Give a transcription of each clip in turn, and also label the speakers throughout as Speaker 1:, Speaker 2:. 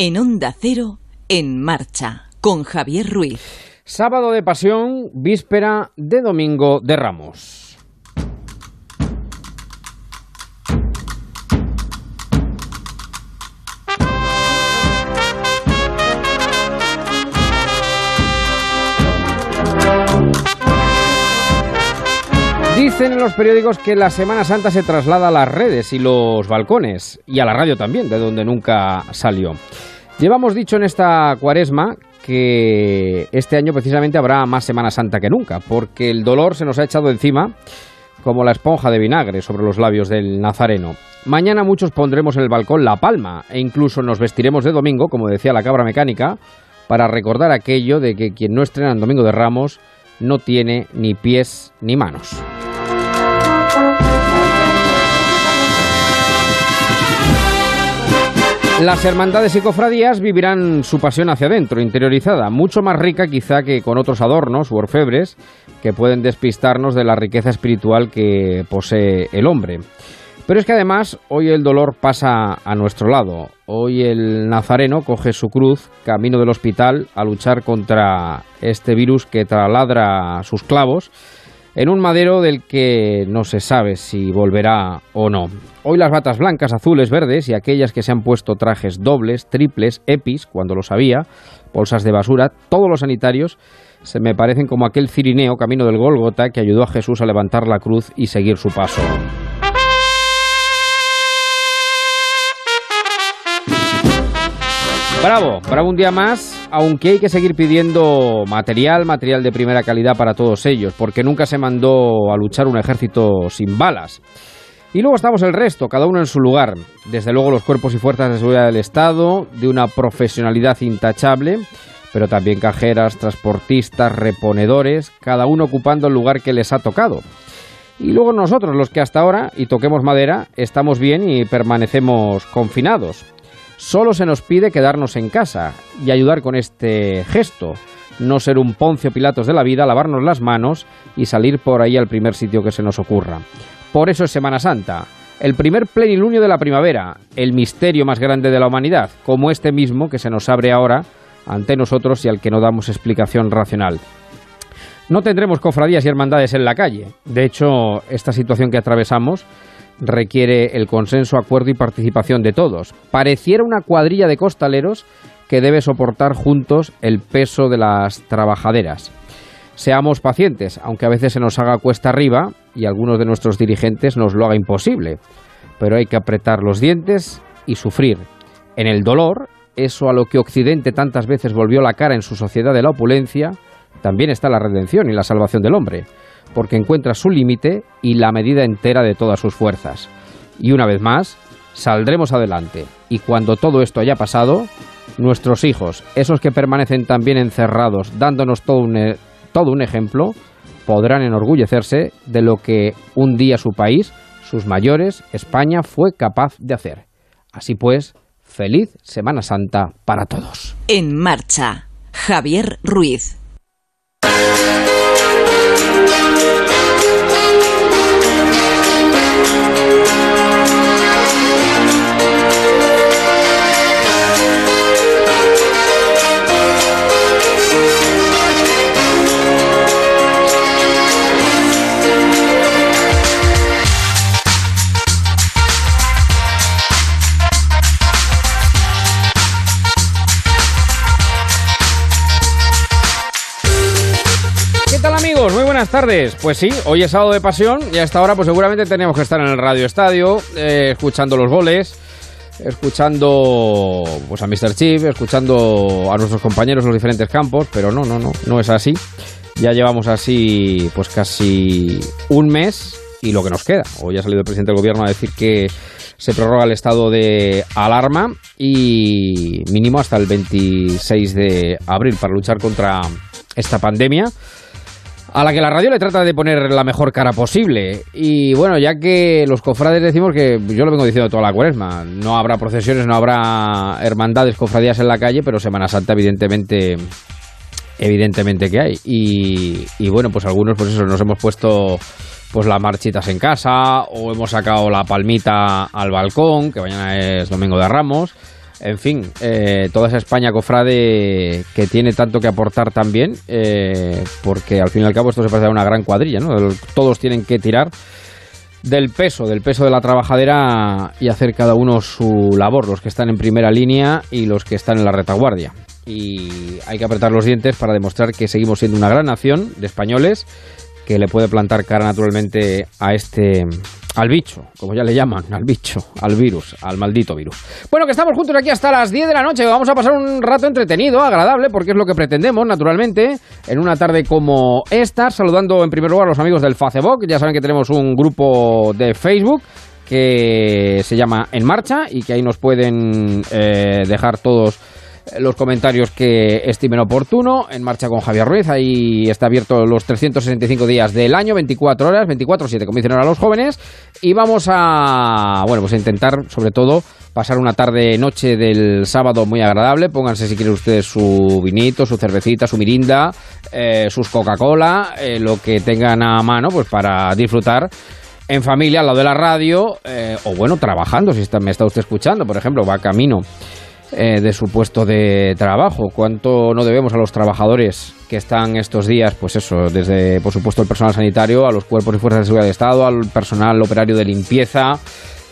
Speaker 1: En Onda Cero, en marcha, con Javier Ruiz.
Speaker 2: Sábado de Pasión, víspera de Domingo de Ramos. Dicen en los periódicos que la Semana Santa se traslada a las redes y los balcones, y a la radio también, de donde nunca salió. Llevamos dicho en esta cuaresma que este año precisamente habrá más Semana Santa que nunca, porque el dolor se nos ha echado encima como la esponja de vinagre sobre los labios del Nazareno. Mañana muchos pondremos en el balcón la palma e incluso nos vestiremos de domingo, como decía la cabra mecánica, para recordar aquello de que quien no estrena en Domingo de Ramos no tiene ni pies ni manos. Las hermandades y cofradías vivirán su pasión hacia adentro, interiorizada, mucho más rica quizá que con otros adornos u orfebres que pueden despistarnos de la riqueza espiritual que posee el hombre. Pero es que además hoy el dolor pasa a nuestro lado. Hoy el nazareno coge su cruz camino del hospital a luchar contra este virus que traladra sus clavos en un madero del que no se sabe si volverá o no. Hoy las batas blancas, azules, verdes y aquellas que se han puesto trajes dobles, triples, epis, cuando lo sabía, bolsas de basura, todos los sanitarios se me parecen como aquel cirineo camino del Gólgota que ayudó a Jesús a levantar la cruz y seguir su paso. Bravo, bravo un día más, aunque hay que seguir pidiendo material, material de primera calidad para todos ellos, porque nunca se mandó a luchar un ejército sin balas. Y luego estamos el resto, cada uno en su lugar. Desde luego los cuerpos y fuerzas de seguridad del Estado, de una profesionalidad intachable, pero también cajeras, transportistas, reponedores, cada uno ocupando el lugar que les ha tocado. Y luego nosotros, los que hasta ahora, y toquemos madera, estamos bien y permanecemos confinados. Solo se nos pide quedarnos en casa y ayudar con este gesto, no ser un Poncio Pilatos de la vida, lavarnos las manos y salir por ahí al primer sitio que se nos ocurra. Por eso es Semana Santa, el primer plenilunio de la primavera, el misterio más grande de la humanidad, como este mismo que se nos abre ahora ante nosotros y al que no damos explicación racional. No tendremos cofradías y hermandades en la calle. De hecho, esta situación que atravesamos requiere el consenso, acuerdo y participación de todos. Pareciera una cuadrilla de costaleros que debe soportar juntos el peso de las trabajaderas. Seamos pacientes, aunque a veces se nos haga cuesta arriba y algunos de nuestros dirigentes nos lo haga imposible. Pero hay que apretar los dientes y sufrir. En el dolor, eso a lo que Occidente tantas veces volvió la cara en su sociedad de la opulencia, también está la redención y la salvación del hombre porque encuentra su límite y la medida entera de todas sus fuerzas. Y una vez más, saldremos adelante. Y cuando todo esto haya pasado, nuestros hijos, esos que permanecen también encerrados, dándonos todo un, e, todo un ejemplo, podrán enorgullecerse de lo que un día su país, sus mayores, España, fue capaz de hacer. Así pues, feliz Semana Santa para todos.
Speaker 1: En marcha, Javier Ruiz.
Speaker 2: Buenas tardes. Pues sí, hoy es sábado de pasión y a esta hora pues seguramente tenemos que estar en el Radio Estadio, eh, escuchando los goles, escuchando pues a Mr. Chip, escuchando a nuestros compañeros en los diferentes campos, pero no, no, no, no es así. Ya llevamos así pues casi un mes y lo que nos queda. Hoy ha salido el presidente del gobierno a decir que se prorroga el estado de alarma y mínimo hasta el 26 de abril para luchar contra esta pandemia a la que la radio le trata de poner la mejor cara posible. Y bueno, ya que los cofrades decimos que, yo lo vengo diciendo toda la cuaresma, no habrá procesiones, no habrá hermandades, cofradías en la calle, pero Semana Santa evidentemente evidentemente que hay. Y, bueno, pues algunos pues eso, nos hemos puesto pues las marchitas en casa o hemos sacado la palmita al balcón, que mañana es Domingo de Ramos. En fin, eh, toda esa España cofrade que tiene tanto que aportar también, eh, porque al fin y al cabo esto se parece a una gran cuadrilla, ¿no? Todos tienen que tirar del peso, del peso de la trabajadera y hacer cada uno su labor, los que están en primera línea y los que están en la retaguardia. Y hay que apretar los dientes para demostrar que seguimos siendo una gran nación de españoles que le puede plantar cara naturalmente a este al bicho, como ya le llaman, al bicho, al virus, al maldito virus. Bueno, que estamos juntos aquí hasta las 10 de la noche. Vamos a pasar un rato entretenido, agradable, porque es lo que pretendemos, naturalmente, en una tarde como esta. Saludando en primer lugar a los amigos del Facebook. Ya saben que tenemos un grupo de Facebook que se llama En Marcha y que ahí nos pueden eh, dejar todos los comentarios que estimen oportuno. En marcha con Javier Ruiz. Ahí está abierto los 365 días del año, 24 horas, 24-7, como dicen ahora los jóvenes. Y vamos a, bueno, pues a intentar, sobre todo, pasar una tarde-noche del sábado muy agradable. Pónganse, si quieren ustedes, su vinito, su cervecita, su mirinda, eh, sus Coca-Cola, eh, lo que tengan a mano, pues para disfrutar en familia al lado de la radio, eh, o bueno, trabajando, si está, me está usted escuchando, por ejemplo, va camino eh, de su puesto de trabajo. ¿Cuánto no debemos a los trabajadores que están estos días, pues eso, desde por supuesto el personal sanitario, a los cuerpos y fuerzas de seguridad de Estado, al personal operario de limpieza?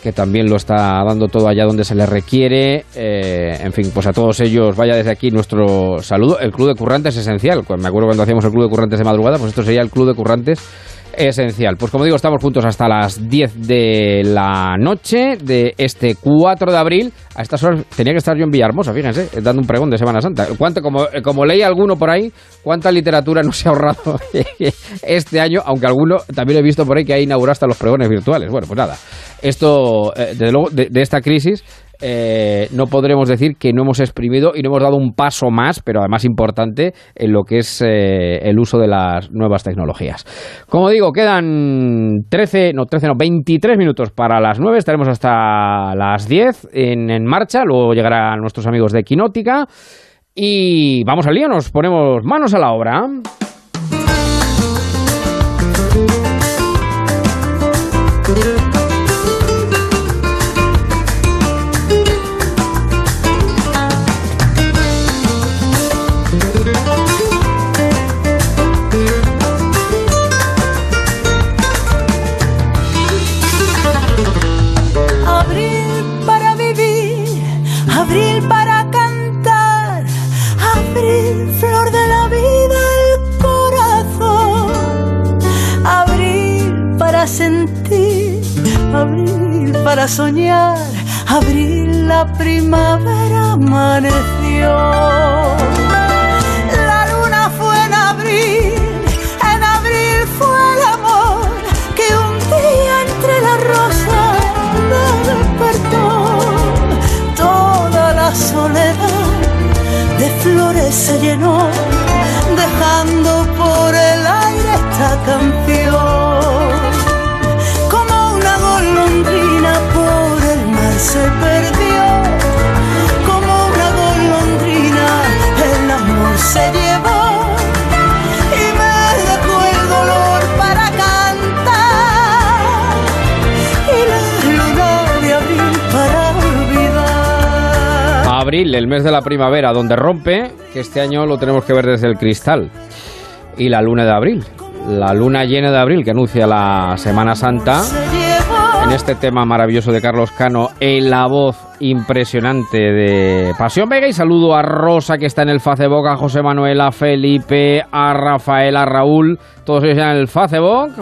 Speaker 2: que también lo está dando todo allá donde se le requiere. Eh, en fin, pues a todos ellos vaya desde aquí nuestro saludo. El Club de Currantes es esencial. Me acuerdo cuando hacíamos el Club de Currantes de madrugada, pues esto sería el Club de Currantes esencial. Pues como digo, estamos juntos hasta las 10 de la noche de este 4 de abril. A estas horas tenía que estar yo en Villahermosa, fíjense, dando un pregón de Semana Santa. ¿Cuánto, como, como leí alguno por ahí, cuánta literatura no se ha ahorrado este año, aunque alguno también he visto por ahí que ha inaugurado hasta los pregones virtuales. Bueno, pues nada, esto, eh, desde luego, de esta crisis eh, no podremos decir que no hemos exprimido y no hemos dado un paso más, pero además importante, en lo que es eh, el uso de las nuevas tecnologías. Como digo, quedan 13, no 13, no, 23 minutos para las 9, estaremos hasta las 10 en, en marcha, luego llegarán nuestros amigos de Quinótica y vamos al lío, nos ponemos manos a la obra.
Speaker 3: Para soñar, abril la primavera amaneció. La luna fue en abril, en abril fue el amor que un día entre las rosas despertó. Toda la soledad de flores se llenó, dejando por el aire esta canción El
Speaker 2: mes de la primavera, donde rompe, que este año lo tenemos que ver desde el cristal, y la luna de abril. La luna llena de abril que anuncia la Semana Santa en este tema maravilloso de Carlos Cano en la voz impresionante de Pasión Vega y saludo a Rosa que está en el Facebook, a José Manuel, a Felipe, a Rafael, a Raúl, todos ellos en el Facebook.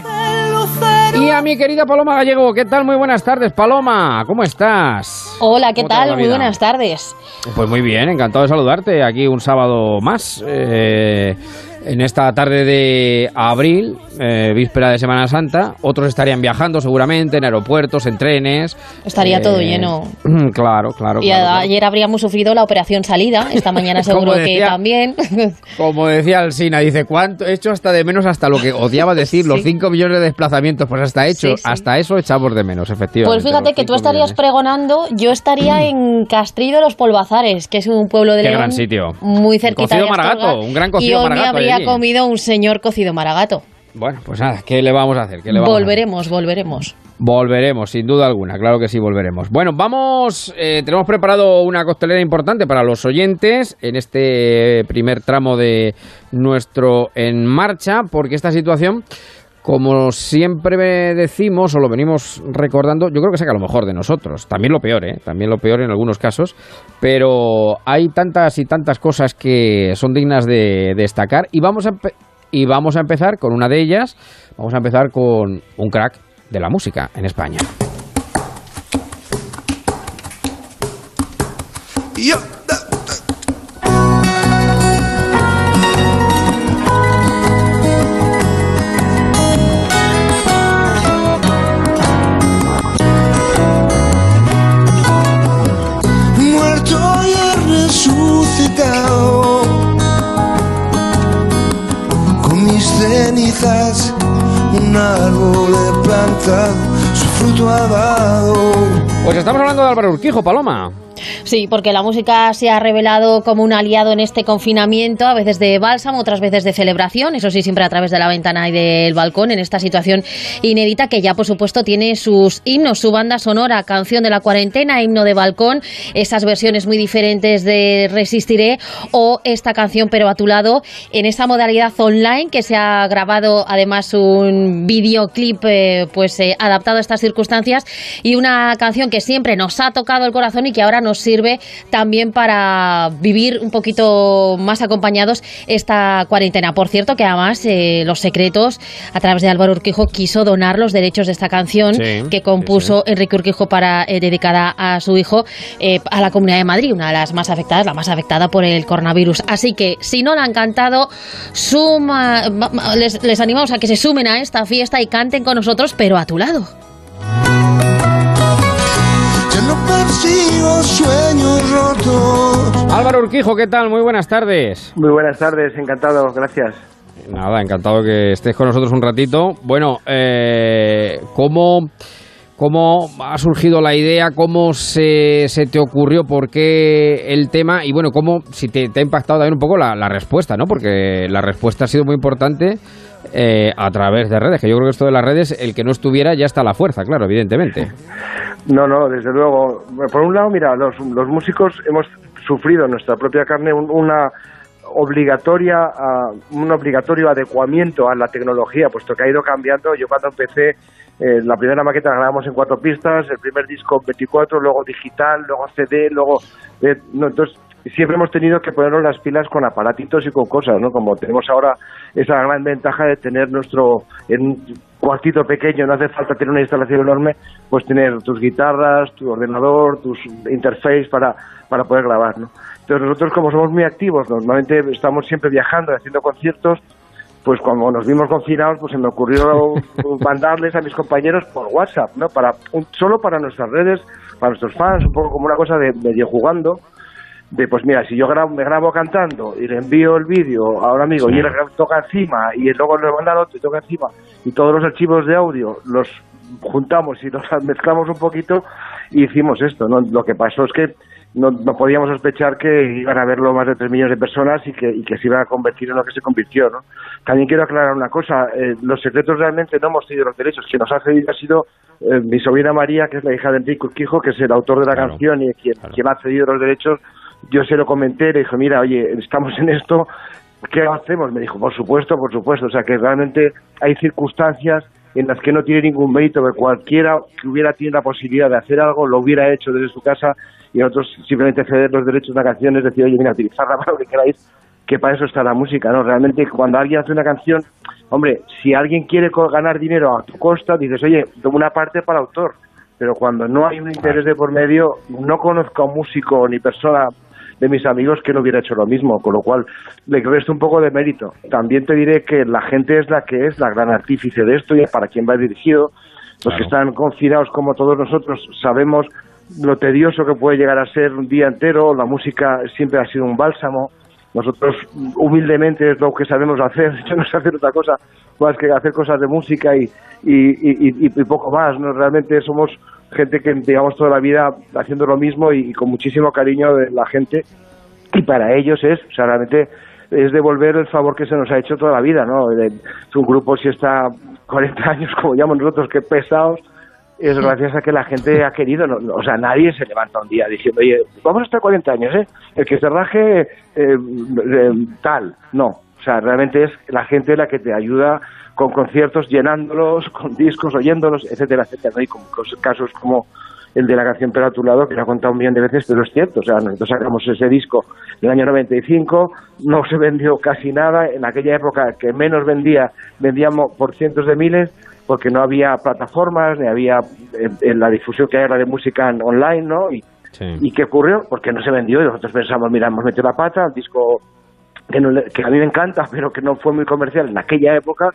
Speaker 2: A mi querida Paloma Gallego, ¿qué tal? Muy buenas tardes, Paloma, ¿cómo estás?
Speaker 4: Hola, ¿qué tal? Muy buenas tardes.
Speaker 2: Pues muy bien, encantado de saludarte aquí un sábado más. Eh, en esta tarde de abril, eh, víspera de Semana Santa. Otros estarían viajando seguramente en aeropuertos, en trenes.
Speaker 4: Estaría todo eh, lleno.
Speaker 2: Claro, claro.
Speaker 4: Y ayer habríamos sufrido la operación salida, esta mañana seguro que también.
Speaker 2: como decía Alsina, dice, ¿cuánto? He hecho hasta de menos hasta lo que odiaba decir, los 5 millones de desplazamientos, pues hasta hecho, hasta eso echamos de menos, efectivamente.
Speaker 4: Pues fíjate que tú estarías pregonando, yo estaría en Castrillo de los Polvazares, que es un pueblo de
Speaker 2: Qué
Speaker 4: León.
Speaker 2: gran sitio.
Speaker 4: Muy cerquita
Speaker 2: cocido maragato, un gran cocido maragato.
Speaker 4: Habría comido un señor cocido maragato.
Speaker 2: Bueno, pues nada, ¿qué le vamos a hacer? ¿Qué le vamos a hacer?
Speaker 4: Volveremos, volveremos.
Speaker 2: Volveremos, sin duda alguna, claro que sí, volveremos. Bueno, vamos, eh, tenemos preparado una costelera importante para los oyentes en este primer tramo de nuestro En Marcha, porque esta situación, como siempre decimos o lo venimos recordando, yo creo que saca lo mejor de nosotros. También lo peor, ¿eh? También lo peor en algunos casos, pero hay tantas y tantas cosas que son dignas de destacar y vamos a, y vamos a empezar con una de ellas, vamos a empezar con un crack de la música en España.
Speaker 5: Yo, cenizas un árbol he plantado su fruto ha dado
Speaker 2: Pues estamos hablando de Álvaro Urquijo, Paloma.
Speaker 4: Sí, porque la música se ha revelado como un aliado en este confinamiento, a veces de bálsamo, otras veces de celebración, eso sí, siempre a través de la ventana y del balcón, en esta situación inédita que ya, por supuesto, tiene sus himnos, su banda sonora, canción de la cuarentena, himno de balcón, esas versiones muy diferentes de Resistiré o esta canción Pero a tu lado, en esa modalidad online que se ha grabado además un videoclip eh, pues eh, adaptado a estas circunstancias y una canción que siempre nos ha tocado el corazón y que ahora nos sirve también para vivir un poquito más acompañados esta cuarentena. Por cierto, que además eh, Los Secretos, a través de Álvaro Urquijo, quiso donar los derechos de esta canción
Speaker 2: Sí,
Speaker 4: que compuso Enrique Urquijo para eh, dedicada a su hijo eh, a la Comunidad de Madrid, una de las más afectadas, la más afectada por el coronavirus. Así que si no la han cantado, suma, ma- ma- les, les animamos a que se sumen a esta fiesta y canten con nosotros, pero a tu lado.
Speaker 5: Ya no persigo sueños rotos
Speaker 2: Álvaro Urquijo, ¿qué tal? Muy buenas tardes.
Speaker 6: Muy buenas tardes, encantado, gracias.
Speaker 2: Nada, encantado que estés con nosotros un ratito. Bueno, eh, ¿cómo, ¿cómo ha surgido la idea? ¿Cómo se, se te ocurrió? ¿Por qué el tema? Y bueno, ¿cómo, si te, te ha impactado también un poco la, la respuesta, ¿no? Porque la respuesta ha sido muy importante eh, a través de redes, que yo creo que esto de las redes, el que no estuviera ya está a la fuerza, claro, evidentemente.
Speaker 6: No, no, desde luego. Por un lado, mira, los, los músicos hemos sufrido en nuestra propia carne un- una obligatoria, un obligatorio adecuamiento a la tecnología, puesto que ha ido cambiando. Yo cuando empecé, eh, la primera maqueta la grabamos en cuatro pistas, el primer disco en 24, luego digital, luego CD, luego... eh, no, entonces, siempre hemos tenido que ponernos las pilas con aparatitos y con cosas, ¿no? Como tenemos ahora esa gran ventaja de tener nuestro... En un cuartito pequeño, no hace falta tener una instalación enorme, pues tener tus guitarras, tu ordenador, tus interface para, para poder grabar, ¿no? Entonces nosotros como somos muy activos, normalmente estamos siempre viajando, haciendo conciertos, pues cuando nos vimos confinados, pues se me ocurrió mandarles a mis compañeros por WhatsApp, ¿no? Para un- solo para nuestras redes, para nuestros fans, un poco como una cosa de medio jugando, de pues mira, si yo grabo, me grabo cantando y le envío el vídeo a un amigo y él toca encima y luego le manda al otro y toca encima y todos los archivos de audio los juntamos y los mezclamos un poquito y hicimos esto, ¿no? Lo que pasó es que no, no podíamos sospechar que iban a verlo más de 3 millones de personas y que, y que se iba a convertir en lo que se convirtió, ¿no? También quiero aclarar una cosa, eh, los secretos realmente no hemos tenido los derechos, quien nos ha cedido ha sido eh, mi sobrina María, que es la hija de Enrique Urquijo, que es el autor de la
Speaker 2: Claro,
Speaker 6: canción y quien,
Speaker 2: claro.
Speaker 6: quien ha cedido los derechos. Yo se lo comenté, le dije, mira, oye, estamos en esto, ¿qué hacemos? Me dijo, por supuesto, por supuesto. O sea, que realmente hay circunstancias en las que no tiene ningún mérito, que cualquiera que hubiera tenido la posibilidad de hacer algo lo hubiera hecho desde su casa y nosotros simplemente ceder los derechos de una canción es decir, oye, mira, utilizarla para lo que queráis, que para eso está la música, ¿no? Realmente cuando alguien hace una canción, hombre, si alguien quiere ganar dinero a tu costa, dices, oye, toma una parte para el autor, pero cuando no hay un interés de por medio, no conozco a un músico ni persona de mis amigos que no hubiera hecho lo mismo, con lo cual le resto un poco de mérito. También te diré que la gente es la que es, la gran artífice de esto y para quien va dirigido. Los
Speaker 2: Claro.
Speaker 6: que están confinados como todos nosotros sabemos lo tedioso que puede llegar a ser un día entero, la música siempre ha sido un bálsamo. Nosotros humildemente es lo que sabemos hacer, yo no sé hacer otra cosa más que hacer cosas de música y, y, y- y- y poco más. ¿no? Realmente somos gente que llevamos toda la vida haciendo lo mismo y, y con muchísimo cariño de la gente. Y para ellos es, o sea, realmente es devolver el favor que se nos ha hecho toda la vida, ¿no? De- un grupo si está 40 años, como llamamos nosotros, que pesados, es gracias a que la gente ha querido, no- no, o sea, nadie se levanta un día diciendo, oye, vamos a estar 40 años, ¿eh? El que se raje eh, eh, tal, no, o sea, realmente es la gente la que te ayuda con conciertos, llenándolos, con discos, oyéndolos, etcétera, etcétera, ¿no? Y con cos- casos como el de la canción Pero a tu lado, que lo ha contado un millón de veces, pero es cierto, o sea, nosotros sacamos ese disco en el año 95, no se vendió casi nada, en aquella época que menos vendía, vendíamos por cientos de miles, porque no había plataformas, ni había en la difusión que hay ahora de música online, ¿no? Y,
Speaker 2: Sí.
Speaker 6: ¿Y qué ocurrió? Porque no se vendió y nosotros pensamos, mira, hemos metido la pata, un disco que, no le- que a mí me encanta, pero que no fue muy comercial en aquella época,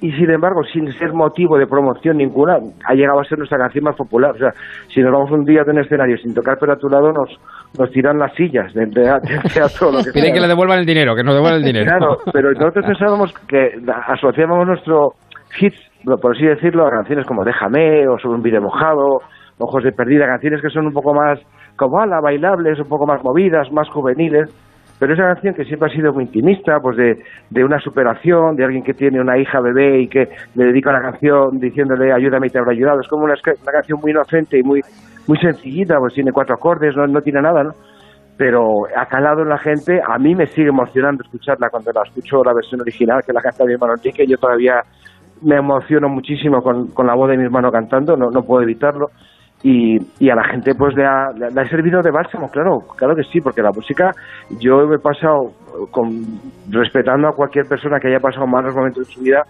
Speaker 6: y sin embargo, sin ser motivo de promoción ninguna, ha llegado a ser nuestra canción más popular. O sea, si nos vamos un día de un escenario sin tocar pero a tu lado, nos, nos tiran las sillas del de, del teatro. Lo que
Speaker 2: Piden
Speaker 6: sea.
Speaker 2: que le devuelvan el dinero, que nos devuelvan el dinero.
Speaker 6: Claro, pero nosotros pensábamos que asociábamos nuestro hits, por así decirlo, a canciones como Déjame o Sobre un vídeo mojado, Ojos de Perdida, canciones que son un poco más como ala, bailables, un poco más movidas, más juveniles. Pero esa canción que siempre ha sido muy intimista, pues de, de una superación, de alguien que tiene una hija bebé y que le dedica una canción diciéndole ayúdame y te habrá ayudado. Es como una, una canción muy inocente y muy, muy sencillita, pues tiene cuatro acordes, no, no tiene nada, ¿no? pero ha calado en la gente. A mí me sigue emocionando escucharla cuando la escucho la versión original, que la canta mi hermano Enrique. Yo todavía me emociono muchísimo con, con la voz de mi hermano cantando, no, no puedo evitarlo. Y, y a la gente pues le ha, le ha servido de bálsamo, claro, claro que sí, porque la música yo he pasado con, respetando a cualquier persona que haya pasado malos momentos en su vida,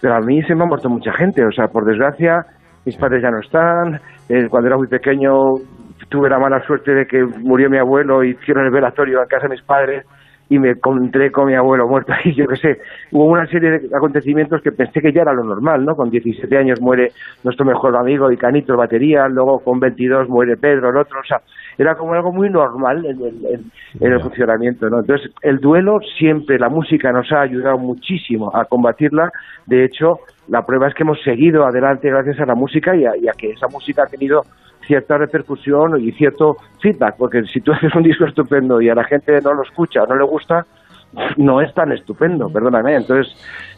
Speaker 6: pero a mí se me ha muerto mucha gente, o sea, por desgracia, mis padres ya no están, eh, cuando era muy pequeño tuve la mala suerte de que murió mi abuelo y hicieron el velatorio en casa de mis padres y me encontré con mi abuelo muerto y yo qué sé, hubo una serie de acontecimientos que pensé que ya era lo normal, ¿no? Con 17 años muere nuestro mejor amigo y Canito, el batería, luego con 22 muere Pedro, el otro, o sea, era como algo muy normal en el, en- en el funcionamiento, ¿no? Entonces, el duelo siempre, la música nos ha ayudado muchísimo a combatirla, de hecho, la prueba es que hemos seguido adelante gracias a la música y a, y a que esa música ha tenido cierta repercusión y cierto feedback, porque si tú haces un disco estupendo y a la gente no lo escucha o no le gusta, no es tan estupendo, perdóname. Entonces,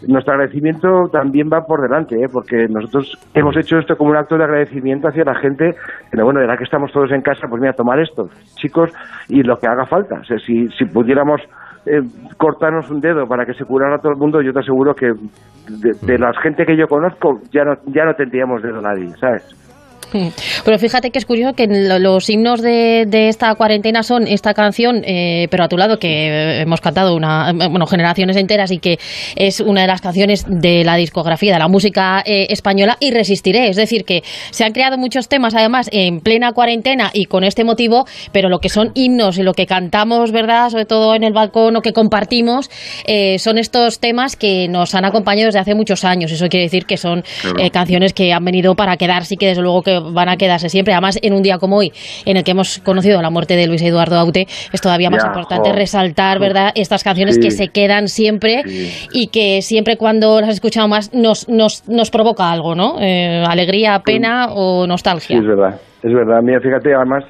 Speaker 6: nuestro agradecimiento también va por delante, ¿eh? porque nosotros hemos hecho esto como un acto de agradecimiento hacia la gente, pero bueno, era que estamos todos en casa, pues mira, tomar esto, chicos, y lo que haga falta. O sea, si, si pudiéramos eh, cortarnos un dedo para que se curara todo el mundo, yo te aseguro que de, de la gente que yo conozco ya no, ya no tendríamos dedo nadie, ¿sabes?
Speaker 4: Pero fíjate que es curioso que lo- los himnos de, de esta cuarentena son esta canción, eh, pero a tu lado, que hemos cantado una, bueno, generaciones enteras y que es una de las canciones de la discografía de la música eh, española, y Resistiré. Es decir, que se han creado muchos temas, además, en plena cuarentena y con este motivo, pero lo que son himnos y lo que cantamos, ¿verdad? Sobre todo en el balcón o que compartimos, eh, son estos temas que nos han acompañado desde hace muchos años. Eso quiere decir que son eh, canciones que han venido para quedarse y que desde luego que van a quedarse siempre. Además, en un día como hoy, en el que hemos conocido la muerte de Luis Eduardo Aute, es todavía más
Speaker 6: Ya,
Speaker 4: importante resaltar, ¿verdad?, estas canciones
Speaker 6: Sí.
Speaker 4: que se quedan siempre
Speaker 6: Sí.
Speaker 4: y que siempre cuando las escuchamos más nos, nos, nos provoca algo, ¿no? Eh, alegría, pena o nostalgia.
Speaker 6: es verdad, es verdad. Mira, fíjate, además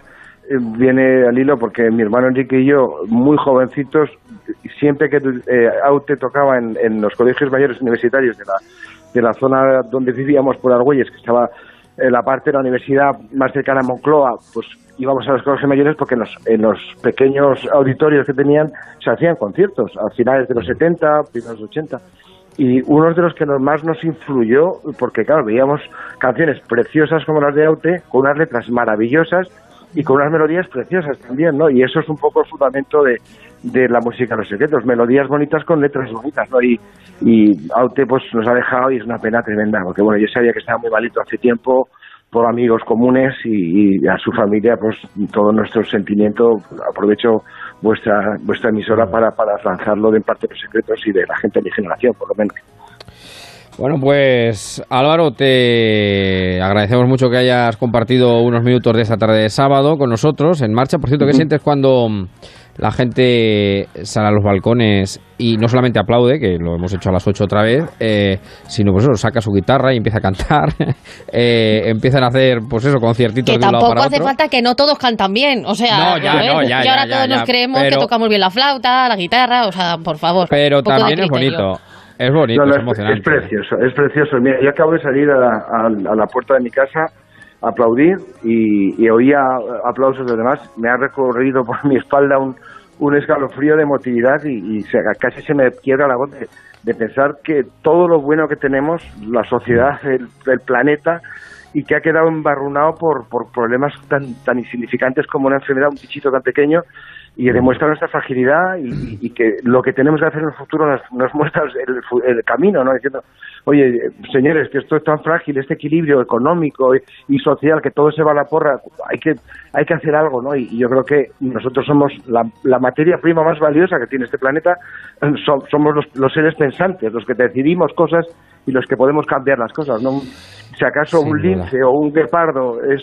Speaker 6: eh, viene al hilo porque mi hermano Enrique y yo, muy jovencitos, siempre que eh, Aute tocaba en, en los colegios mayores universitarios de la, de la zona donde vivíamos por Argüelles, que estaba en la parte de la universidad más cercana a Moncloa, pues íbamos a los colegios mayores porque en los, en los pequeños auditorios que tenían se hacían conciertos a finales de los 70, primeros de los 80 y uno de los que más nos influyó, porque claro, veíamos canciones preciosas como las de Aute, con unas letras maravillosas y con unas melodías preciosas también, ¿no? Y eso es un poco el fundamento de, de la música de los secretos, melodías bonitas con letras bonitas, ¿no? Y, y Aute pues nos ha dejado y es una pena tremenda, porque bueno, yo sabía que estaba muy malito hace tiempo por amigos comunes y, y a su familia pues todo nuestro sentimiento, aprovecho vuestra vuestra emisora para, para lanzarlo de parte de los secretos y de la gente de mi generación, por lo menos.
Speaker 2: Bueno, pues Álvaro, te agradecemos mucho que hayas compartido unos minutos de esta tarde de sábado con nosotros en marcha. Por cierto, ¿qué sientes cuando la gente sale a los balcones y no solamente aplaude, que lo hemos hecho a las 8 otra vez, eh, sino pues eso, saca su guitarra y empieza a cantar, eh, empiezan a hacer pues eso, conciertitos
Speaker 4: Que
Speaker 2: de un lado
Speaker 4: tampoco hace falta que no todos cantan bien. O sea,
Speaker 2: No, ya,
Speaker 4: ¿eh?
Speaker 2: no, ya,
Speaker 4: que ahora
Speaker 2: ya,
Speaker 4: todos
Speaker 2: ya,
Speaker 4: nos creemos
Speaker 2: pero-
Speaker 4: que tocamos bien la flauta, la guitarra, o sea, por favor.
Speaker 2: Pero
Speaker 4: un poco de
Speaker 2: también es bonito, es bonito,
Speaker 6: No, no,
Speaker 2: es
Speaker 6: es,
Speaker 2: emocionante.
Speaker 6: es precioso, es precioso. Mira, yo acabo de salir a la, a- a la puerta de mi casa aplaudir y, y oía aplausos de demás. Me ha recorrido por mi espalda un, un escalofrío de emotividad y, y se- casi se me quiebra la voz de, de pensar que todo lo bueno que tenemos, la sociedad, el, el planeta, y que ha quedado embarrunado por, por problemas tan, tan insignificantes como una enfermedad, un bichito tan pequeño, y demuestra nuestra fragilidad y, que lo que tenemos que hacer en el futuro nos, nos muestra el, camino, ¿no? Diciendo, oye, señores, que esto es tan frágil, este equilibrio económico y, y social, que todo se va a la porra, hay que, hay que hacer algo, ¿no? Y, y yo creo que nosotros somos la, la materia prima más valiosa que tiene este planeta, so- somos los, los seres pensantes, los que decidimos cosas y los que podemos cambiar las cosas, ¿no? Si acaso
Speaker 2: Sin
Speaker 6: un
Speaker 2: duda.
Speaker 6: lince o un guepardo es,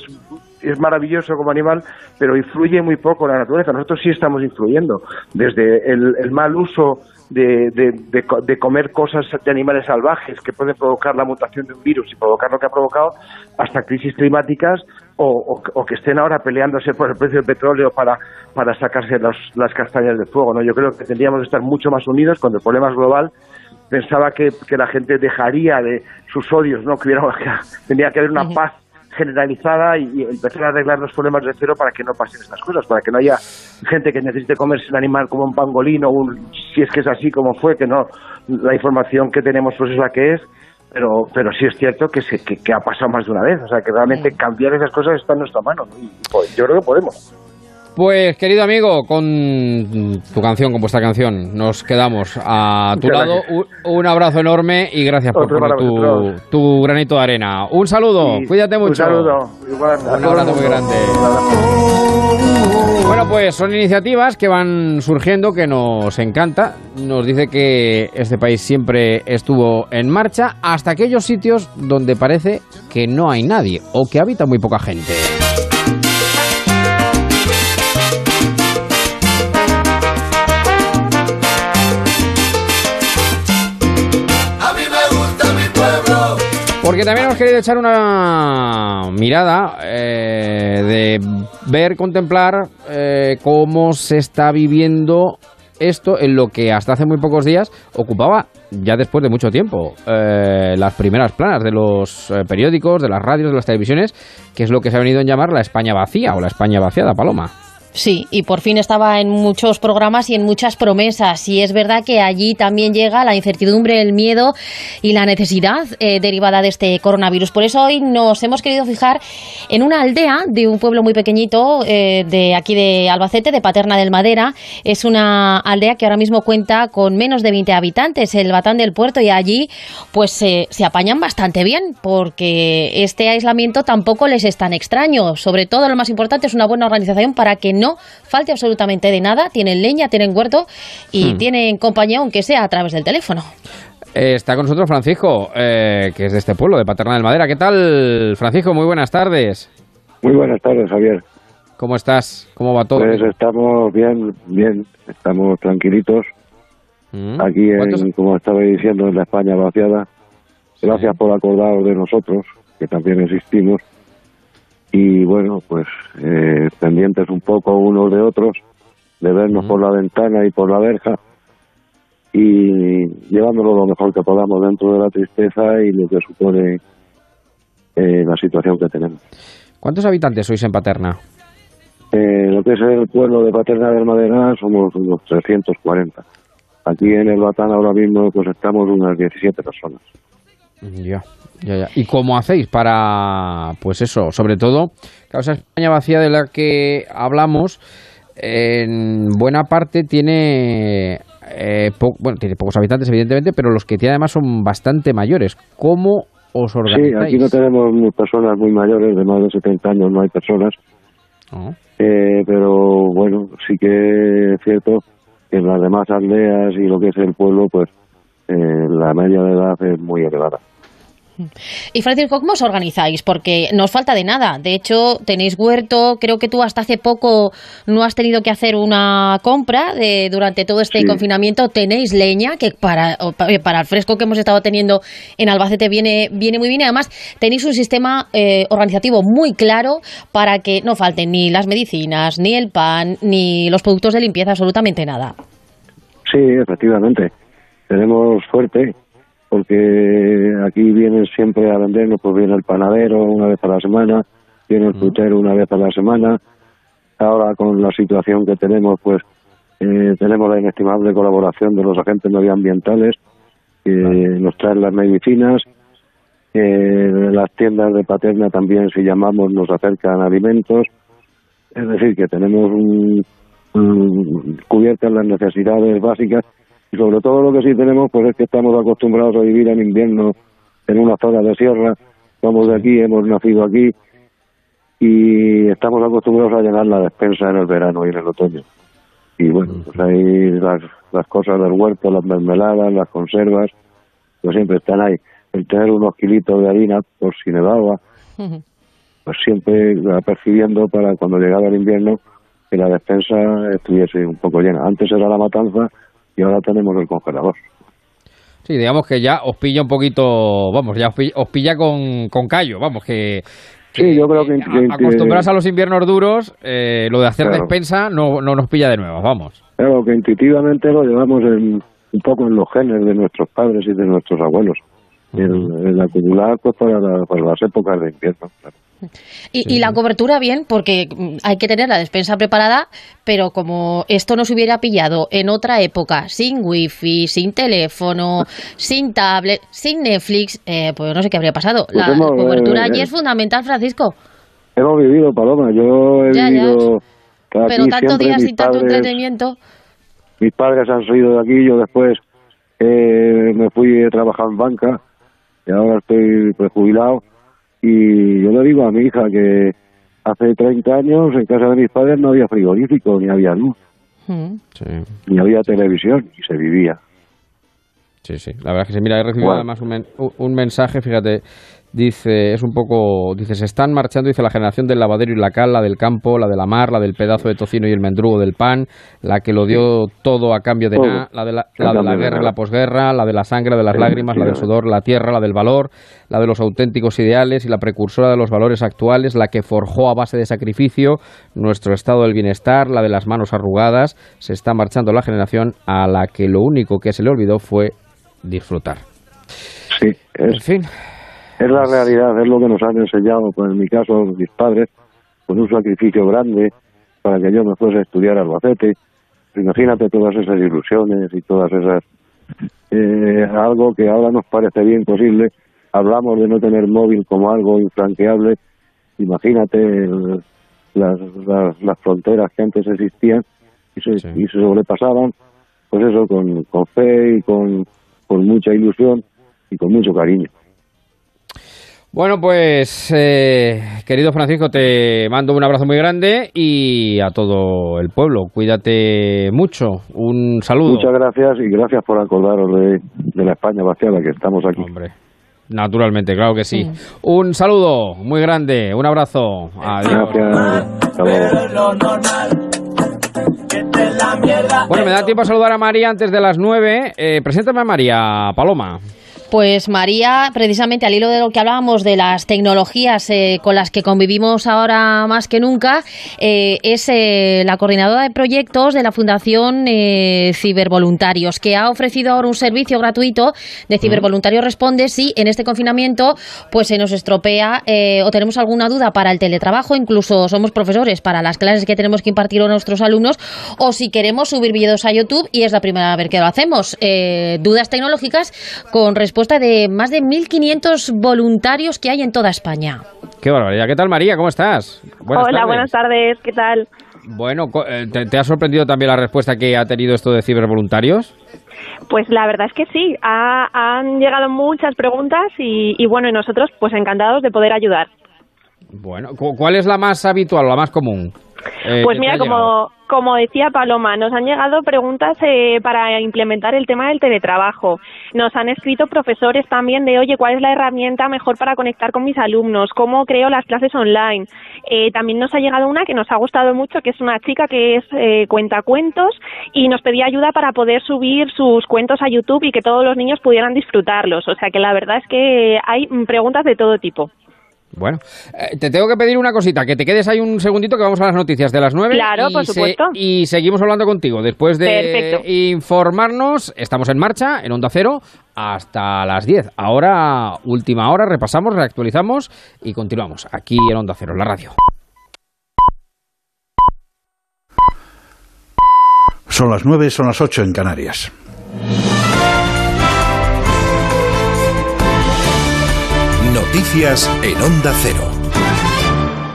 Speaker 6: es maravilloso como animal, pero influye muy poco en la naturaleza. Nosotros sí estamos influyendo, desde el, el mal uso de, de- de co- de comer cosas de animales salvajes que pueden provocar la mutación de un virus y provocar lo que ha provocado, hasta crisis climáticas o, o- o que estén ahora peleándose por el precio del petróleo para, para sacarse los- las castañas del fuego. ¿no? Yo creo que tendríamos que estar mucho más unidos cuando el problema es global pensaba que, que la gente dejaría de sus odios, ¿no? Que hubiera, que tendría que haber una paz generalizada y, empezar a arreglar los problemas de cero para que no pasen estas cosas, para que no haya gente que necesite comerse un animal como un pangolín o un, si es que es así como fue, que no, la información que tenemos pues es la que es, pero, pero sí es cierto que, se, que, que ha pasado más de una vez, o sea que realmente cambiar esas cosas está en nuestra mano, ¿no? y pues, yo creo que podemos.
Speaker 2: Pues querido amigo, con tu canción, con vuestra canción, nos quedamos a tu
Speaker 6: Muchas
Speaker 2: lado.
Speaker 6: gracias.
Speaker 2: Un, abrazo enorme y gracias por poner tu, granito de arena. Un saludo,
Speaker 6: Y
Speaker 2: cuídate mucho.
Speaker 6: Un saludo. Igual,
Speaker 2: Un abrazo muy grande. Bueno, pues son iniciativas que van surgiendo que nos encanta. Nos dice que este país siempre estuvo en marcha hasta aquellos sitios donde parece que no hay nadie o que habita muy poca gente. Porque también hemos querido echar una mirada eh, de ver, contemplar eh, cómo se está viviendo esto en lo que hasta hace muy pocos días ocupaba, ya después de mucho tiempo, eh, las primeras planas de los eh, periódicos, de las radios, de las televisiones, que es lo que se ha venido a llamar la España vacía o la España vaciada, Paloma.
Speaker 4: Sí, y por fin estaba en muchos programas y en muchas promesas. Y es verdad que allí también llega la incertidumbre, el miedo y la necesidad eh, derivada de este coronavirus. Por eso hoy nos hemos querido fijar en una aldea de un pueblo muy pequeñito eh, de aquí de Albacete, de Paterna del Madera. Es una aldea que ahora mismo cuenta con menos de 20 habitantes, el Batán del Puerto, y allí pues se se apañan bastante bien porque este aislamiento tampoco les es tan extraño. Sobre todo lo más importante es una buena organización para que no falte absolutamente de nada. Tienen leña, tienen huerto y
Speaker 2: Hmm.
Speaker 4: tienen compañía, aunque sea a través del teléfono.
Speaker 2: Eh, está con nosotros Francisco, eh, que es de este pueblo, de Paterna del Madera. ¿Qué tal, Francisco? Muy buenas tardes.
Speaker 7: Muy buenas tardes, Javier.
Speaker 2: ¿Cómo estás? ¿Cómo va todo?
Speaker 7: Pues estamos bien, bien, estamos tranquilitos
Speaker 2: Mm.
Speaker 7: aquí,
Speaker 2: ¿Cuántos-
Speaker 7: en, como estaba diciendo, en la España vaciada. Gracias por acordaros de nosotros, que también existimos. Y bueno, pues eh, pendientes un poco unos de otros, de vernos por la ventana y por la verja, y llevándolo lo mejor que podamos dentro de la tristeza y lo que supone eh, la situación que tenemos.
Speaker 2: ¿Cuántos habitantes sois en Paterna?
Speaker 7: Eh, lo que es el pueblo de Paterna del Madera somos unos 340. Aquí en el Batán ahora mismo pues estamos unas 17 personas.
Speaker 2: Ya, ya, ya. ¿Y cómo hacéis para, pues eso, sobre todo, claro, esa España vacía de la que hablamos, en buena parte tiene, eh, po- bueno, tiene pocos habitantes, evidentemente, pero los que tiene además son bastante mayores. ¿Cómo os
Speaker 7: Sí,
Speaker 2: organizáis?
Speaker 7: aquí no tenemos personas muy mayores, de más de 70 años no hay personas,
Speaker 2: Oh,
Speaker 7: eh, pero bueno, sí que es cierto que en las demás aldeas y lo que es el pueblo, pues eh, la media de edad es muy elevada.
Speaker 4: Y Francisco, ¿cómo os organizáis? Porque no os falta de nada. De hecho, tenéis huerto. Creo que tú hasta hace poco no has tenido que hacer una compra de, durante todo este
Speaker 7: Sí.
Speaker 4: confinamiento. Tenéis leña, que para, pa- para el fresco que hemos estado teniendo en Albacete viene, viene muy bien. Además, tenéis un sistema eh, organizativo muy claro para que no falten ni las medicinas, ni el pan, ni los productos de limpieza, absolutamente nada.
Speaker 7: Sí, efectivamente. Tenemos suerte porque aquí vienen siempre a vendernos, pues viene el panadero una vez a la semana, viene el frutero una vez a la semana. Ahora con la situación que tenemos, pues eh, tenemos la inestimable colaboración de los agentes medioambientales que nos traen las medicinas. Eh, las tiendas de Paterna también, si llamamos, nos acercan alimentos. Es decir, que tenemos un, un- cubiertas las necesidades básicas y sobre todo lo que sí tenemos pues es que estamos acostumbrados a vivir en invierno en una zona de sierra, somos de aquí, hemos nacido aquí y estamos acostumbrados a llenar la despensa en el verano y en el otoño. Y bueno, pues ahí las, las cosas del huerto, las mermeladas, las conservas, pues siempre están ahí. El tener unos kilitos de harina por si nevaba, pues siempre percibiendo para cuando llegaba el invierno que la despensa estuviese un poco llena. Antes era la matanza y ahora tenemos el congelador.
Speaker 2: Sí, digamos que ya os pilla un poquito, vamos, ya os pilla, os pilla con, con callo, vamos, que...
Speaker 7: Sí, yo creo que... que-
Speaker 2: a- Acostumbrados a los inviernos duros, eh, lo de hacer
Speaker 7: Claro.
Speaker 2: despensa no, no nos pilla de nuevo, vamos.
Speaker 7: Claro, que intuitivamente lo llevamos en, un poco en los genes de nuestros padres y de nuestros abuelos. El, el acumular pues para, la- para las épocas de invierno. claro.
Speaker 4: Y, y la cobertura bien, porque mm, hay que tener la despensa preparada, pero como esto nos hubiera pillado en otra época, sin wifi, sin teléfono, sin tablet, sin Netflix, eh, pues no sé qué habría pasado.
Speaker 7: Pues
Speaker 4: la
Speaker 7: hemos,
Speaker 4: cobertura
Speaker 7: eh,
Speaker 4: allí
Speaker 7: eh,
Speaker 4: es fundamental, Francisco.
Speaker 7: Hemos vivido, Paloma, yo he
Speaker 4: Ya,
Speaker 7: vivido...
Speaker 4: Pero tantos días sin tanto
Speaker 7: padres-
Speaker 4: entretenimiento.
Speaker 7: mis padres han salido de aquí, yo después eh, me fui a trabajar en banca y ahora estoy pues, jubilado y yo le digo a mi hija que hace 30 años en casa de mis padres no había frigorífico, ni había luz,
Speaker 4: Mm.
Speaker 2: Sí,
Speaker 7: ni había televisión y se vivía.
Speaker 2: sí, sí. La verdad es que sí. Mira, he recibido
Speaker 7: Bueno.
Speaker 2: además un, men- un mensaje, fíjate, dice, es un poco, dice, se están marchando, dice, la generación del lavadero y la cal, la del campo, la de la mar, la del pedazo de tocino y el mendrugo del pan, la que lo dio todo a cambio de nada, la de la, la de la guerra y la posguerra, la de la sangre, de las lágrimas, la del sudor, la tierra, la del valor, la de los auténticos ideales y la precursora de los valores actuales, la que forjó a base de sacrificio nuestro estado del bienestar, la de las manos arrugadas, se está marchando la generación a la que lo único que se le olvidó fue disfrutar.
Speaker 7: Sí,
Speaker 2: En fin,
Speaker 7: es la realidad, es lo que nos han enseñado, pues en mi caso mis padres, con un sacrificio grande para que yo me fuese a estudiar Albacete. Imagínate todas esas ilusiones y todas esas... eh, algo que ahora nos parece bien posible. Hablamos de no tener móvil como algo infranqueable. Imagínate el- las, las, las fronteras que antes existían y se,
Speaker 2: Sí.
Speaker 7: y se sobrepasaban, pues eso, con, con fe y con, con mucha ilusión y con mucho cariño.
Speaker 2: Bueno, pues eh, querido Francisco, te mando un abrazo muy grande y a todo el pueblo. Cuídate mucho. Un saludo.
Speaker 7: Muchas gracias y gracias por acordaros de, de la España vaciada que estamos aquí.
Speaker 2: Hombre, naturalmente, claro que sí. Un saludo muy grande, un abrazo. Adiós.
Speaker 7: Gracias. Hasta luego.
Speaker 2: Bueno, me da tiempo a saludar a María antes de las nueve. Eh, preséntame a María Paloma.
Speaker 4: Pues María, precisamente al hilo de lo que hablábamos de las tecnologías eh, con las que convivimos ahora más que nunca, eh, es eh, la coordinadora de proyectos de la Fundación eh, Cibervoluntarios, que ha ofrecido ahora un servicio gratuito de Cibervoluntarios Responde si en este confinamiento pues se nos estropea eh, o tenemos alguna duda para el teletrabajo, incluso somos profesores para las clases que tenemos que impartir a nuestros alumnos, o si queremos subir vídeos a YouTube, y es la primera vez que lo hacemos, eh, dudas tecnológicas con respuesta de más de 1.500 voluntarios que hay en toda España.
Speaker 2: Qué barbaridad. ¿Qué tal, María? ¿Cómo estás? Buenas
Speaker 8: Hola,
Speaker 2: tardes.
Speaker 8: buenas tardes, ¿qué tal?
Speaker 2: Bueno, co- eh, ¿te, te ha sorprendido también la respuesta que ha tenido esto de cibervoluntarios?
Speaker 8: Pues la verdad es que sí, ha- han llegado muchas preguntas y, y bueno, y nosotros pues encantados de poder ayudar.
Speaker 2: Bueno, cu- ¿cuál es la más habitual o la más común? Eh,
Speaker 8: Pues mira, como, como decía Paloma, nos han llegado preguntas eh, para implementar el tema del teletrabajo. Nos han escrito profesores también de, oye, ¿cuál es la herramienta mejor para conectar con mis alumnos? ¿Cómo creo las clases online? Eh, también nos ha llegado una que nos ha gustado mucho, que es una chica que es eh, cuentacuentos y nos pedía ayuda para poder subir sus cuentos a YouTube y que todos los niños pudieran disfrutarlos. O sea que la verdad es que hay preguntas de todo tipo.
Speaker 2: Bueno, eh, te tengo que pedir una cosita, que te quedes ahí un segundito que vamos a las noticias de las nueve.
Speaker 8: Claro,
Speaker 2: y
Speaker 8: por
Speaker 2: se-
Speaker 8: supuesto.
Speaker 2: y seguimos hablando contigo. Después de
Speaker 8: Perfecto.
Speaker 2: informarnos, estamos en marcha, en Onda Cero, hasta las 10. Ahora, última hora, repasamos, reactualizamos y continuamos aquí en Onda Cero, en la radio.
Speaker 9: Son las 9, son las 8 en Canarias.
Speaker 10: Noticias en Onda Cero.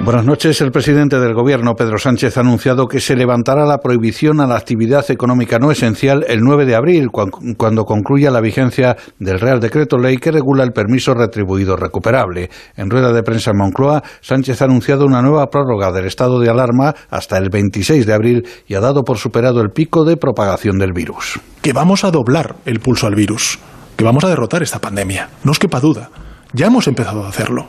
Speaker 9: Buenas noches. El presidente del Gobierno, Pedro Sánchez, ha anunciado que se levantará la prohibición a la actividad económica no esencial el 9 de abril, cuan- cuando concluya la vigencia del Real Decreto Ley que regula el permiso retribuido recuperable. En rueda de prensa en Moncloa, Sánchez ha anunciado una nueva prórroga del estado de alarma hasta el 26 de abril y ha dado por superado el pico de propagación del virus.
Speaker 11: que vamos a doblar el pulso al virus, que vamos a derrotar esta pandemia. No os quepa duda. Ya hemos empezado a hacerlo.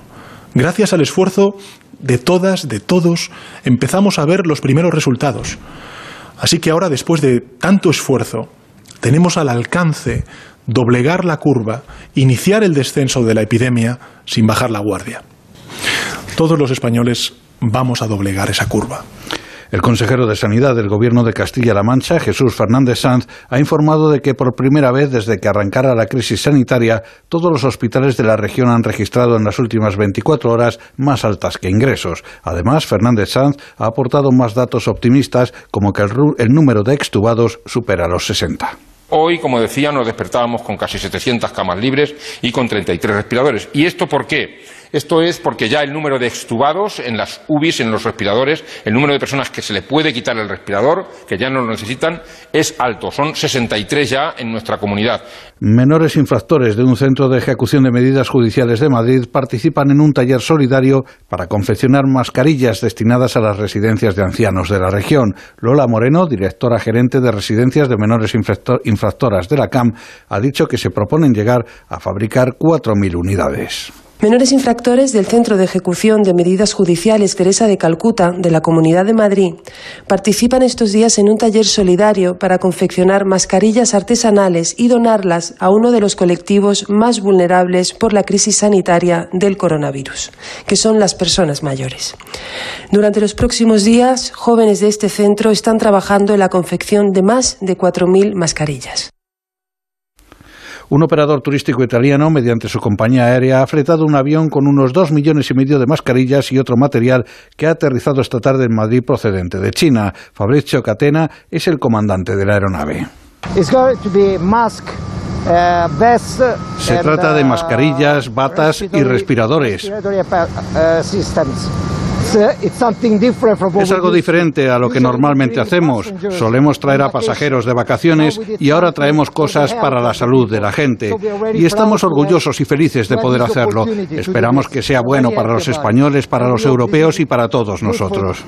Speaker 11: Gracias al esfuerzo de todas, de todos, empezamos a ver los primeros resultados. Así que ahora, después de tanto esfuerzo, tenemos al alcance doblegar la curva, iniciar el descenso de la epidemia sin bajar la guardia. Todos los españoles vamos a doblegar esa curva.
Speaker 9: El consejero de Sanidad del Gobierno de Castilla-La Mancha, Jesús Fernández Sanz, ha informado de que por primera vez desde que arrancara la crisis sanitaria, todos los hospitales de la región han registrado en las últimas 24 horas más altas que ingresos. Además, Fernández Sanz ha aportado más datos optimistas, como que el, el número de extubados supera los 60.
Speaker 12: Hoy, como decía, nos despertábamos con casi 700 camas libres y con 33 respiradores. ¿Y esto por qué? Esto es porque ya el número de extubados en las UBIs, en los respiradores, el número de personas que se le puede quitar el respirador, que ya no lo necesitan, es alto. Son 63 ya en nuestra comunidad.
Speaker 9: Menores infractores de un centro de ejecución de medidas judiciales de Madrid participan en un taller solidario para confeccionar mascarillas destinadas a las residencias de ancianos de la región. Lola Moreno, directora gerente de residencias de menores infracto- infractoras de la CAM, ha dicho que se proponen llegar a fabricar 4.000 unidades.
Speaker 13: Menores infractores del Centro de Ejecución de Medidas Judiciales Teresa de Calcuta, de la Comunidad de Madrid, participan estos días en un taller solidario para confeccionar mascarillas artesanales y donarlas a uno de los colectivos más vulnerables por la crisis sanitaria del coronavirus, que son las personas mayores. Durante los próximos días, jóvenes de este centro están trabajando en la confección de más de 4.000 mascarillas.
Speaker 9: Un operador turístico italiano, mediante su compañía aérea, ha fletado un avión con unos dos millones y medio de mascarillas y otro material que ha aterrizado esta tarde en Madrid procedente de China. Fabrizio Catena es el comandante de la aeronave. Se trata de mascarillas, batas y respiradores. Es algo diferente a lo que normalmente hacemos. Solemos traer a pasajeros de vacaciones y ahora traemos cosas para la salud de la gente. Y estamos orgullosos y felices de poder hacerlo. Esperamos que sea bueno para los españoles, para los europeos y para todos nosotros.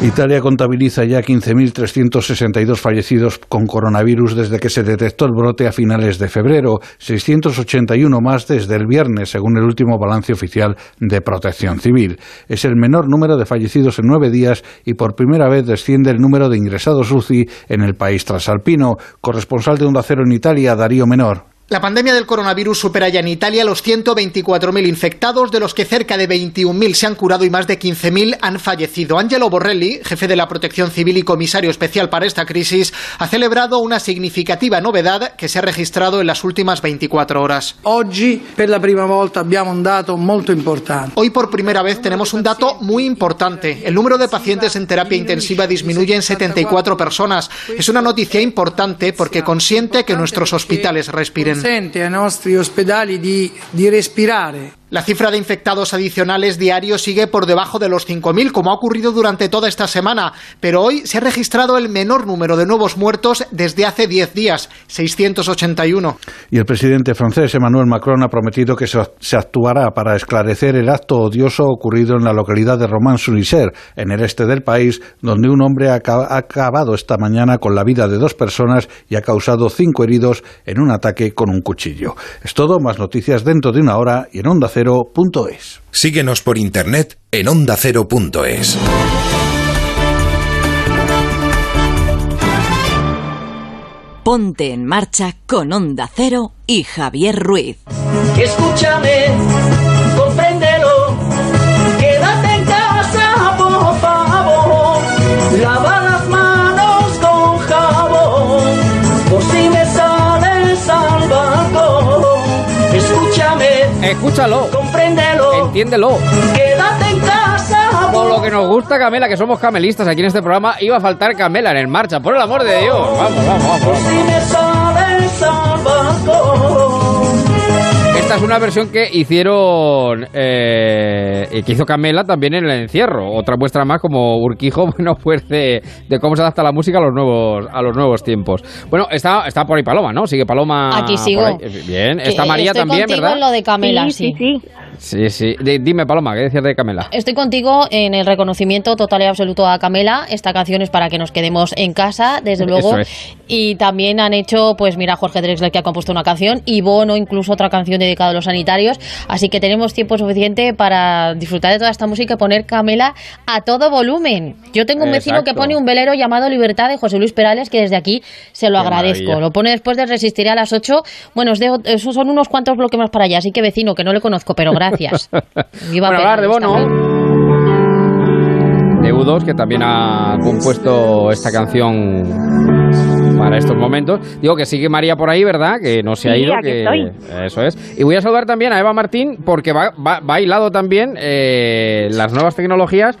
Speaker 9: Italia contabiliza ya 15.362 fallecidos con coronavirus desde que se detectó el brote a finales de febrero, 681 más desde el viernes, según el último balance oficial de Protección Civil. Es el menor número de fallecidos en nueve días y por primera vez desciende el número de ingresados UCI en el país trasalpino. Corresponsal de Onda Cero en Italia, Darío Menor.
Speaker 14: La pandemia del coronavirus supera ya en Italia los 124.000 infectados, de los que cerca de 21.000 se han curado y más de 15.000 han fallecido. Angelo Borrelli, jefe de la Protección Civil y comisario especial para esta crisis, ha celebrado una significativa novedad que se ha registrado en las últimas 24 horas.
Speaker 15: Oggi per la volta abbiamo un dato molto importante.
Speaker 14: Hoy por primera vez tenemos un dato muy importante. El número de pacientes en terapia intensiva disminuye en 74 personas. Es una noticia importante porque consiente que nuestros hospitales respiren.
Speaker 15: Consente ai nostri ospedali di, di respirare.
Speaker 14: La cifra de infectados adicionales diarios sigue por debajo de los 5.000, como ha ocurrido durante toda esta semana, pero hoy se ha registrado el menor número de nuevos muertos desde hace 10 días, 681.
Speaker 9: Y el presidente francés Emmanuel Macron ha prometido que se actuará para esclarecer el acto odioso ocurrido en la localidad de Romans-sur-Isère, en el este del país, donde un hombre ha acabado esta mañana con la vida de dos personas y ha causado cinco heridos en un ataque con un cuchillo. Es todo, más noticias dentro de una hora y en Onda ondacero.es.
Speaker 10: Síguenos por internet en ondacero.es.
Speaker 1: Ponte en marcha con Onda Cero y Javier Ruiz.
Speaker 3: Escúchame,
Speaker 2: Escúchalo.
Speaker 3: compréndelo,
Speaker 2: Entiéndelo.
Speaker 3: quédate en casa,
Speaker 2: Por lo que nos gusta, Camela, que somos camelistas aquí en este programa, iba a faltar Camela en el marcha, por el amor de Dios. Vamos, vamos, vamos.
Speaker 3: por
Speaker 2: Esta es una versión que hicieron, eh, y que hizo Camela también en el encierro. Otra muestra más como Urquijo, bueno, pues de, de cómo se adapta la música a los nuevos, a los nuevos tiempos. Bueno, está, está por ahí Paloma, ¿no? Sigue Paloma.
Speaker 4: Aquí sigo.
Speaker 2: Bien, está María
Speaker 4: estoy
Speaker 2: también, ¿verdad?
Speaker 4: en lo de Camela,
Speaker 16: Sí,
Speaker 4: sí.
Speaker 16: sí, sí.
Speaker 2: Sí, sí. Di- Dime, Paloma, ¿qué decías de Camela?
Speaker 4: Estoy contigo en el reconocimiento total y absoluto a Camela. Esta canción es para que nos quedemos en casa, desde luego.
Speaker 2: Es.
Speaker 4: Y también han hecho, pues mira, Jorge Drexler que ha compuesto una canción y Bono incluso otra canción dedicada a los sanitarios. Así que tenemos tiempo suficiente para disfrutar de toda esta música y poner Camela a todo volumen. Yo tengo un vecino que
Speaker 2: Exacto.
Speaker 4: pone un velero llamado Libertad de José Luis Perales que desde aquí se lo
Speaker 2: Qué
Speaker 4: agradezco.
Speaker 2: maravilla.
Speaker 4: Lo pone después de Resistiré a las 8. Bueno, os dejo- esos son unos cuantos bloques más para allá, así que vecino, que no le conozco, pero gracias. Viva
Speaker 2: bueno, hablar de Bono.
Speaker 4: también.
Speaker 2: De U2, que también ha compuesto esta canción para estos momentos. Digo que sigue María por ahí, ¿verdad? Que no se ha
Speaker 16: Sí,
Speaker 2: ido.
Speaker 16: aquí
Speaker 2: que...
Speaker 16: estoy.
Speaker 2: Eso es. Y voy a saludar también a Eva Martín, porque va, va, va hilado también eh, las nuevas tecnologías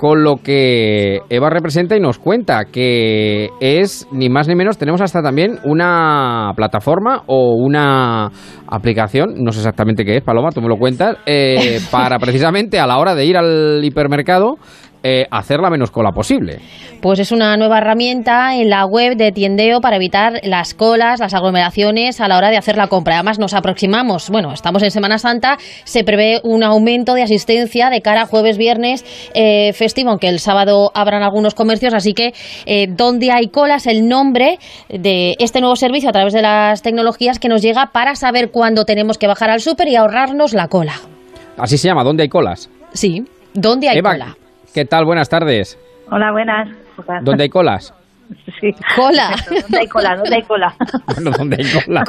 Speaker 2: con lo que Eva representa y nos cuenta, que es ni más ni menos, tenemos hasta también una plataforma o una aplicación, no sé exactamente qué es, Paloma, tú me lo cuentas, eh, para precisamente a la hora de ir al hipermercado, eh, hacer la menos cola posible.
Speaker 4: Pues es una nueva herramienta en la web de Tiendeo para evitar las colas, las aglomeraciones a la hora de hacer la compra. Además, nos aproximamos, bueno, estamos en Semana Santa, se prevé un aumento de asistencia de cara a jueves, viernes eh, festivo, aunque el sábado abran algunos comercios. Así que, eh, donde hay colas, el nombre de este nuevo servicio a través de las tecnologías que nos llega para saber cuándo tenemos que bajar al súper y ahorrarnos la cola.
Speaker 2: Así se llama, ¿dónde hay colas?
Speaker 4: Sí, ¿dónde hay
Speaker 2: Eva,
Speaker 4: cola?
Speaker 2: ¿Qué tal? Buenas tardes.
Speaker 16: Hola, buenas.
Speaker 2: ¿Dónde hay colas?
Speaker 16: Sí.
Speaker 4: Cola.
Speaker 16: ¿Dónde hay cola? ¿Dónde hay cola?
Speaker 2: Bueno, ¿dónde hay cola?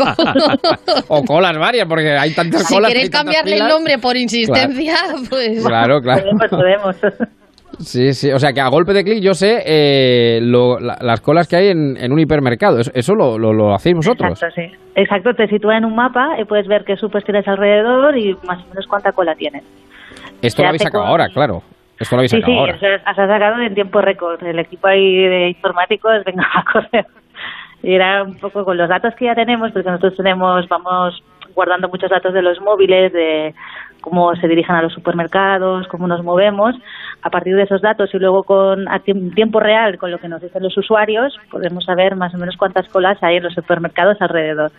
Speaker 2: o colas varias, porque hay tantas
Speaker 4: Si
Speaker 2: colas.
Speaker 4: queréis
Speaker 2: hay tantas
Speaker 4: cambiarle el nombre por insistencia, pues...
Speaker 2: Claro, claro.
Speaker 16: Podemos, podemos.
Speaker 2: Sí, sí. O sea, que a golpe de clic yo sé eh, lo- la- las colas que hay en, en un hipermercado. Eso, eso lo, lo, lo hacéis vosotros.
Speaker 16: Exacto, sí. Exacto, te sitúa en un mapa y puedes ver qué supers tienes alrededor y más o menos cuánta cola tienes.
Speaker 2: Esto
Speaker 16: Se
Speaker 2: lo habéis sacado ahora, claro. Esto lo habéis
Speaker 16: Sí, sí,
Speaker 2: ahora.
Speaker 16: eso es- has sacado en tiempo récord. El equipo ahí de informáticos, venga a correr. Y era un poco con los datos que ya tenemos, porque nosotros tenemos, vamos guardando muchos datos de los móviles, de cómo se dirigen a los supermercados, cómo nos movemos. A partir de esos datos y luego con a tiemp- tiempo real, con lo que nos dicen los usuarios, podemos saber más o menos cuántas colas hay en los supermercados alrededor.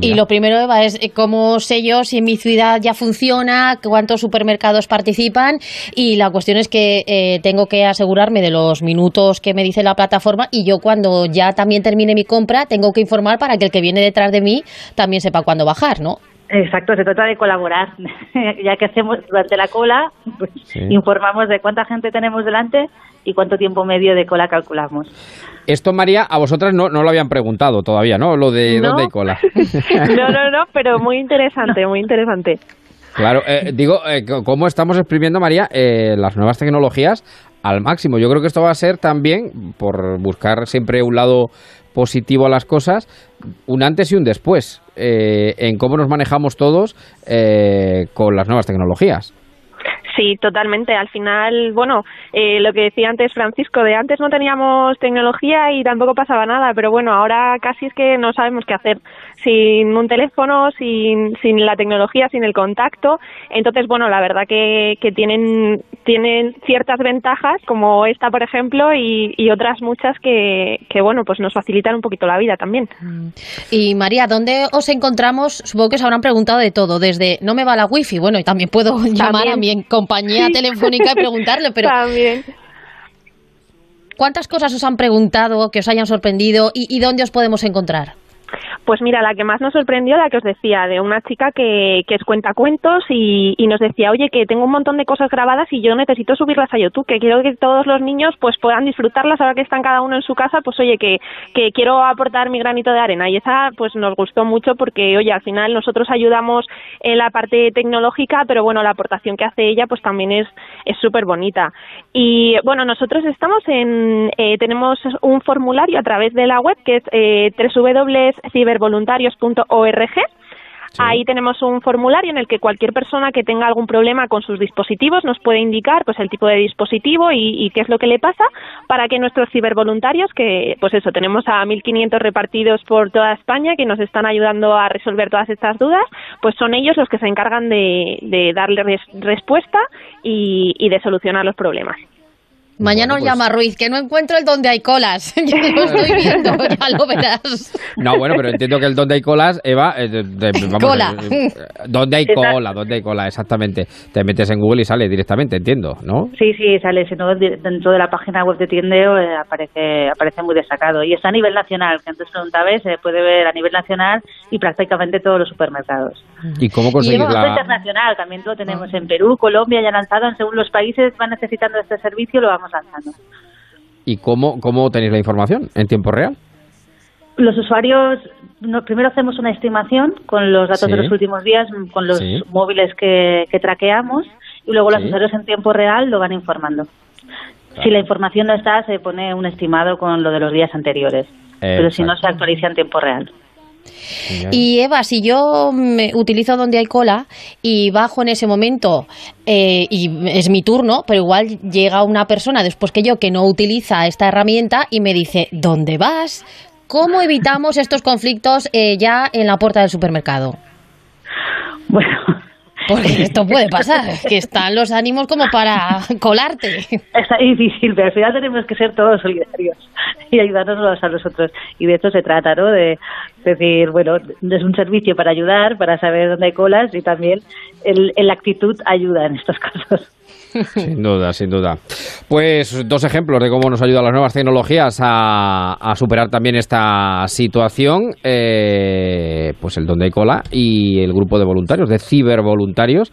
Speaker 4: Y lo primero, Eva, es eh, cómo sé yo si en mi ciudad ya funciona, cuántos supermercados participan y la cuestión es que eh, tengo que asegurarme de los minutos que me dice la plataforma y yo cuando ya también termine mi compra tengo que informar para que el que viene detrás de mí también sepa cuándo bajar, ¿no?
Speaker 16: Exacto, se trata de colaborar. ya que hacemos durante la cola, pues,
Speaker 2: Sí.
Speaker 16: informamos de cuánta gente tenemos delante y cuánto tiempo medio de cola calculamos.
Speaker 2: Esto, María, a vosotras no, no lo habían preguntado todavía, ¿no? Lo de
Speaker 8: No.
Speaker 2: dónde hay cola.
Speaker 8: No, no, no, pero muy interesante, muy interesante.
Speaker 2: Claro, eh, digo, eh, ¿cómo estamos exprimiendo, María, eh, las nuevas tecnologías al máximo? Yo creo que esto va a ser también, por buscar siempre un lado positivo a las cosas, un antes y un después eh, en cómo nos manejamos todos eh, con las nuevas tecnologías.
Speaker 8: Sí, totalmente. Al final, bueno, eh, lo que decía antes Francisco, de antes no teníamos tecnología y tampoco pasaba nada, pero bueno, ahora casi es que no sabemos qué hacer sin un teléfono, sin, sin la tecnología, sin el contacto. Entonces, bueno, la verdad que, que tienen, tienen ciertas ventajas, como esta, por ejemplo, y, y otras muchas que, que, bueno, pues nos facilitan un poquito la vida también.
Speaker 4: Y María, ¿dónde os encontramos? Supongo que os habrán preguntado de todo, desde no me va la wifi, bueno, y también puedo llamar a mi compañía
Speaker 8: Sí.
Speaker 4: telefónica y preguntarle, pero
Speaker 8: También.
Speaker 4: ¿cuántas cosas os han preguntado que os hayan sorprendido y, y dónde os podemos encontrar?
Speaker 8: Pues mira, la que más nos sorprendió, la que os decía, de una chica que, que es cuentacuentos y, y nos decía, oye, que tengo un montón de cosas grabadas y yo necesito subirlas a YouTube, que quiero que todos los niños pues puedan disfrutarlas ahora que están cada uno en su casa, pues oye, que, que quiero aportar mi granito de arena. Y esa pues nos gustó mucho porque, oye, al final nosotros ayudamos en la parte tecnológica, pero bueno, la aportación que hace ella pues también es súper bonita. Y bueno, nosotros estamos en, eh, tenemos un formulario a través de la web que es eh, www.cibervoluntarios.org. Ahí tenemos un formulario en el que cualquier persona que tenga algún problema con sus dispositivos nos puede indicar pues el tipo de dispositivo y, y qué es lo que le pasa para que nuestros cibervoluntarios, que pues eso, tenemos a 1.500 repartidos por toda España que nos están ayudando a resolver todas estas dudas, pues son ellos los que se encargan de, de darle res- respuesta y, y de solucionar los problemas.
Speaker 4: Mañana os
Speaker 2: pues-
Speaker 4: llama Ruiz, que no encuentro el donde hay colas. Yo lo estoy viendo, ya lo verás.
Speaker 2: No, bueno, pero entiendo que el donde hay colas, Eva, eh, de- de- vamos,
Speaker 4: Cola.
Speaker 2: eh, donde hay
Speaker 16: Exacto.
Speaker 2: cola, donde hay cola, exactamente. Te metes en Google y sale directamente, entiendo, ¿no?
Speaker 16: Sí, sí, sale, si no, dentro de la página web de Tiendeo eh, aparece, aparece muy destacado. Y está a nivel nacional, que antes preguntabas, se puede ver a nivel nacional y prácticamente todos los supermercados.
Speaker 2: ¿Y cómo
Speaker 16: Y
Speaker 2: conseguir
Speaker 16: luego
Speaker 2: la...?
Speaker 16: internacional, también lo tenemos en Perú, Colombia, ya lanzado, según los países van necesitando este servicio, lo vamos lanzando.
Speaker 2: ¿Y cómo, cómo tenéis la información? ¿En tiempo real?
Speaker 16: Los usuarios, no, primero hacemos una estimación con los datos
Speaker 2: Sí.
Speaker 16: de los últimos días, mm, con los
Speaker 2: Sí.
Speaker 16: móviles que, que traqueamos, y luego los
Speaker 2: Sí.
Speaker 16: usuarios en tiempo real lo van informando. Si la información no está, se pone un estimado con lo de los días anteriores. Pero si no, se actualiza en tiempo real.
Speaker 4: Y Eva, si yo me utilizo donde hay cola y bajo en ese momento eh, y es mi turno, pero igual llega una persona después que yo que no utiliza esta herramienta y me dice, ¿dónde vas? ¿Cómo evitamos estos conflictos eh, ya en la puerta del supermercado?
Speaker 16: Bueno.
Speaker 4: Porque esto puede pasar, que están los ánimos como para colarte.
Speaker 16: Está difícil, pero al final tenemos que ser todos solidarios y ayudarnos unos a los otros. Y de esto se trata, ¿no? De decir, bueno, es un servicio para ayudar, para saber dónde hay colas y también el, el- la actitud ayuda en estos casos.
Speaker 2: Sin duda, sin duda. Pues dos ejemplos de cómo nos ayudan las nuevas tecnologías a, superar también esta situación. eh, pues el Donde hay Cola y el grupo de voluntarios, de cibervoluntarios.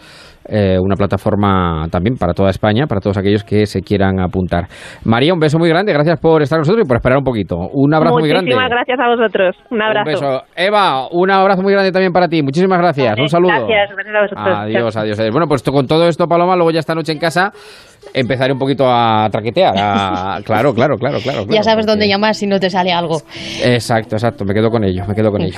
Speaker 2: Eh, una plataforma también para toda España, para todos aquellos que se quieran apuntar. María, un beso muy grande. Gracias por estar con nosotros y por esperar un poquito. Un abrazo muy grande.
Speaker 8: Muchísimas gracias a vosotros. Un abrazo.
Speaker 2: Un beso. Eva, un abrazo muy grande también para ti. Muchísimas gracias. un saludo.
Speaker 16: Gracias, gracias a vosotros.
Speaker 2: Adiós, adiós, adiós. Bueno, pues con todo esto, Paloma, luego ya esta noche en casa empezaré un poquito a traquetear. a- Claro, claro, claro, claro.
Speaker 4: ya sabes
Speaker 2: porque-
Speaker 4: dónde llamar si no te sale algo.
Speaker 2: Exacto, exacto. Me quedo con ello, me quedo con ello.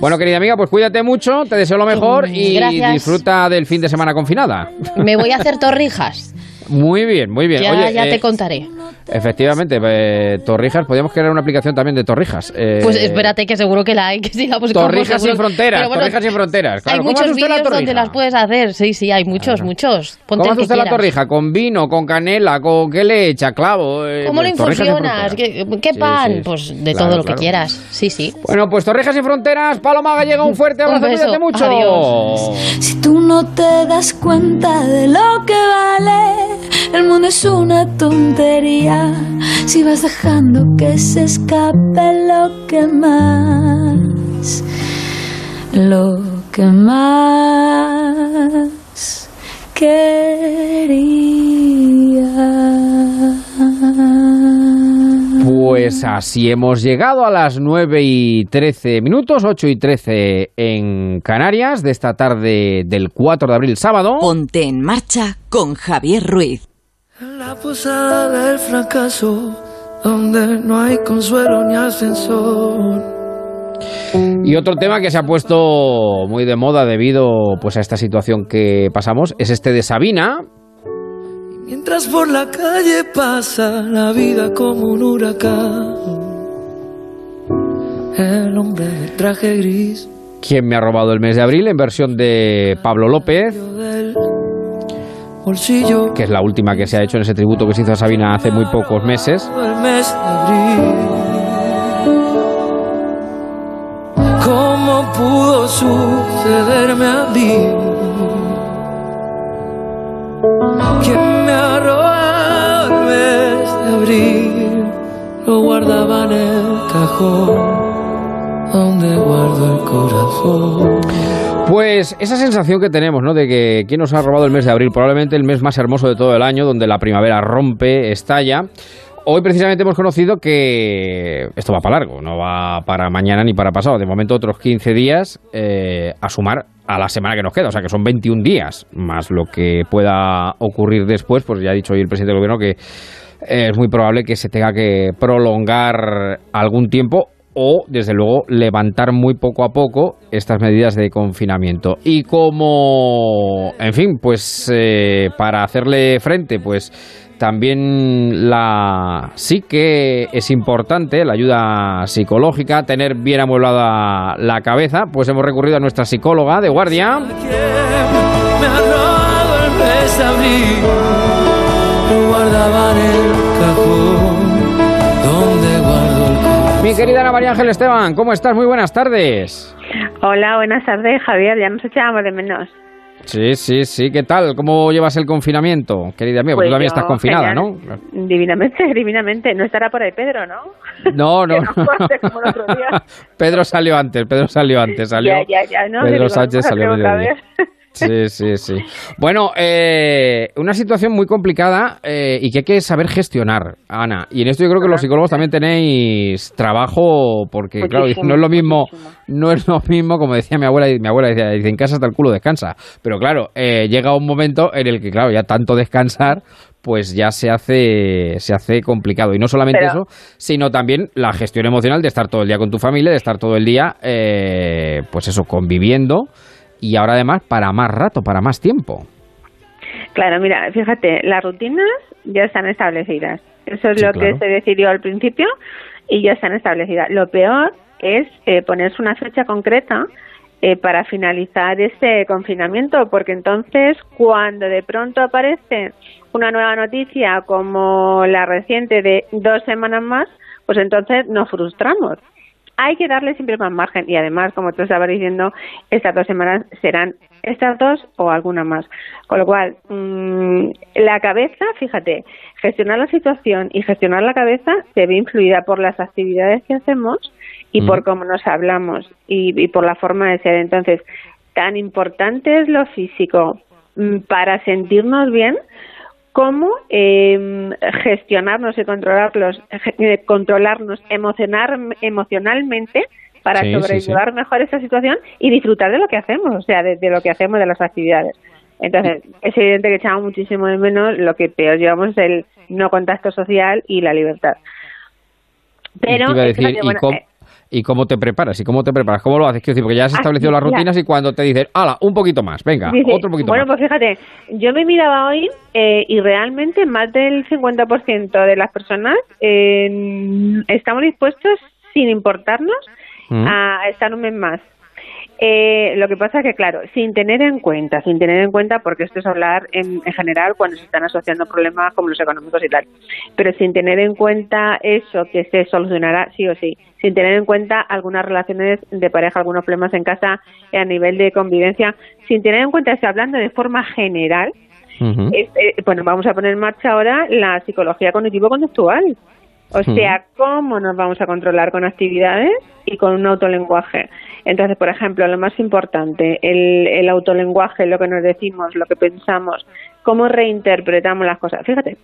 Speaker 2: Bueno, querida amiga, pues cuídate mucho, te deseo lo mejor y
Speaker 4: Gracias.
Speaker 2: disfruta del fin de semana confinada.
Speaker 4: Me voy a hacer torrijas.
Speaker 2: Muy bien, muy bien.
Speaker 4: Ya,
Speaker 2: Oye,
Speaker 4: ya
Speaker 2: eh,
Speaker 4: te contaré.
Speaker 2: efectivamente, eh, Torrijas, podríamos crear una aplicación también de Torrijas. eh,
Speaker 4: Pues espérate que seguro que la hay, que si la buscamos
Speaker 2: Torrijas
Speaker 4: seguro-
Speaker 2: sin fronteras,
Speaker 4: bueno,
Speaker 2: Torrijas sin fronteras. Claro,
Speaker 4: hay
Speaker 2: ¿cómo hace
Speaker 4: muchos
Speaker 2: usted la
Speaker 4: vídeos donde las puedes hacer, sí, sí, hay muchos, muchos. Ponte
Speaker 2: ¿Cómo hace usted la torrija? ¿Con vino, con canela, con qué le echa? Clavo. eh,
Speaker 4: ¿Cómo lo
Speaker 2: pues,
Speaker 4: infusionas? ¿Qué, qué
Speaker 2: Sí,
Speaker 4: pan?
Speaker 2: sí,
Speaker 4: Pues de
Speaker 2: claro,
Speaker 4: todo lo que quieras. Sí, sí.
Speaker 2: Bueno, pues Torrijas sin fronteras, Paloma Gallega, un fuerte
Speaker 4: Un
Speaker 2: abrazo,
Speaker 4: beso,
Speaker 2: cuídate mucho.
Speaker 4: adiós.
Speaker 17: Si tú no te das cuenta de lo que vale, el mundo es una tontería. Si vas dejando que se escape lo que más, lo que más quería.
Speaker 2: Pues así hemos llegado a las 9 y 13 minutos, 8 y 13 en Canarias, de esta tarde del 4 de abril, sábado.
Speaker 1: Ponte en marcha con Javier Ruiz.
Speaker 5: La posada del fracaso, donde no hay consuelo ni ascensor.
Speaker 2: Y otro tema que se ha puesto muy de moda debido pues a esta situación que pasamos es este de Sabina,
Speaker 18: Mientras por la calle pasa la vida como un huracán. El hombre de traje gris
Speaker 2: ¿Quién me ha robado el mes de abril? En versión de Pablo López, que es la última que se ha hecho en ese tributo que se hizo a Sabina hace muy pocos meses.
Speaker 18: el mes de abril. ¿Cómo pudo sucederme a mí? Lo guardaba en el cajón donde guardo el corazón.
Speaker 2: Pues esa sensación que tenemos, ¿no? De que quién nos ha robado el mes de abril, probablemente el mes más hermoso de todo el año, donde la primavera rompe, estalla. Hoy precisamente hemos conocido que esto va para largo, no va para mañana ni para pasado. De momento otros 15 días eh, a sumar a la semana que nos queda, o sea que son 21 días, más lo que pueda ocurrir después, pues ya ha dicho hoy el presidente del gobierno que es muy probable que se tenga que prolongar algún tiempo o, desde luego, levantar muy poco a poco estas medidas de confinamiento. Y como, en fin, pues eh, para hacerle frente, pues también la sí que es importante la ayuda psicológica, tener bien amueblada la cabeza, pues hemos recurrido a nuestra psicóloga de guardia.
Speaker 18: Guardaba en el cajón donde guardo el corazón.
Speaker 2: Mi querida Ana María Ángel Esteban, ¿cómo estás? Muy buenas tardes.
Speaker 19: Hola, buenas tardes, Javier. Ya nos echábamos de menos.
Speaker 2: Sí, sí, sí, ¿qué tal? ¿Cómo llevas el confinamiento, querida mía? Porque
Speaker 19: Pues
Speaker 2: tú también
Speaker 19: yo,
Speaker 2: estás confinada,
Speaker 19: genial.
Speaker 2: ¿no?
Speaker 19: Divinamente, divinamente. No estará por ahí Pedro, ¿no?
Speaker 2: No, no.
Speaker 19: Que no corte como el otro día.
Speaker 2: Pedro salió antes, Pedro salió antes, salió.
Speaker 19: Ya, ya, ya, ¿no?
Speaker 2: Pedro
Speaker 19: Digo,
Speaker 2: Sánchez salió a Sí, sí, sí. Bueno, eh, una situación muy complicada eh, y que hay que saber gestionar, Ana. Y en esto yo creo que los psicólogos también tenéis trabajo porque, claro, no es lo mismo, no es lo mismo, como decía mi abuela, y mi abuela decía, dice, en casa hasta el culo descansa. Pero claro, eh, llega un momento en el que, claro, ya tanto descansar, pues ya se hace, se hace complicado. Y no solamente
Speaker 19: Pero-
Speaker 2: eso, sino también la gestión emocional de estar todo el día con tu familia, de estar todo el día, eh, pues eso, conviviendo. Y ahora además para más rato, para más tiempo.
Speaker 19: Claro, mira, fíjate, las rutinas ya están establecidas. Eso es
Speaker 2: Sí,
Speaker 19: lo
Speaker 2: claro.
Speaker 19: que se decidió al principio y ya están establecidas. Lo peor es eh, ponerse una fecha concreta eh, para finalizar este confinamiento, porque entonces cuando de pronto aparece una nueva noticia como la reciente de dos semanas más, pues entonces nos frustramos. Hay que darle siempre más margen y además, como tú estabas diciendo, estas dos semanas serán estas dos o alguna más. Con lo cual, mm, la cabeza, fíjate, gestionar la situación y gestionar la cabeza se ve influida por las actividades que hacemos y por cómo nos hablamos y, y por la forma de ser. Entonces, tan importante es lo físico mm, para sentirnos bien cómo eh, gestionarnos y controlarlos, eh, controlarnos emocionar, emocionalmente para
Speaker 2: Sí, sí,
Speaker 19: sobrellevar mejor esta situación y disfrutar de lo que hacemos, o sea, de, de lo que hacemos, de las actividades. Entonces, es evidente que echamos muchísimo de menos, lo que peor llevamos es el no contacto social y la libertad. Pero,
Speaker 2: Y decir,
Speaker 19: fíjate,
Speaker 2: ¿y,
Speaker 19: bueno,
Speaker 2: cómo,
Speaker 19: eh,
Speaker 2: ¿y cómo te preparas? ¿Y cómo te preparas? ¿Cómo lo haces? Quiero decir, porque ya has
Speaker 19: Ah,
Speaker 2: establecido las rutinas y cuando te dicen, hala, un poquito más, venga,
Speaker 19: Dice,
Speaker 2: otro poquito
Speaker 19: bueno,
Speaker 2: más.
Speaker 19: pues fíjate, yo me miraba hoy eh, y realmente más del 50% de las personas eh, estamos dispuestos, sin importarnos,
Speaker 2: Mm.
Speaker 19: a estar un mes más. Eh, lo que pasa es que, claro, sin tener en cuenta, sin tener en cuenta, porque esto es hablar en, en general cuando se están asociando problemas como los económicos y tal, pero sin tener en cuenta eso que se solucionará sí o sí, sin tener en cuenta algunas relaciones de pareja, algunos problemas en casa eh, a nivel de convivencia, sin tener en cuenta, estoy hablando de forma general, eh, bueno, vamos a poner en marcha ahora la psicología cognitivo-conductual. O sea, cómo nos vamos a controlar con actividades y con un autolenguaje. Entonces, por ejemplo, lo más importante, el, el autolenguaje, lo que nos decimos, lo que pensamos, cómo reinterpretamos las cosas. Fíjate,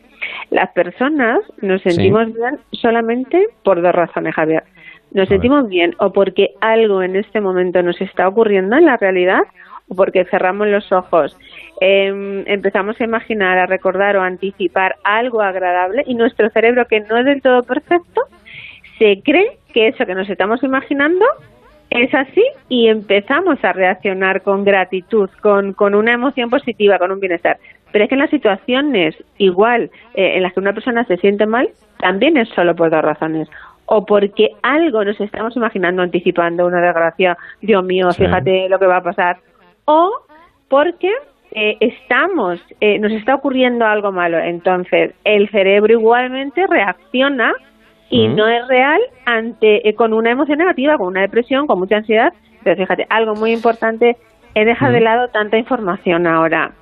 Speaker 19: las personas nos
Speaker 20: Sí.
Speaker 19: sentimos bien solamente por dos razones, Javier. Nos sentimos bien o porque algo en este momento nos está ocurriendo en la realidad o porque cerramos los ojos, em, empezamos a imaginar, a recordar o a anticipar algo agradable y nuestro cerebro, que no es del todo perfecto, se cree que eso que nos estamos imaginando es así y empezamos a reaccionar con gratitud, con, con una emoción positiva, con un bienestar. Pero es que en las situaciones igual eh, en las que una persona se siente mal, también es solo por dos razones. O porque algo nos estamos imaginando, anticipando una desgracia, Dios mío, fíjate lo que va a pasar. O porque eh, estamos, eh, nos está ocurriendo algo malo. Entonces, el cerebro igualmente reacciona y
Speaker 21: Mm.
Speaker 19: no es real ante eh, con una emoción negativa, con una depresión, con mucha ansiedad. Pero fíjate, algo muy importante es dejar de lado tanta información ahora.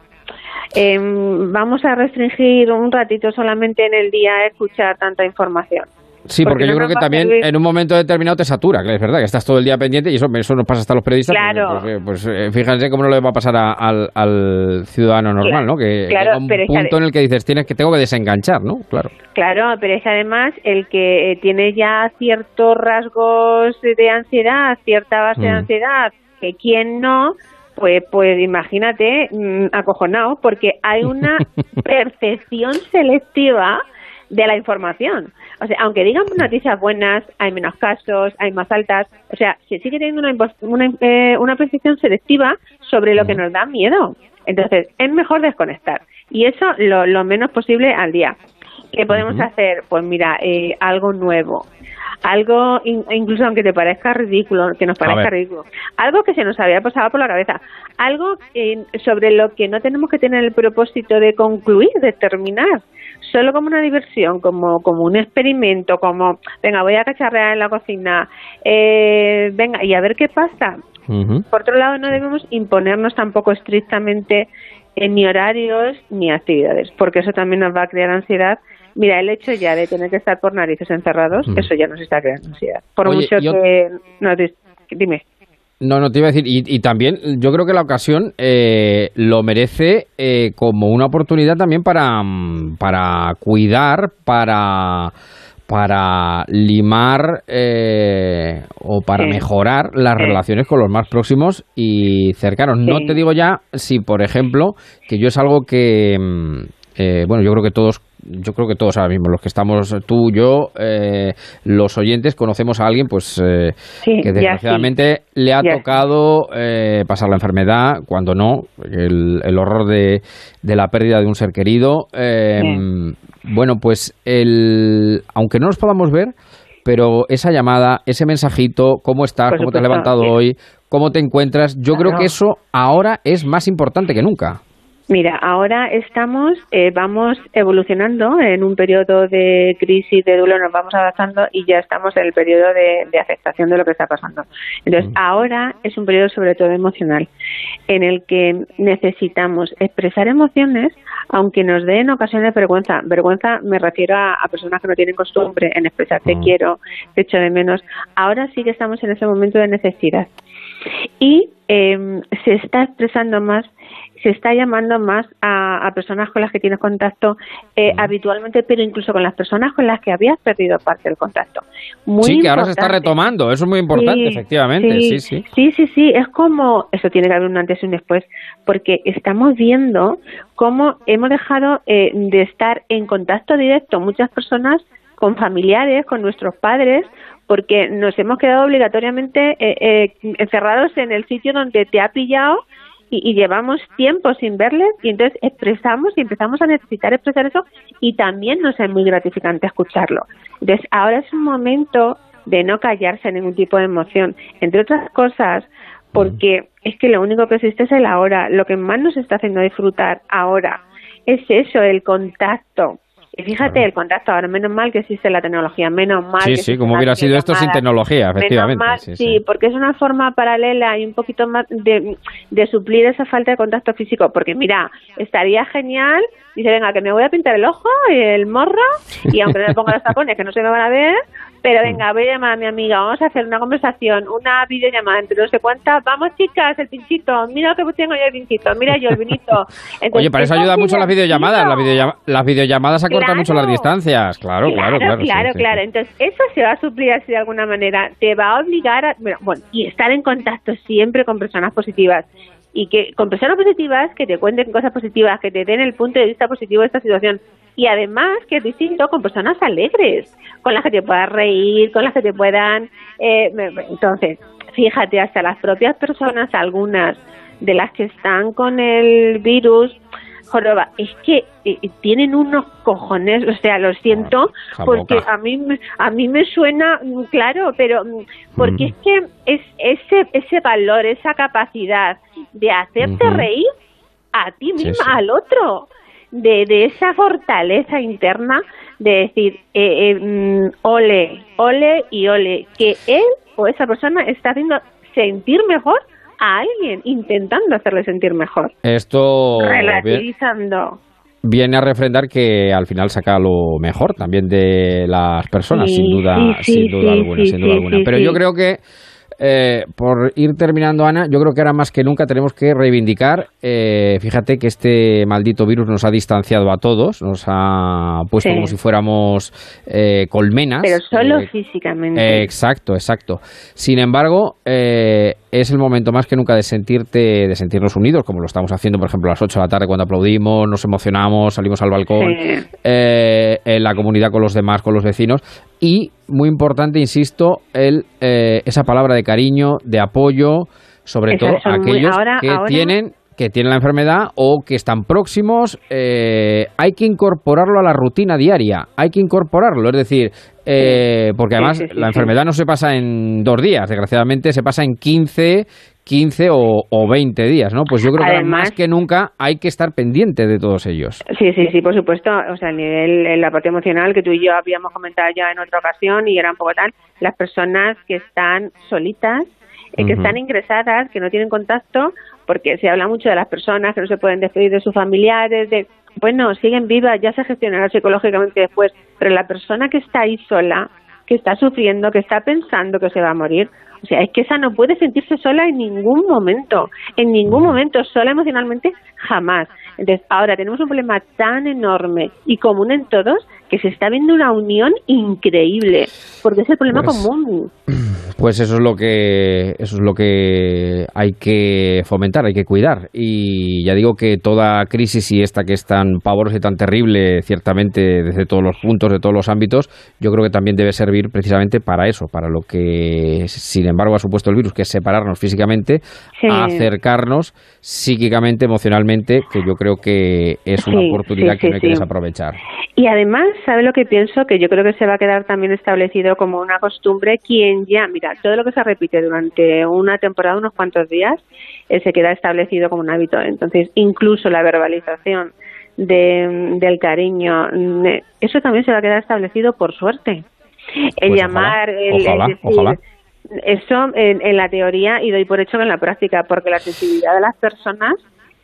Speaker 19: Em, vamos a restringir un ratito solamente en el día a escuchar tanta información.
Speaker 2: Sí, porque,
Speaker 19: Porque
Speaker 2: yo creo que también
Speaker 19: servir.
Speaker 2: en un momento determinado te satura, que es verdad, que estás todo el día pendiente y eso, eso nos pasa hasta a los periodistas. pues,
Speaker 19: Claro.
Speaker 2: Pues, eh, pues, eh, fíjense cómo no le va a pasar a- al, al ciudadano normal, ¿no? Que
Speaker 19: Claro,
Speaker 2: llega un
Speaker 19: pero
Speaker 2: punto en el que dices, tienes que tengo que desenganchar, ¿no? Claro.
Speaker 19: Claro, pero es además el que eh, tiene ya ciertos rasgos de ansiedad, cierta base de
Speaker 2: Mm.
Speaker 19: ansiedad, que quien no, pues, pues imagínate, mm, acojonado, porque hay una percepción selectiva de la información. O sea, aunque digan noticias buenas, hay menos casos, hay más altas. O sea, se sigue teniendo una, una, eh, una percepción selectiva sobre lo que nos da miedo. Entonces, es mejor desconectar. Y eso lo, lo menos posible al día. ¿Qué podemos hacer? Pues mira, eh, algo nuevo. Algo, in- incluso aunque te parezca ridículo, que nos parezca ridículo. Algo que se nos había pasado por la cabeza. Algo eh, sobre lo que no tenemos que tener el propósito de concluir, de terminar. Solo como una diversión, como, como un experimento, como, venga, voy a cacharrear en la cocina, eh, venga, y a ver qué pasa. Por otro lado, no debemos imponernos tampoco estrictamente eh, ni horarios ni actividades, porque eso también nos va a crear ansiedad. Mira, el hecho ya de tener que estar por narices encerrados, eso ya nos está creando ansiedad. Por
Speaker 2: Oye,
Speaker 19: mucho que nos Dime.
Speaker 2: No, no te iba a decir, y, y también yo creo que la ocasión eh, lo merece eh, como una oportunidad también para, mm, para cuidar, para para limar eh, o para
Speaker 21: Sí.
Speaker 2: mejorar las
Speaker 21: Sí.
Speaker 2: relaciones con los más próximos y cercanos. No te digo ya si, por ejemplo, que yo es algo que, mm, eh, bueno, yo creo que todos, yo creo que todos ahora mismo, los que estamos, tú, yo, eh, los oyentes, conocemos a alguien, pues, eh,
Speaker 19: Sí,
Speaker 2: que desgraciadamente le ha
Speaker 19: Ya.
Speaker 2: tocado eh, pasar la enfermedad, cuando no, el, el horror de, de la pérdida de un ser querido. Eh, Bueno, pues el, aunque no nos podamos ver, pero esa llamada, ese mensajito, cómo estás, cómo te has levantado hoy, cómo te encuentras, yo creo que eso ahora es más importante que nunca.
Speaker 19: Mira, ahora estamos, eh, vamos evolucionando en un periodo de crisis, de duelo, nos vamos adaptando y ya estamos en el periodo de, de aceptación de lo que está pasando. Entonces, ahora es un periodo sobre todo emocional, en el que necesitamos expresar emociones, aunque nos den ocasiones vergüenza. Vergüenza me refiero a, a personas que no tienen costumbre en expresar te quiero, te echo de menos. Ahora sí que estamos en ese momento de necesidad. Y eh, se está expresando más se está llamando más a, a personas con las que tienes contacto eh, habitualmente, pero incluso con las personas con las que habías perdido parte del contacto. Muy
Speaker 2: sí, que ahora se está retomando, eso es muy importante,
Speaker 19: Sí,
Speaker 2: efectivamente, sí, sí.
Speaker 19: Sí, sí, sí, es como, eso tiene que haber un antes y un después, porque estamos viendo cómo hemos dejado eh, de estar en contacto directo muchas personas con familiares, con nuestros padres, porque nos hemos quedado obligatoriamente eh, eh, encerrados en el sitio donde te ha pillado y, llevamos tiempo sin verles y entonces expresamos y empezamos a necesitar expresar eso y también nos es muy gratificante escucharlo. Entonces ahora es un momento de no callarse en ningún tipo de emoción, entre otras cosas porque es que lo único que existe es el ahora, lo que más nos está haciendo disfrutar ahora es eso, el contacto. Y fíjate, el contacto ahora, menos mal que existe la tecnología, menos mal
Speaker 2: Sí,
Speaker 19: que
Speaker 2: sí, como hubiera sido esto sin tecnología,
Speaker 19: Menos
Speaker 2: efectivamente.
Speaker 19: mal,
Speaker 2: sí,
Speaker 19: sí,
Speaker 2: sí.
Speaker 19: porque es una forma paralela y un poquito más de, de suplir esa falta de contacto físico. Porque mira, estaría genial, dice, venga, que me voy a pintar el ojo y el morro, y aunque no me ponga los tacones, que no se me van a ver, pero venga, voy a llamar a mi amiga, vamos a hacer una conversación, una videollamada entre no sé cuántas, vamos chicas, el pinchito, mira que tengo yo el pinchito, mira yo el vinito. Entonces,
Speaker 2: Oye, para eso ayuda mucho las videollamadas. Las,
Speaker 19: divertido.
Speaker 2: videollama- las videollamadas acortan
Speaker 19: Claro.
Speaker 2: mucho las distancias. Claro, claro, claro.
Speaker 19: Claro,
Speaker 2: sí,
Speaker 19: claro.
Speaker 2: sí.
Speaker 19: Entonces, eso se va a suplir así de alguna manera. Te va a obligar a. Bueno, bueno, y estar en contacto siempre con personas positivas. Y que con personas positivas que te cuenten cosas positivas, que te den el punto de vista positivo de esta situación. Y además, que es distinto, con personas alegres, con las que te puedas reír, con las que te puedan. Eh, entonces, fíjate, hasta las propias personas, algunas de las que están con el virus, joroba, es que eh, tienen unos cojones, o sea, lo siento,
Speaker 21: la
Speaker 19: porque
Speaker 21: boca.
Speaker 19: a mí, me- a mí me suena mm, claro, pero mm, porque
Speaker 21: Mm.
Speaker 19: es que es ese, ese valor, esa capacidad de hacerte reír a ti
Speaker 21: Sí,
Speaker 19: misma,
Speaker 21: sí.
Speaker 19: al otro, de, de esa fortaleza interna de decir, eh, eh, mm, ole, ole y ole, que él o esa persona está haciendo sentir mejor a alguien, intentando hacerle sentir mejor,
Speaker 2: Esto
Speaker 19: relativizando.
Speaker 2: viene a refrendar que al final saca lo mejor también de las personas,
Speaker 19: Sí,
Speaker 2: sin duda,
Speaker 19: sí,
Speaker 2: sin duda
Speaker 19: sí,
Speaker 2: alguna, sin duda alguna. Pero yo creo que eh, por ir terminando, Ana, yo creo que ahora más que nunca tenemos que reivindicar, eh, fíjate que este maldito virus nos ha distanciado a todos, nos ha puesto
Speaker 19: Sí.
Speaker 2: como si fuéramos eh, colmenas.
Speaker 19: Pero solo físicamente.
Speaker 2: exacto, exacto. Sin embargo, es el momento más que nunca de sentirte, de sentirnos unidos, como lo estamos haciendo, por ejemplo, a las 8 de la tarde cuando aplaudimos, nos emocionamos, salimos al balcón,
Speaker 19: Sí.
Speaker 2: en la comunidad con los demás, con los vecinos. Y, muy importante, insisto, el, eh, esa palabra de cariño, de apoyo, sobre todo
Speaker 19: muy-
Speaker 2: aquellos
Speaker 19: ahora-
Speaker 2: que
Speaker 19: ahora-
Speaker 2: tienen que tienen la enfermedad o que están próximos, eh, hay que incorporarlo a la rutina diaria, hay que incorporarlo, es decir, eh, porque además
Speaker 19: sí, sí,
Speaker 2: la enfermedad no se pasa en dos días, desgraciadamente se pasa en 15, 15 o, o 20 días, ¿no? Pues yo creo que más que nunca hay que estar pendiente de todos ellos.
Speaker 19: Sí, sí, sí, por supuesto. O sea, a nivel, en la parte emocional que tú y yo habíamos comentado ya en otra ocasión y era un poco tal, las personas que están solitas, eh, que están ingresadas, que no tienen contacto, porque se habla mucho de las personas que no se pueden despedir de sus familiares, de, bueno, siguen vivas, ya se gestionará psicológicamente después, pero la persona que está ahí sola, que está sufriendo, que está pensando que se va a morir, o sea, es que esa no puede sentirse sola en ningún momento, en ningún momento, sola emocionalmente, jamás. Entonces, ahora tenemos un problema tan enorme y común en todos que se está viendo una unión increíble, porque es el problema
Speaker 2: Pues-
Speaker 19: común.
Speaker 2: Pues eso es lo que eso es lo que hay que fomentar, hay que cuidar. Y ya digo que toda crisis y esta que es tan pavorosa y tan terrible, ciertamente desde todos los puntos, de todos los ámbitos, yo creo que también debe servir precisamente para eso, para lo que sin embargo ha supuesto el virus, que es separarnos físicamente,
Speaker 19: Sí.
Speaker 2: acercarnos psíquicamente, emocionalmente, que yo creo que es una
Speaker 19: Sí,
Speaker 2: oportunidad
Speaker 19: sí,
Speaker 2: que no hay que desaprovechar.
Speaker 19: Y además, ¿sabe lo que pienso? Que yo creo que se va a quedar también establecido como una costumbre. Quien ya, mira, todo lo que se repite durante una temporada, unos cuantos días, eh, se queda establecido como un hábito. Entonces, incluso la verbalización de, del cariño, mm, eh, eso también se va a quedar establecido por suerte. El
Speaker 2: Pues
Speaker 19: llamar,
Speaker 2: ojalá,
Speaker 19: el, el
Speaker 2: ojalá,
Speaker 19: decir,
Speaker 2: ojalá.
Speaker 19: eso en, en la teoría y doy por hecho que en la práctica, porque la sensibilidad de las personas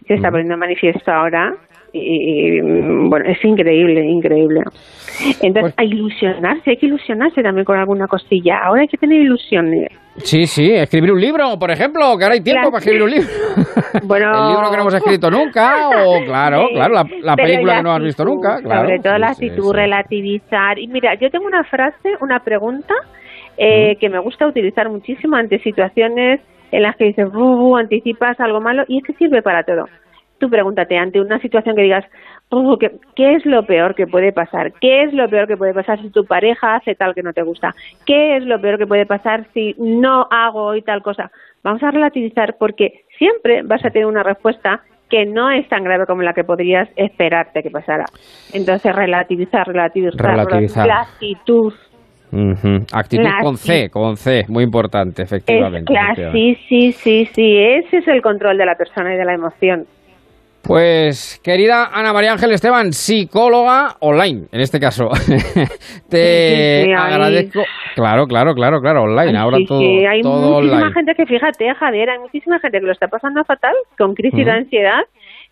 Speaker 19: se está poniendo manifiesto ahora y, y, bueno, es increíble, increíble. Entonces, a ilusionarse, hay que ilusionarse también con alguna cosilla. Ahora hay que tener ilusiones.
Speaker 2: Sí, sí, escribir un libro, por ejemplo, que ahora hay tiempo
Speaker 19: Claro.
Speaker 2: para escribir un libro.
Speaker 19: Bueno,
Speaker 2: el libro que no hemos escrito nunca, o claro,
Speaker 19: Sí,
Speaker 2: claro, la, película
Speaker 19: la
Speaker 2: que no has visto
Speaker 19: actitud,
Speaker 2: nunca, claro.
Speaker 19: Sobre todo la
Speaker 2: Sí,
Speaker 19: actitud,
Speaker 2: sí.
Speaker 19: relativizar. Y mira, yo tengo una frase, una pregunta eh, que me gusta utilizar muchísimo ante situaciones en las que dices, anticipas algo malo, y es que sirve para todo. Tú pregúntate ante una situación que digas, "Bu, ¿qué, ¿qué es lo peor que puede pasar? ¿Qué es lo peor que puede pasar si tu pareja hace tal que no te gusta? ¿Qué es lo peor que puede pasar si no hago hoy tal cosa? Vamos a relativizar porque siempre vas a tener una respuesta que no es tan grave como la que podrías esperarte que pasara. Entonces, relativizar, relativizar,
Speaker 2: Relativizar.
Speaker 19: la actitud.
Speaker 2: Actitud con C, con C, muy importante,
Speaker 19: Es
Speaker 2: efectivamente.
Speaker 19: claro,
Speaker 2: efectivamente.
Speaker 19: sí, sí, sí, sí, ese es el control de la persona y de la emoción.
Speaker 2: Pues, querida Ana María Ángel Esteban, psicóloga online, en este caso. Te
Speaker 19: Sí, sí, ahí.
Speaker 2: agradezco. Claro, claro, claro, claro, online. Ahora
Speaker 19: Sí,
Speaker 2: todo,
Speaker 19: sí, hay
Speaker 2: todo
Speaker 19: muchísima
Speaker 2: online.
Speaker 19: gente que, fíjate, Javier, hay muchísima gente que lo está pasando fatal con crisis de
Speaker 2: Ujú.
Speaker 19: ansiedad,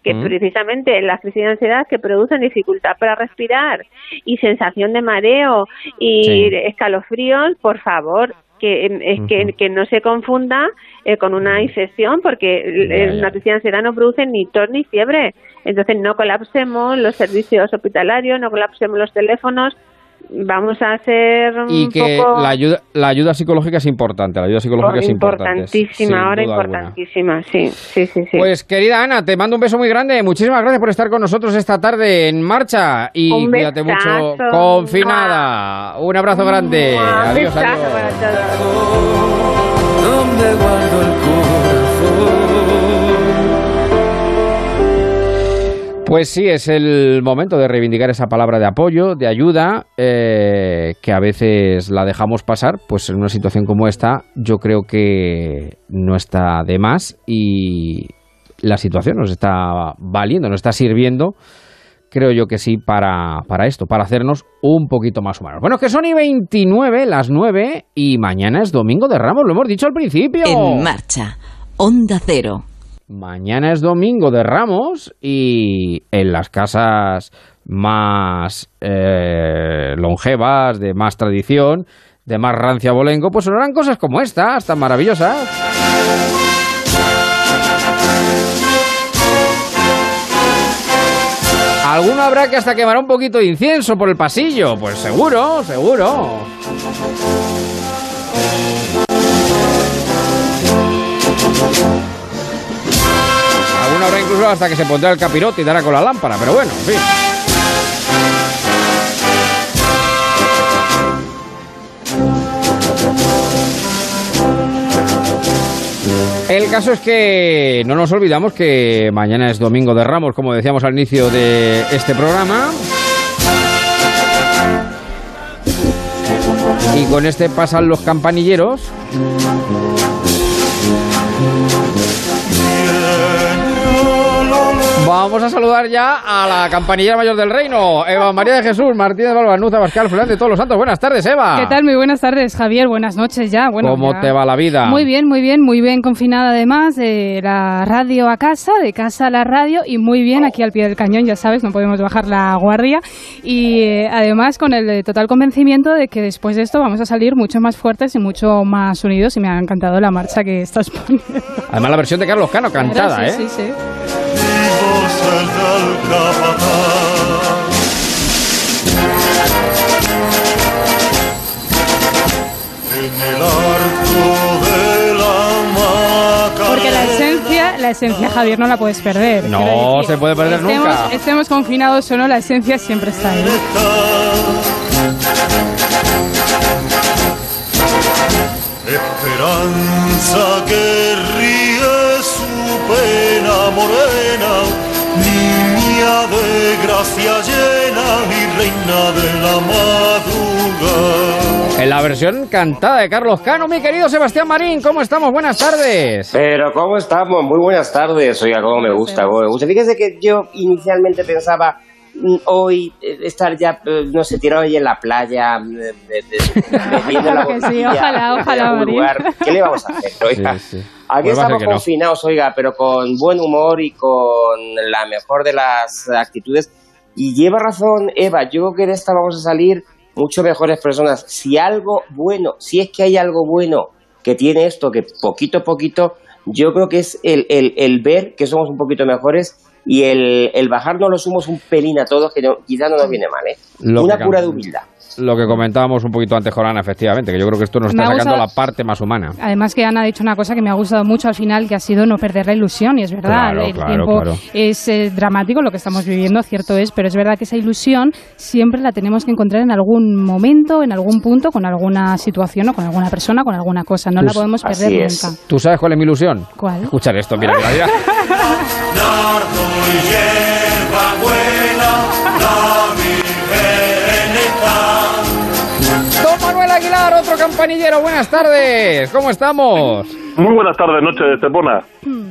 Speaker 19: que
Speaker 2: Ujú.
Speaker 19: precisamente las crisis de ansiedad que producen dificultad para respirar y sensación de mareo y
Speaker 2: Sí.
Speaker 19: escalofríos, por favor, que es que, que no se confunda eh, con una infección, porque
Speaker 2: Ya, ya.
Speaker 19: de ansiedad no produce ni tos ni fiebre. Entonces no colapsemos los servicios hospitalarios, no colapsemos los teléfonos. Vamos a hacer
Speaker 2: Y
Speaker 19: un
Speaker 2: que
Speaker 19: poco
Speaker 2: la ayuda, la ayuda psicológica es importante, la ayuda psicológica es importante.
Speaker 19: importantísima, ahora
Speaker 2: alguna.
Speaker 19: importantísima, sí, sí, sí, sí.
Speaker 2: Pues querida Ana, te mando un beso muy grande. Muchísimas gracias por estar con nosotros esta tarde en marcha y
Speaker 19: Un
Speaker 2: cuídate mucho confinada. Un abrazo grande.
Speaker 19: Mua,
Speaker 2: Adiós,
Speaker 19: besazo
Speaker 2: adiós.
Speaker 19: para todos.
Speaker 3: donde guardo el corazón.
Speaker 2: Pues sí, es el momento de reivindicar esa palabra de apoyo, de ayuda, eh, que a veces la dejamos pasar, pues en una situación como esta yo creo que no está de más y la situación nos está valiendo, nos está sirviendo, creo yo que sí, para, para esto, para hacernos un poquito más humanos. Bueno, que son y 29, las 9 y mañana es Domingo de Ramos, lo hemos dicho al principio.
Speaker 1: En marcha, Onda Cero.
Speaker 2: Mañana es domingo de Ramos y en las casas más eh, longevas, de más tradición, de más rancia bolengo, pues sonarán cosas como estas, tan maravillosas. Alguno habrá que hasta quemará un poquito de incienso por el pasillo, pues seguro, seguro. Habrá incluso hasta que se pondrá el capirote y dará con la lámpara, pero bueno, en fin. El caso es que no nos olvidamos que mañana es Domingo de Ramos, como decíamos al inicio de este programa. Y con este pasan los campanilleros. Vamos a saludar ya a la campanilla mayor del reino, Eva María de Jesús, Martínez Balbanuza, Pascal Fernández de todos los santos. Buenas tardes, Eva.
Speaker 21: ¿Qué tal? Muy buenas tardes, Javier. Buenas noches ya. Bueno,
Speaker 2: ¿Cómo
Speaker 21: ya-
Speaker 2: te va la vida?
Speaker 21: Muy bien, muy bien, muy bien confinada además de la radio a casa, de casa a la radio y muy bien aquí al pie del cañón, ya sabes, no podemos bajar la guardia y eh, además con el eh, total convencimiento de que después de esto vamos a salir mucho más fuertes y mucho más unidos y me ha encantado la marcha que estás poniendo.
Speaker 2: Además la versión de Carlos Cano cantada, ¿eh?
Speaker 21: sí, sí, sí. Porque la esencia, la esencia, Javier, no la puedes perder.
Speaker 2: No se puede perder
Speaker 21: estemos,
Speaker 2: nunca.
Speaker 21: Estemos confinados o no, la esencia siempre está ahí.
Speaker 22: Esperanza que ríe su pena morena, niña de gracia llena y reina de la madrugada.
Speaker 2: En la versión cantada de Carlos Cano, mi querido Sebastián Marín, ¿cómo estamos? Buenas tardes.
Speaker 23: Pero ¿cómo estamos? Muy buenas tardes. Oiga, cómo me gusta, cómo me gusta. Fíjese que yo inicialmente pensaba mm, hoy eh, estar ya, eh, no sé, tirado ahí en la playa, mm, bebiendo la
Speaker 21: Que sí, ojalá,
Speaker 23: en
Speaker 21: ojalá,
Speaker 23: algún
Speaker 21: Marín.
Speaker 23: lugar. ¿Qué le vamos a hacer? Oiga?
Speaker 2: Sí, sí.
Speaker 23: Aquí
Speaker 2: Pues
Speaker 23: estamos
Speaker 2: que no.
Speaker 23: confinados, oiga, pero con buen humor y con la mejor de las actitudes. Y lleva razón Eva, yo creo que de esta vamos a salir mucho mejores personas. Si algo bueno, si es que hay algo bueno que tiene esto, que poquito a poquito, yo creo que es el, el, el ver que somos un poquito mejores y el, el bajarnos los humos un pelín a todos, que no- quizá no nos viene mal, ¿eh? Una cura de humildad.
Speaker 2: Lo que comentábamos un poquito antes, Jorana, efectivamente, que yo creo que esto nos
Speaker 21: Me
Speaker 2: está sacando
Speaker 21: gustado-
Speaker 2: la parte más humana.
Speaker 21: Además que Ana ha dicho una cosa que me ha gustado mucho al final, que ha sido no perder la ilusión, y es verdad,
Speaker 2: Claro,
Speaker 21: el
Speaker 2: claro,
Speaker 21: tiempo
Speaker 2: claro.
Speaker 21: es eh, dramático lo que estamos viviendo, cierto es, pero es verdad que esa ilusión siempre la tenemos que encontrar en algún momento, en algún punto, con alguna situación o con alguna persona, con alguna cosa, no la
Speaker 2: Tú-
Speaker 21: podemos perder nunca.
Speaker 2: ¿Tú sabes cuál es mi ilusión?
Speaker 21: ¿Cuál?
Speaker 2: Escuchar esto, mira, mira, mira. campanillero, buenas tardes. ¿Cómo estamos?
Speaker 24: Muy buenas tardes, noches, Estepona.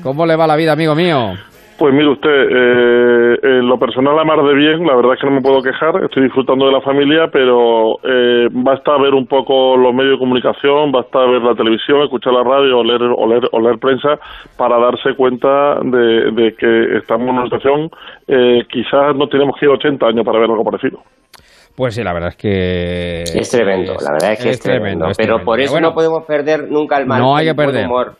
Speaker 2: ¿Cómo le va la vida, amigo mío?
Speaker 24: Pues mire usted, eh, en lo personal a mar de bien, la verdad es que no me puedo quejar, estoy disfrutando de la familia, pero eh, basta ver un poco los medios de comunicación, basta ver la televisión, escuchar la radio o leer, o leer, o leer prensa para darse cuenta de, de que estamos en una situación, eh, quizás no tenemos que ir 80 años para ver algo parecido.
Speaker 2: Pues sí, la verdad es que...
Speaker 23: Es tremendo, la verdad es que es, tremendo. pero
Speaker 2: tremendo.
Speaker 23: por eso
Speaker 2: Bueno,
Speaker 23: no podemos perder nunca el mal,
Speaker 2: No hay que perder.
Speaker 23: humor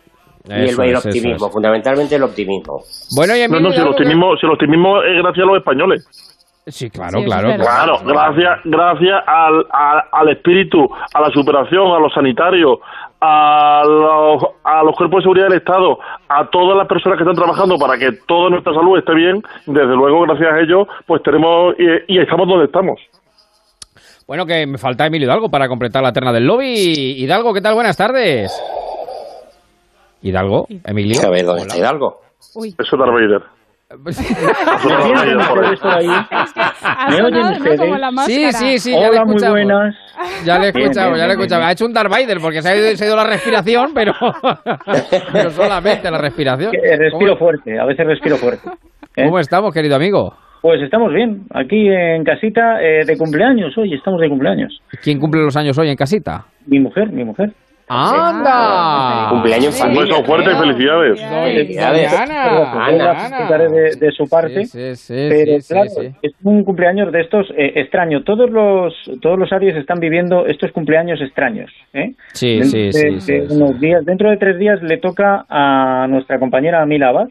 Speaker 23: y el,
Speaker 2: es,
Speaker 23: optimismo,
Speaker 2: es.
Speaker 23: fundamentalmente el optimismo.
Speaker 2: Bueno, y
Speaker 24: No, no, si el optimismo, si el optimismo es gracias a los españoles.
Speaker 2: Sí, claro,
Speaker 24: Sí,
Speaker 2: claro.
Speaker 24: es Claro, gracias, gracias al, al, al espíritu, a la superación, a los sanitarios, a los, a los cuerpos de seguridad del Estado, a todas las personas que están trabajando para que toda nuestra salud esté bien, desde luego, gracias a ellos, pues tenemos y, y estamos donde estamos.
Speaker 2: Bueno, que me falta Emilio Hidalgo para completar la terna del lobby. Hidalgo, ¿qué tal? Buenas tardes. Hidalgo, Emilio.
Speaker 23: A ver, ¿dónde está Hidalgo?
Speaker 24: Es Darth Vader.
Speaker 25: ¿Me entienden ustedes por ahí? ¿Me oyen ustedes?
Speaker 2: Sí, sí, sí. ya le
Speaker 25: Hola, muy buenas.
Speaker 2: Ya le he
Speaker 25: Bien,
Speaker 2: escuchado,
Speaker 25: bien,
Speaker 2: ya le he
Speaker 25: bien,
Speaker 2: escuchado.
Speaker 25: bien.
Speaker 2: Ha hecho un Darth Vader porque se ha ido, se ha ido la respiración, pero, pero solamente la respiración.
Speaker 25: Que respiro fuerte, a veces respiro fuerte. ¿eh?
Speaker 2: ¿Cómo estamos, querido amigo?
Speaker 25: Pues estamos bien, aquí en casita eh, de cumpleaños hoy, estamos de cumpleaños.
Speaker 2: ¿Quién cumple los años hoy en casita?
Speaker 25: Mi mujer, mi mujer.
Speaker 2: ¡Anda!
Speaker 23: Cumpleaños
Speaker 24: Un beso fuerte y felicidades.
Speaker 23: Felicidades.
Speaker 25: Ana, la felicitaré de, de su parte.
Speaker 2: Sí, sí,
Speaker 25: pero
Speaker 2: sí, sí,
Speaker 25: claro,
Speaker 2: sí.
Speaker 25: es un cumpleaños de estos eh, extraño. Todos los todos los Aries están viviendo estos cumpleaños extraños. ¿eh?
Speaker 2: Sí,
Speaker 25: Dentro
Speaker 2: sí,
Speaker 25: de-
Speaker 2: sí,
Speaker 25: de
Speaker 2: sí, sí.
Speaker 25: unos días, dentro de tres días le toca a nuestra compañera Mila Abad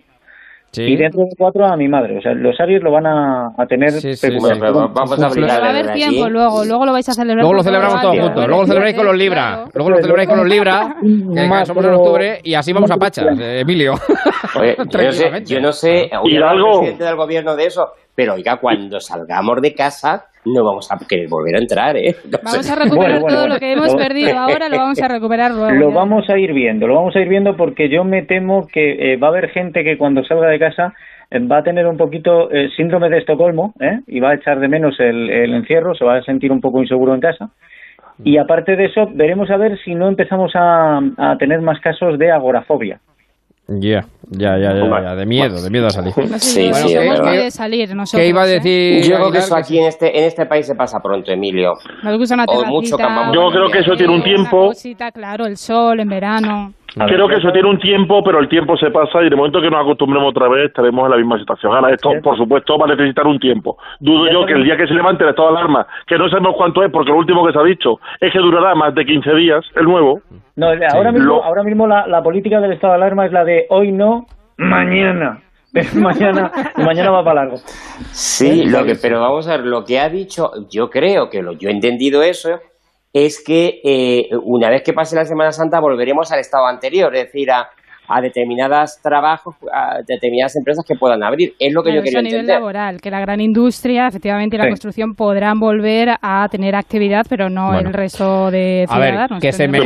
Speaker 2: Sí.
Speaker 25: y dentro de cuatro a mi madre. O sea, los Aries lo van a, a tener.
Speaker 2: Sí, sí,
Speaker 23: vamos a
Speaker 21: Pero va a haber tiempo
Speaker 23: aquí.
Speaker 21: luego, luego lo vais a celebrar.
Speaker 2: Luego lo celebramos todos juntos. Luego lo celebráis con los Libra. Luego lo celebráis con los Libra, que
Speaker 25: Más,
Speaker 2: somos en octubre, y así vamos a Pachas, eh, Emilio.
Speaker 23: Oye, yo no sé,
Speaker 2: Tranquilamente.
Speaker 23: yo no sé, oye, presidente del gobierno de eso, pero oiga, cuando salgamos de casa no vamos a querer volver a entrar, ¿eh? No
Speaker 21: Vamos
Speaker 23: sé.
Speaker 21: a recuperar
Speaker 25: Bueno, bueno,
Speaker 21: todo
Speaker 25: bueno.
Speaker 21: lo que hemos perdido ahora, lo vamos a recuperar luego.
Speaker 25: Lo
Speaker 21: ya.
Speaker 25: vamos a ir viendo, lo vamos a ir viendo porque yo me temo que eh, va a haber gente que cuando salga de casa eh, va a tener un poquito eh, síndrome de Estocolmo ¿eh? y va a echar de menos el, el encierro, se va a sentir un poco inseguro en casa. Y aparte de eso, veremos a ver si no empezamos a, a tener más casos de agorafobia.
Speaker 2: Ya, ya, ya, ya, ya, de miedo, de miedo a salir.
Speaker 23: Sí,
Speaker 21: yo-
Speaker 23: sí,
Speaker 21: de salir nosotros.
Speaker 2: ¿Qué iba a
Speaker 21: ¿eh?
Speaker 2: decir?
Speaker 23: Yo creo que eso aquí en este, en este país se pasa pronto, Emilio.
Speaker 21: Nos gusta una
Speaker 23: O mucho.
Speaker 24: Yo creo que eso tiene un
Speaker 21: una
Speaker 24: tiempo.
Speaker 21: cosita, claro, el sol en verano.
Speaker 25: A ver,
Speaker 24: Creo que eso tiene un tiempo, pero el tiempo se pasa y de momento que nos acostumbremos otra vez estaremos en la misma situación. Ahora, esto, por supuesto, va a necesitar un tiempo. Dudo yo que el día que se levante el estado de alarma, que no sabemos cuánto es, porque lo último que se ha dicho es que durará más de 15 días, el nuevo.
Speaker 25: No, ahora mismo,
Speaker 24: Lo-
Speaker 25: ahora mismo la, la política del estado de alarma es la de hoy no, mañana. mañana, mañana va para largo.
Speaker 23: Sí, lo que, pero vamos a ver, lo que ha dicho, yo creo que lo, yo he entendido eso, es que eh, una vez que pase la Semana Santa volveremos al estado anterior, es decir, a, a determinados trabajos, a determinadas empresas que puedan abrir. Es lo que
Speaker 21: Claro,
Speaker 23: yo
Speaker 21: eso
Speaker 23: quería
Speaker 21: a nivel
Speaker 23: entender.
Speaker 21: laboral, que la gran industria, efectivamente, y la
Speaker 25: Sí.
Speaker 21: construcción podrán volver a tener actividad, pero no
Speaker 2: Bueno.
Speaker 21: el resto de
Speaker 2: A ver,
Speaker 21: ciudadanos.
Speaker 2: que se me-.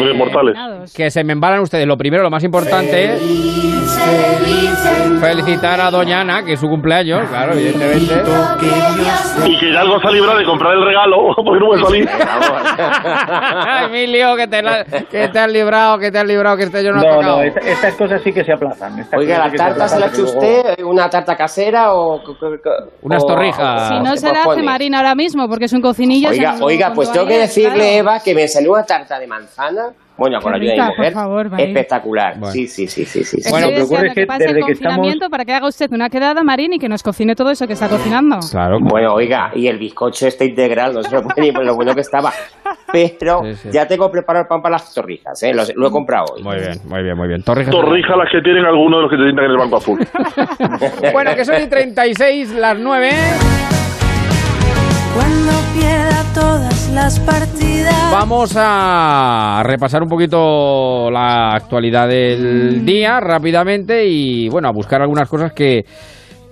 Speaker 2: Que se me embalan ustedes. Lo primero, lo más importante, felicitar a Doña Ana, que es su cumpleaños, claro, evidentemente.
Speaker 24: Y que ya algo se ha librado de comprar el regalo, porque no puede salir.
Speaker 2: Emilio, que te, la- que te has librado, que te has librado, que este yo no, ha
Speaker 25: No,
Speaker 2: tocado.
Speaker 25: no, esta- estas cosas sí que se aplazan.
Speaker 23: Oiga, ¿la tarta se la ha hecho usted? ¿Una tarta casera o...?
Speaker 2: Unas
Speaker 23: o-
Speaker 2: torrijas.
Speaker 21: Si no
Speaker 23: ¿qué
Speaker 21: se la hace? Marina ahora mismo, porque es un cocinillo.
Speaker 23: Oiga, oiga, pues tengo que decirle,
Speaker 21: claro.
Speaker 23: Eva, que me salió una tarta de manzana. Bueno, con la ayuda de mi mujer.
Speaker 21: por favor, Marín.
Speaker 23: espectacular.
Speaker 2: Bueno.
Speaker 23: Sí, sí, sí, sí, sí.
Speaker 2: Bueno,
Speaker 25: que ocurre que
Speaker 21: pase el
Speaker 25: desde que estamos-
Speaker 21: para que haga usted una quedada, Marín, y que nos cocine todo eso que está cocinando.
Speaker 2: Claro.
Speaker 23: Bueno, oiga, y el bizcocho este integral, no se lo puede ni por lo bueno que estaba. Pero
Speaker 2: Sí, sí.
Speaker 23: ya tengo preparado el pan para las torrijas, ¿eh? Lo, lo he comprado hoy.
Speaker 2: Muy bien, muy bien, muy bien. Torrijas.
Speaker 24: Torrijas las que tienen algunos de los que te sientan en el banco azul.
Speaker 2: Bueno, que son y 36, las 9.
Speaker 17: Cuando pierda todas las partidas.
Speaker 2: Vamos a repasar un poquito la actualidad del día rápidamente y bueno, a buscar algunas cosas que,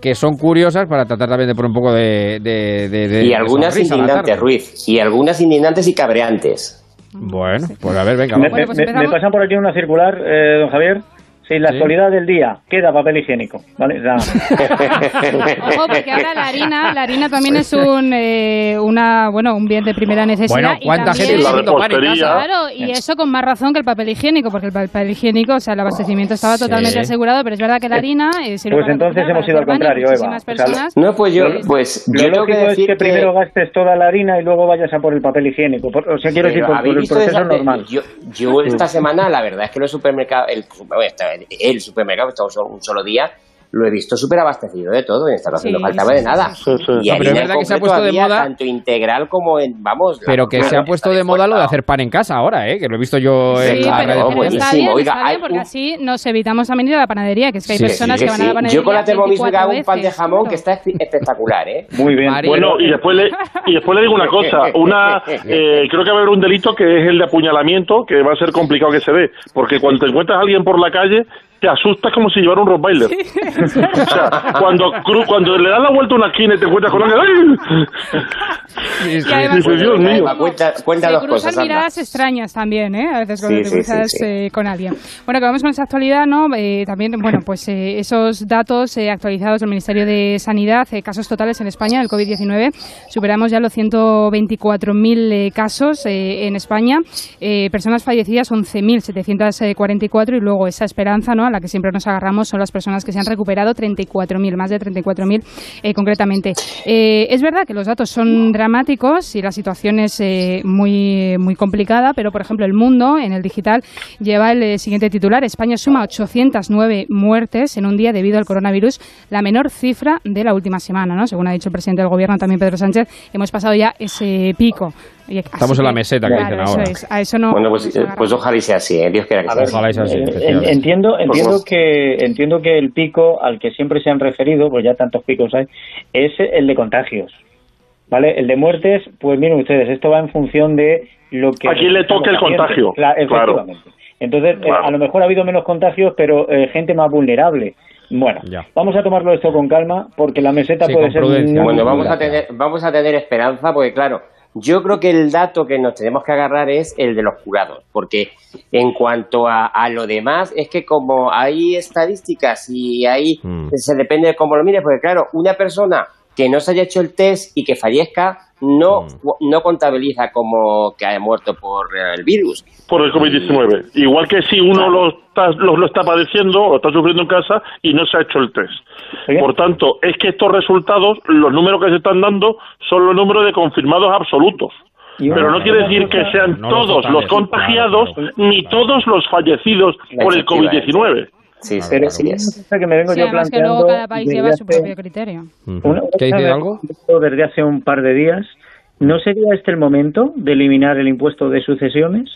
Speaker 2: que son curiosas para tratar también de poner un poco de... de, de- de-
Speaker 23: Y algunas indignantes. Ruiz. Y algunas indignantes y cabreantes.
Speaker 2: Bueno, pues a ver, venga,
Speaker 25: Me,
Speaker 2: vamos.
Speaker 21: Bueno, pues
Speaker 25: me- me pasan por aquí una circular, eh, don Javier. Si la
Speaker 2: Sí.
Speaker 25: actualidad del día queda papel higiénico, ¿vale? O sea,
Speaker 21: Ojo, porque ahora la harina, la harina también es un, eh, una, bueno, un bien de primera necesidad.
Speaker 2: Bueno,
Speaker 21: y
Speaker 2: ¿cuánta
Speaker 21: también-
Speaker 2: gente
Speaker 24: La repostería.
Speaker 2: casa?
Speaker 21: Claro, y eso con más razón que el papel higiénico, porque el papel higiénico, o sea, el abastecimiento estaba
Speaker 2: Sí.
Speaker 21: totalmente asegurado, pero es verdad que la harina... eh, sirve
Speaker 25: Pues entonces
Speaker 21: cocinar,
Speaker 25: hemos ido al contrario, Eva.
Speaker 21: muchísimas
Speaker 25: O sea,
Speaker 21: personas.
Speaker 23: No, pues yo,
Speaker 25: Lo-
Speaker 23: pues
Speaker 25: lo
Speaker 23: yo que
Speaker 25: lógico es
Speaker 23: decir
Speaker 25: que primero gastes toda la harina y luego vayas a por el papel higiénico. Por- o sea, quiero decir, por, por
Speaker 23: habéis
Speaker 25: el
Speaker 23: visto
Speaker 25: proceso normal.
Speaker 23: Yo, yo esta semana, la verdad es que los supermercados, el, bueno, esta- el supermercado, un solo, un solo día, lo he visto súper abastecido de todo, y está no haciendo
Speaker 21: Sí,
Speaker 23: falta
Speaker 21: sí,
Speaker 23: de nada.
Speaker 24: sí, sí.
Speaker 23: Y
Speaker 2: No, pero es
Speaker 23: en
Speaker 2: verdad que se ha puesto de moda-
Speaker 23: Tanto integral como en, vamos...
Speaker 2: Pero que se ha puesto de moda lo de hacer pan en casa ahora, ¿eh? Que lo he visto yo
Speaker 21: Sí,
Speaker 2: en la
Speaker 21: pero,
Speaker 2: red.
Speaker 23: no,
Speaker 21: pero está
Speaker 23: buenísimo.
Speaker 21: bien,
Speaker 23: Oiga,
Speaker 21: está bien, porque
Speaker 23: un-
Speaker 21: así nos evitamos también ir a la panadería, que es que hay
Speaker 2: Sí,
Speaker 21: personas
Speaker 23: Sí,
Speaker 21: que van a la panadería
Speaker 23: Yo con la Thermomix me hago un
Speaker 21: 24
Speaker 23: pan de jamón
Speaker 21: claro.
Speaker 23: que está espe- espectacular, ¿eh?
Speaker 25: Muy bien.
Speaker 2: María.
Speaker 24: Bueno, y después le, y después le digo una cosa, una eh, creo que va a haber un delito que es el de apuñalamiento, que va a ser complicado que se dé, porque cuando te encuentras a alguien por la calle, te asusta como si llevara un Rottweiler. O sea, cuando, cuando le das la vuelta a una esquina y te encuentras con alguien, ¡ay!
Speaker 21: Y además,
Speaker 24: Dices, Dios mío.
Speaker 23: Eva, cuenta, cuenta
Speaker 21: se
Speaker 23: dos
Speaker 21: cruzan
Speaker 23: cosas. anda.
Speaker 21: miradas extrañas también, ¿eh? A veces cuando
Speaker 23: Sí,
Speaker 21: te
Speaker 23: sí,
Speaker 21: cruzas
Speaker 23: sí, sí.
Speaker 21: eh, con alguien. Bueno, que vamos con esa actualidad, ¿no? Eh, también, bueno, pues eh, esos datos eh, actualizados del Ministerio de Sanidad, eh, casos totales en España del COVID-19, superamos ya los 124.000 eh, casos eh, en España, eh, personas fallecidas 11.744 y luego esa esperanza, ¿no? La que siempre nos agarramos son las personas que se han recuperado 34.000, más de 34.000 eh, concretamente. Eh, es verdad que los datos son dramáticos y la situación es eh, muy, muy complicada, pero por ejemplo el mundo en el digital lleva el eh, siguiente titular. España suma 809 muertes en un día debido al coronavirus, la menor cifra de la última semana, ¿no? Según ha dicho el presidente del gobierno, también Pedro Sánchez, hemos pasado ya ese pico. Y
Speaker 2: Estamos en la
Speaker 21: que,
Speaker 2: meseta que
Speaker 21: claro,
Speaker 2: dicen
Speaker 21: eso
Speaker 2: ahora.
Speaker 21: es, a eso no
Speaker 23: Bueno, pues, eh, pues ojalá y sea así, ¿eh? Dios quiera que sea
Speaker 25: ver,
Speaker 23: así.
Speaker 2: Ojalá y sea así,
Speaker 25: eh,
Speaker 2: efectivamente.
Speaker 25: en- entiendo, entiendo que entiendo que el pico al que siempre se han referido, pues ya tantos picos hay, es el de contagios. ¿Vale? El de muertes, pues miren ustedes, esto va en función de lo que...
Speaker 24: A quién le toque el contagio.
Speaker 25: Cla-
Speaker 24: Claro.
Speaker 25: efectivamente. Entonces, eh,
Speaker 24: Claro.
Speaker 25: a lo mejor ha habido menos contagios, pero eh, gente más vulnerable. Bueno,
Speaker 2: Ya.
Speaker 25: vamos a tomarlo esto con calma, porque la meseta
Speaker 2: Sí,
Speaker 25: puede ser... muy
Speaker 23: Bueno, vamos a tener, vamos a tener esperanza porque, claro, yo creo que el dato que nos tenemos que agarrar es el de los curados, porque en cuanto a, a lo demás, es que como hay estadísticas y ahí
Speaker 2: Mm.
Speaker 23: se depende de cómo lo mires, porque claro, una persona que no se haya hecho el test y que fallezca no,
Speaker 2: Mm.
Speaker 23: no contabiliza como que haya muerto por eh, el virus.
Speaker 24: por el COVID-19. Igual que si uno lo está, lo, lo está padeciendo o está sufriendo en casa y no se ha hecho el test. Por tanto, es que estos resultados, los números que se están dando, son los números de confirmados absolutos. Pero no quiere decir que sean todos los contagiados ni todos los fallecidos por el
Speaker 23: Efectivamente.
Speaker 24: COVID-19.
Speaker 23: Sí, sí,
Speaker 25: Pero una
Speaker 23: es.
Speaker 25: cosa que me vengo
Speaker 21: Sí,
Speaker 25: yo
Speaker 21: además que
Speaker 25: planteando
Speaker 21: luego cada país
Speaker 25: desde
Speaker 21: lleva su
Speaker 25: hace-
Speaker 21: propio criterio.
Speaker 25: Una
Speaker 2: ¿Qué
Speaker 25: cosa
Speaker 2: dice
Speaker 25: me
Speaker 2: algo?
Speaker 25: Desde hace un par de días, ¿no sería este el momento de eliminar el impuesto de sucesiones?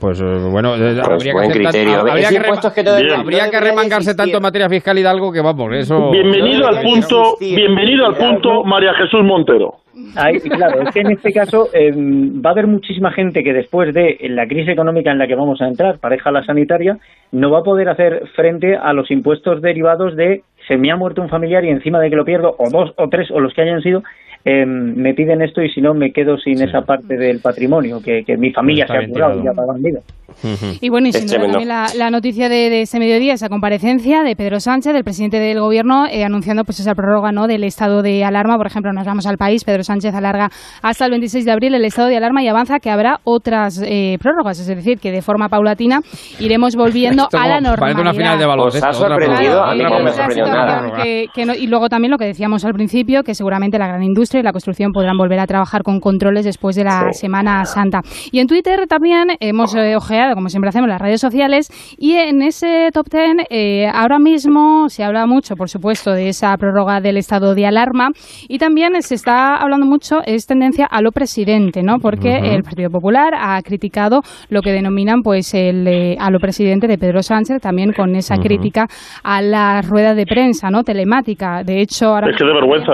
Speaker 2: Pues eh, bueno, eh,
Speaker 23: Pues
Speaker 2: habría,
Speaker 23: buen
Speaker 2: que hacer tan-
Speaker 23: criterio.
Speaker 2: habría que,
Speaker 23: que
Speaker 2: habría que remangarse tanto en materia fiscal y de algo que vamos, eso...
Speaker 24: Bienvenido al punto, bienvenido al punto María Jesús Montero.
Speaker 25: Ahí, claro, es que en este caso eh, va a haber muchísima gente que después de la crisis económica en la que vamos a entrar, pareja la sanitaria, no va a poder hacer frente a los impuestos derivados de se me ha muerto un familiar y encima de que lo pierdo, o dos o tres, o los que hayan sido, eh, me piden esto y si no me quedo sin
Speaker 2: Sí.
Speaker 25: esa parte del patrimonio que, que mi familia
Speaker 2: Está
Speaker 25: se ha curado y
Speaker 2: tirado.
Speaker 25: ha pagado en vida.
Speaker 2: Ujú.
Speaker 21: Y bueno, y sin duda la, la noticia de, de este mediodía, esa comparecencia de Pedro Sánchez, del presidente del gobierno, eh, anunciando pues esa prórroga ¿no? del estado de alarma. Por ejemplo, nos vamos al país, Pedro Sánchez alarga hasta el 26 de abril el estado de alarma y avanza que habrá otras eh, prórrogas, es decir, que de forma paulatina iremos volviendo
Speaker 2: Esto
Speaker 21: a la normalidad.
Speaker 2: Parece una final de
Speaker 23: ha
Speaker 2: otra
Speaker 23: sorprendido,
Speaker 2: prórroga,
Speaker 23: a mí
Speaker 2: otra
Speaker 23: no me
Speaker 2: prórroga,
Speaker 23: sorprendió
Speaker 2: otra
Speaker 23: nada.
Speaker 2: prórroga.
Speaker 21: que- que no- y luego también lo que decíamos al principio, que seguramente la gran industria y la construcción podrán volver a trabajar con controles después de la
Speaker 23: Sí.
Speaker 21: Semana Santa. Y en Twitter también hemos eh, ojeado, como siempre hacemos, las redes sociales y en ese top ten eh, ahora mismo se habla mucho, por supuesto, de esa prórroga del estado de alarma y también se está hablando mucho, es tendencia a lo presidente, ¿no? Porque el Partido Popular ha criticado lo que denominan pues el eh, a lo presidente de Pedro Sánchez, también con esa crítica a la rueda de prensa, ¿no? Telemática. De hecho, ahora
Speaker 24: Es que de vergüenza.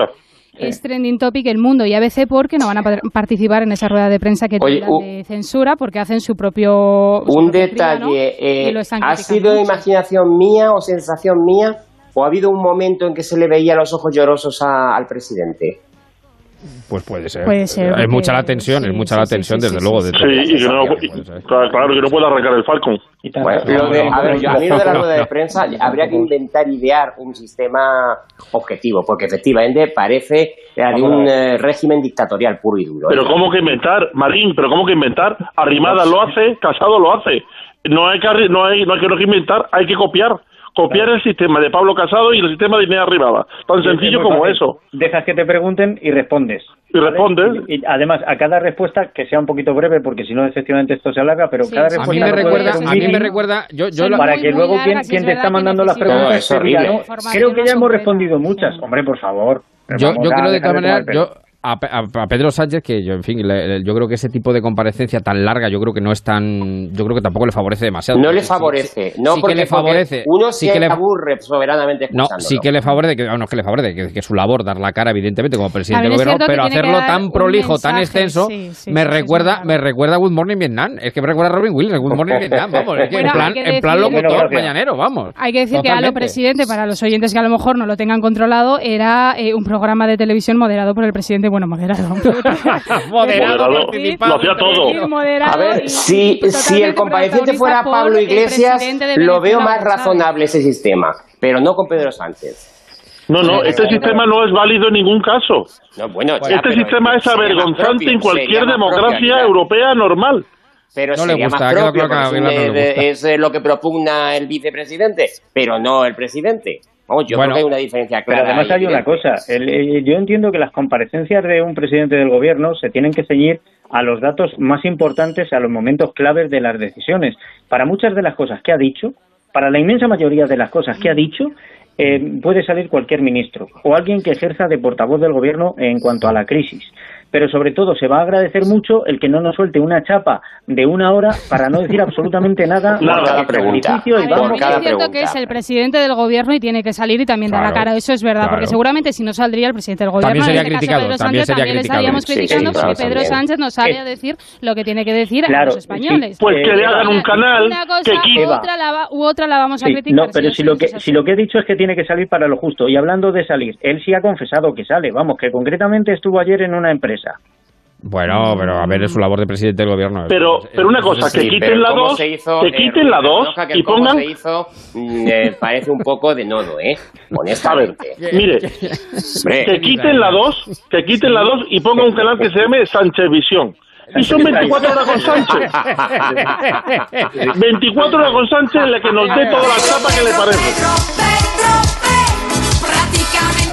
Speaker 21: Es trending topic el mundo y ABC porque no van a participar en esa rueda de prensa que
Speaker 23: Oye,
Speaker 21: de censura porque hacen su propio su
Speaker 23: Un detalle, eh, ¿ha sido
Speaker 21: mucho.
Speaker 23: imaginación mía o sensación mía o ha habido un momento en que se le veía los ojos llorosos a- al presidente?
Speaker 2: Pues puede ser.
Speaker 21: Puede ser,
Speaker 2: Es mucha la tensión, es mucha
Speaker 21: sí,
Speaker 2: la tensión,
Speaker 21: sí,
Speaker 2: desde
Speaker 21: sí,
Speaker 2: luego.
Speaker 21: sí,
Speaker 2: de
Speaker 24: Sí, y que no,
Speaker 2: Puede
Speaker 24: y-
Speaker 2: ser.
Speaker 24: claro, claro, que no puede arrancar el Falcon.
Speaker 23: Bueno,
Speaker 25: no,
Speaker 23: lo de-
Speaker 25: no,
Speaker 23: a ver, yo, a mí lo de la rueda de prensa habría que inventar, idear un sistema objetivo, porque efectivamente parece de un eh, régimen dictatorial puro y duro.
Speaker 24: Pero
Speaker 23: ¿eh?
Speaker 24: ¿cómo que inventar, Marín? ¿Pero cómo que inventar? Arrimada lo hace, Casado lo hace. No hay que, no hay, no hay que no hay que inventar, hay que copiar. Copiar el sistema de Pablo Casado y el sistema de Inés Arribada. Tan sencillo como
Speaker 25: fácil.
Speaker 24: eso.
Speaker 25: Dejas que te pregunten y respondes.
Speaker 24: Y respondes.
Speaker 25: Y, y además, a cada respuesta, que sea un poquito breve, porque si no, efectivamente esto se alarga, pero
Speaker 21: Sí,
Speaker 25: cada
Speaker 21: sí,
Speaker 2: A
Speaker 25: respuesta
Speaker 2: mí me recuerda, a mí me recuerda, yo, yo la-
Speaker 25: para
Speaker 21: muy,
Speaker 25: que
Speaker 21: muy
Speaker 25: luego quien, te está mandando las preguntas
Speaker 23: es horrible.
Speaker 25: creo que ya hemos respondido muchas. Hombre, por favor.
Speaker 2: yo, yo creo de todas maneras, a, a- a Pedro Sánchez, que yo, en fin, le- le- yo creo que ese tipo de comparecencia tan larga, yo creo que no es tan, yo creo que tampoco le favorece demasiado.
Speaker 23: No le favorece,
Speaker 2: sí,
Speaker 23: no
Speaker 2: sí
Speaker 23: porque,
Speaker 2: que le
Speaker 23: porque
Speaker 2: favorece.
Speaker 23: uno
Speaker 2: sí que le,
Speaker 23: aburre soberanamente
Speaker 2: no, sí que le favorece, que, no es que le favorece, que, que es su labor dar la cara, evidentemente, como presidente del gobierno, pero hacerlo tan prolijo, tan
Speaker 21: mensaje,
Speaker 2: extenso,
Speaker 21: sí, sí,
Speaker 2: me recuerda,
Speaker 21: sí,
Speaker 2: me recuerda a Good Morning Vietnam. Es que me recuerda a Robin Williams, Good Morning Vietnam, vamos, es que
Speaker 21: Bueno,
Speaker 2: en plan,
Speaker 21: hay que
Speaker 2: en plan
Speaker 21: decir-
Speaker 2: locutor
Speaker 25: Bueno,
Speaker 2: mañanero, vamos.
Speaker 21: Hay que decir que Halo
Speaker 2: Totalmente.
Speaker 21: Presidente, para los oyentes que a lo mejor no lo tengan controlado, era eh, un programa de televisión moderado por el presidente, bueno, moderado.
Speaker 24: Moderado. Lo hacía todo.
Speaker 21: Moderado
Speaker 23: A ver, si, si el compareciente fuera Pablo Iglesias, lo veo más razonable ese sistema, pero no con Pedro Sánchez.
Speaker 24: No, no, este sistema no es válido en ningún caso.
Speaker 23: No, bueno, ya,
Speaker 24: Este sistema es avergonzante
Speaker 23: propio,
Speaker 24: en cualquier
Speaker 23: propio,
Speaker 24: democracia
Speaker 23: Aguilar.
Speaker 24: europea normal.
Speaker 23: Pero
Speaker 2: No le
Speaker 23: sería
Speaker 2: gusta,
Speaker 23: más propio,
Speaker 2: que
Speaker 23: es,
Speaker 2: no le gusta.
Speaker 23: es, lo que propugna el vicepresidente, pero no el presidente. Vamos, yo
Speaker 2: Bueno,
Speaker 23: creo que hay una diferencia
Speaker 25: Pero
Speaker 23: clara.
Speaker 25: además
Speaker 23: ahí,
Speaker 25: hay una cosa, el- eh, yo entiendo que las comparecencias de un presidente del gobierno se tienen que ceñir a los datos más importantes, a los momentos claves de las decisiones. Para muchas de las cosas que ha dicho, para la inmensa mayoría de las cosas que ha dicho, eh, puede salir cualquier ministro o alguien que ejerza de portavoz del gobierno en cuanto a la crisis. Pero sobre todo se va a agradecer mucho el que no nos suelte una chapa de una hora para no decir absolutamente nada.
Speaker 23: Por
Speaker 25: porque
Speaker 23: cada pregunta.
Speaker 25: y
Speaker 21: A ver,
Speaker 23: Por cada
Speaker 21: es cierto
Speaker 23: pregunta.
Speaker 21: que es el presidente del gobierno y tiene que salir y también dar la
Speaker 23: Claro,
Speaker 21: cara. Eso es verdad,
Speaker 2: claro.
Speaker 21: porque seguramente si no saldría el presidente del gobierno,
Speaker 2: También sería
Speaker 21: en este
Speaker 2: criticado,
Speaker 21: caso Pedro
Speaker 2: también
Speaker 21: Sánchez,
Speaker 2: sería
Speaker 21: también le estaríamos
Speaker 23: Sí, sí,
Speaker 21: criticando
Speaker 23: claro,
Speaker 21: porque Pedro
Speaker 23: también.
Speaker 21: Sánchez no sale
Speaker 25: Eh,
Speaker 21: a decir lo que tiene que decir a
Speaker 25: claro,
Speaker 21: los españoles.
Speaker 24: Pues que le hagan un canal
Speaker 21: Una cosa
Speaker 24: que
Speaker 21: u
Speaker 24: quite.
Speaker 21: otra, la, va- u otra la vamos a
Speaker 25: Sí,
Speaker 21: criticar.
Speaker 25: no, pero
Speaker 21: sí,
Speaker 25: si
Speaker 21: sí,
Speaker 25: lo que si lo que he dicho es que tiene que salir para lo justo y hablando de salir, él sí ha confesado que sale, vamos, que concretamente estuvo ayer en una empresa.
Speaker 2: Bueno, pero a ver, es su labor de presidente del gobierno.
Speaker 24: Pero, pero una cosa, que
Speaker 23: Sí,
Speaker 24: quiten la
Speaker 23: cómo
Speaker 24: 2,
Speaker 23: se hizo,
Speaker 24: que
Speaker 23: eh,
Speaker 24: quiten la
Speaker 23: Rubén
Speaker 24: 2
Speaker 23: Roja, que el
Speaker 24: y
Speaker 23: cómo
Speaker 24: pongan...
Speaker 23: se hizo mm, eh, parece un poco de nodo, ¿eh? Honestamente.
Speaker 24: mire, que quiten la 2, que quiten la 2 y pongan un canal que se llame Sánchez Visión. Y son 24 horas con Sánchez. 24 horas con Sánchez en la que nos dé toda la chapa que le parece.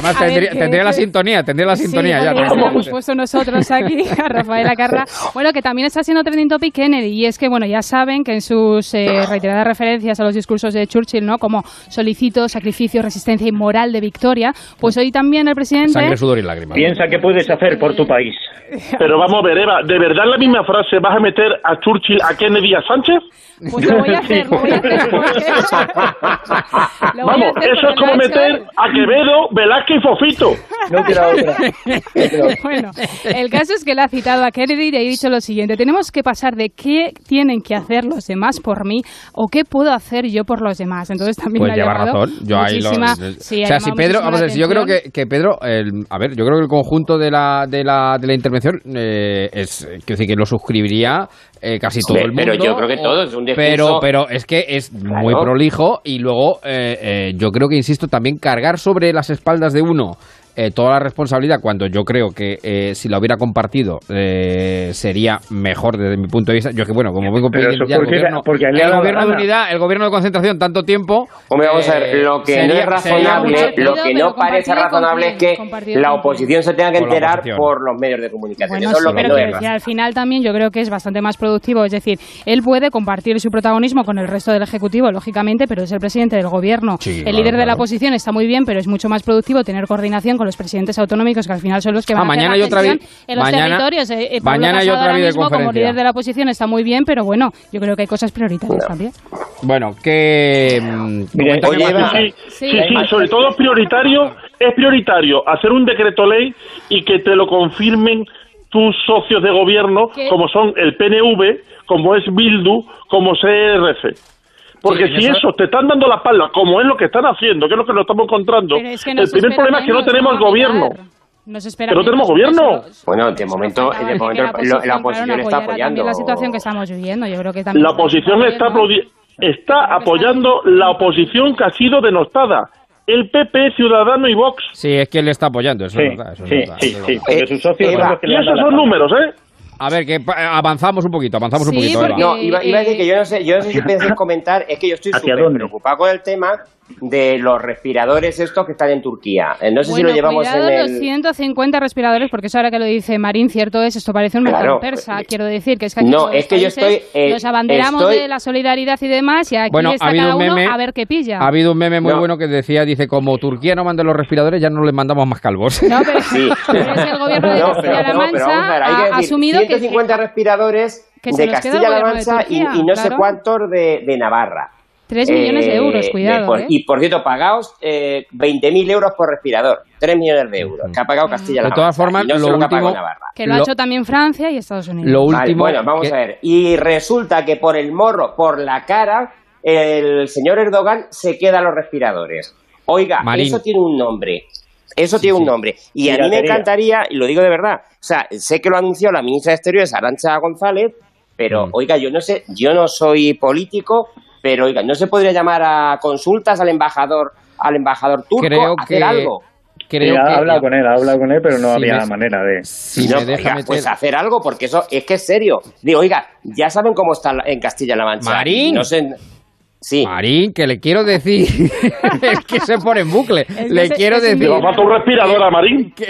Speaker 2: Además,
Speaker 21: A ver,
Speaker 2: tendría, la sintonía, tendría la sintonía
Speaker 21: sí,
Speaker 2: ya.
Speaker 21: lo hemos puesto nosotros aquí a Rafael Acarra. Bueno, que también está siendo trending topic Kennedy y es que, bueno, ya saben que en sus eh, reiteradas referencias a los discursos de Churchill, ¿no? Como solicito, sacrificio, resistencia y moral de victoria, pues hoy también el presidente...
Speaker 2: Sangre, sudor y lágrimas.
Speaker 25: Piensa qué puedes hacer por tu país.
Speaker 24: Pero vamos a ver, Eva, ¿de verdad en la misma frase vas a meter a Churchill, a Kennedy y a Sánchez?
Speaker 21: Pues lo voy a hacer, lo voy a hacer. porque- voy a
Speaker 24: Vamos,
Speaker 21: hacer
Speaker 24: eso es como meter a Quevedo, Velázquez y Fofito.
Speaker 25: No queda otra.
Speaker 21: Bueno, el caso es que le ha citado a Kennedy y le ha dicho lo siguiente: tenemos que pasar de qué tienen que hacer los demás por mí o qué puedo hacer yo por los demás. Entonces también
Speaker 2: Pues lleva razón. Yo ahí lo,
Speaker 21: sí,
Speaker 2: o sea, si Pedro, vamos a ver, si yo creo que, que Pedro, el- a ver, yo creo que el conjunto de la de la, de la intervención eh, es, quiero decir, que lo suscribiría eh, casi todo el mundo.
Speaker 23: pero yo creo que todo es un discurso-
Speaker 2: Pero, pero es que es muy prolijo y luego eh, eh, yo creo que insisto también cargar sobre las espaldas de uno. Eh, toda la responsabilidad cuando yo creo que eh, si la hubiera compartido eh, sería mejor desde mi punto de vista yo que bueno como vengo
Speaker 25: Pero
Speaker 2: pidiendo
Speaker 25: eso
Speaker 2: ya el
Speaker 25: porque-
Speaker 2: gobierno,
Speaker 25: porque
Speaker 2: el
Speaker 25: dado
Speaker 2: gobierno de unidad el gobierno de concentración tanto tiempo
Speaker 23: Hombre, vamos a ver,
Speaker 2: eh,
Speaker 23: lo que no es razonable, lo que no parece razonable es que la oposición se tenga que enterar por los medios de comunicación.
Speaker 21: Bueno,
Speaker 23: Eso es lo que
Speaker 21: pero
Speaker 23: no
Speaker 21: que al final también yo creo que es bastante más productivo. Es decir, él puede compartir su protagonismo con el resto del Ejecutivo, lógicamente, pero es el presidente del Gobierno.
Speaker 2: Sí,
Speaker 21: el
Speaker 2: claro,
Speaker 21: líder de la
Speaker 2: claro.
Speaker 21: oposición está muy bien, pero es mucho más productivo tener coordinación con los presidentes autonómicos, que al final son los que
Speaker 2: Ah,
Speaker 21: van a
Speaker 2: mañana
Speaker 21: hacer
Speaker 2: hay otra
Speaker 21: en los
Speaker 2: mañana-
Speaker 21: territorios. Eh, eh,
Speaker 2: mañana hay otra
Speaker 21: mismo, como
Speaker 2: videoconferencia.
Speaker 21: líder de la oposición está muy bien, pero bueno, yo creo que hay cosas prioritarias también.
Speaker 2: bueno que mm,
Speaker 25: Mire,
Speaker 23: oye.
Speaker 24: Sí, sí, sí, sobre todo es prioritario, es prioritario hacer un decreto ley y que te lo confirmen tus socios de gobierno,
Speaker 21: ¿Qué?
Speaker 24: como son el PNV, como es Bildu, como CRC. Porque
Speaker 2: Sí,
Speaker 24: si
Speaker 2: eso-
Speaker 24: eso te están dando la espalda, como es lo que están haciendo, que es lo que nos estamos encontrando,
Speaker 21: Pero es que
Speaker 24: el primer problema es que no tenemos
Speaker 21: ¿no,
Speaker 24: gobierno.
Speaker 21: Nos espera
Speaker 24: Que no tenemos gobierno.
Speaker 23: Bueno, de momento, de momento
Speaker 21: la
Speaker 23: lo- la
Speaker 21: oposición, claro,
Speaker 23: oposición
Speaker 21: no
Speaker 23: está apoyando.
Speaker 21: la situación que estamos viviendo. Yo creo que también
Speaker 24: La oposición está, está apoyando la oposición que ha sido denostada. El PP, Ciudadano y Vox.
Speaker 2: sí es que él le está apoyando eso
Speaker 25: Sí,
Speaker 2: es verdad, eso es
Speaker 25: sí,
Speaker 2: verdad,
Speaker 25: sí, sí, porque
Speaker 23: Eh,
Speaker 25: sus socios
Speaker 23: Eva,
Speaker 25: son los que
Speaker 24: Y esos son
Speaker 25: la
Speaker 24: números, ¿eh?
Speaker 2: A ver, que avanzamos un poquito, avanzamos
Speaker 21: sí,
Speaker 2: un poquito.
Speaker 21: Porque...
Speaker 23: No, iba, iba, a decir que yo no sé, yo no sé si podéis comentar, es que yo estoy súper preocupado con el tema de los respiradores estos que están en Turquía. Eh, no sé
Speaker 21: bueno, si
Speaker 23: lo llevamos en el...
Speaker 21: los 150 respiradores, porque eso ahora que lo dice Marín, cierto es, esto parece un
Speaker 23: claro.
Speaker 21: persa, eh, quiero decir, que es que aquí
Speaker 23: no, es que yo estoy, eh,
Speaker 21: nos abanderamos
Speaker 23: estoy...
Speaker 21: de la solidaridad y demás, y aquí
Speaker 2: bueno,
Speaker 21: está
Speaker 2: ha habido
Speaker 21: cada
Speaker 2: un meme, uno
Speaker 21: a ver qué pilla.
Speaker 2: Ha habido un meme muy no. bueno que decía, dice, como Turquía no manda los respiradores, ya no les mandamos más calvos.
Speaker 21: No, pero, sí. es el gobierno de Castilla-La Mancha ha asumido
Speaker 23: 150 respiradores de Castilla-La Mancha y, no sé cuántos de, Navarra.
Speaker 21: 3 millones de euros, eh,
Speaker 23: cuidado.
Speaker 21: ¿eh?
Speaker 23: Y por cierto, pagaos eh, 20.000 euros por respirador. 3 millones de euros que ha pagado ah.
Speaker 2: Castilla-La
Speaker 23: Mancha.
Speaker 2: De todas formas,
Speaker 23: no
Speaker 2: lo, último,
Speaker 23: que, ha Navarra.
Speaker 21: que lo, ha hecho también Francia y Estados Unidos.
Speaker 2: Lo último,
Speaker 23: bueno, vamos a ver. Y resulta que por el morro, por la cara, el señor Erdogan se queda a los respiradores. Oiga, eso tiene un nombre. Eso tiene un nombre. Y a mí me encantaría, y lo digo de verdad, o sea, sé que lo anunció la ministra de Exteriores, Arancha González, pero
Speaker 2: Mm.
Speaker 23: oiga, yo no sé, yo no soy político, pero oiga, ¿no se podría llamar a consultas al embajador, al embajador turco
Speaker 2: Creo
Speaker 23: a hacer
Speaker 2: que-
Speaker 23: algo?
Speaker 2: Creo que...
Speaker 25: hablado con él, ha hablado con él, pero no
Speaker 2: Si
Speaker 25: había
Speaker 2: me-
Speaker 25: manera de.
Speaker 2: Si
Speaker 23: No, oiga, pues hacer algo, porque eso es que es serio. Digo, oiga, ya saben cómo está en Castilla-La Mancha.
Speaker 2: Marín.
Speaker 23: No sé. Sí.
Speaker 2: Marín, que le quiero decir... es que se pone en bucle.
Speaker 21: que
Speaker 2: le
Speaker 21: se-
Speaker 2: quiero decir...
Speaker 24: Le va a faltar un respirador a Marín.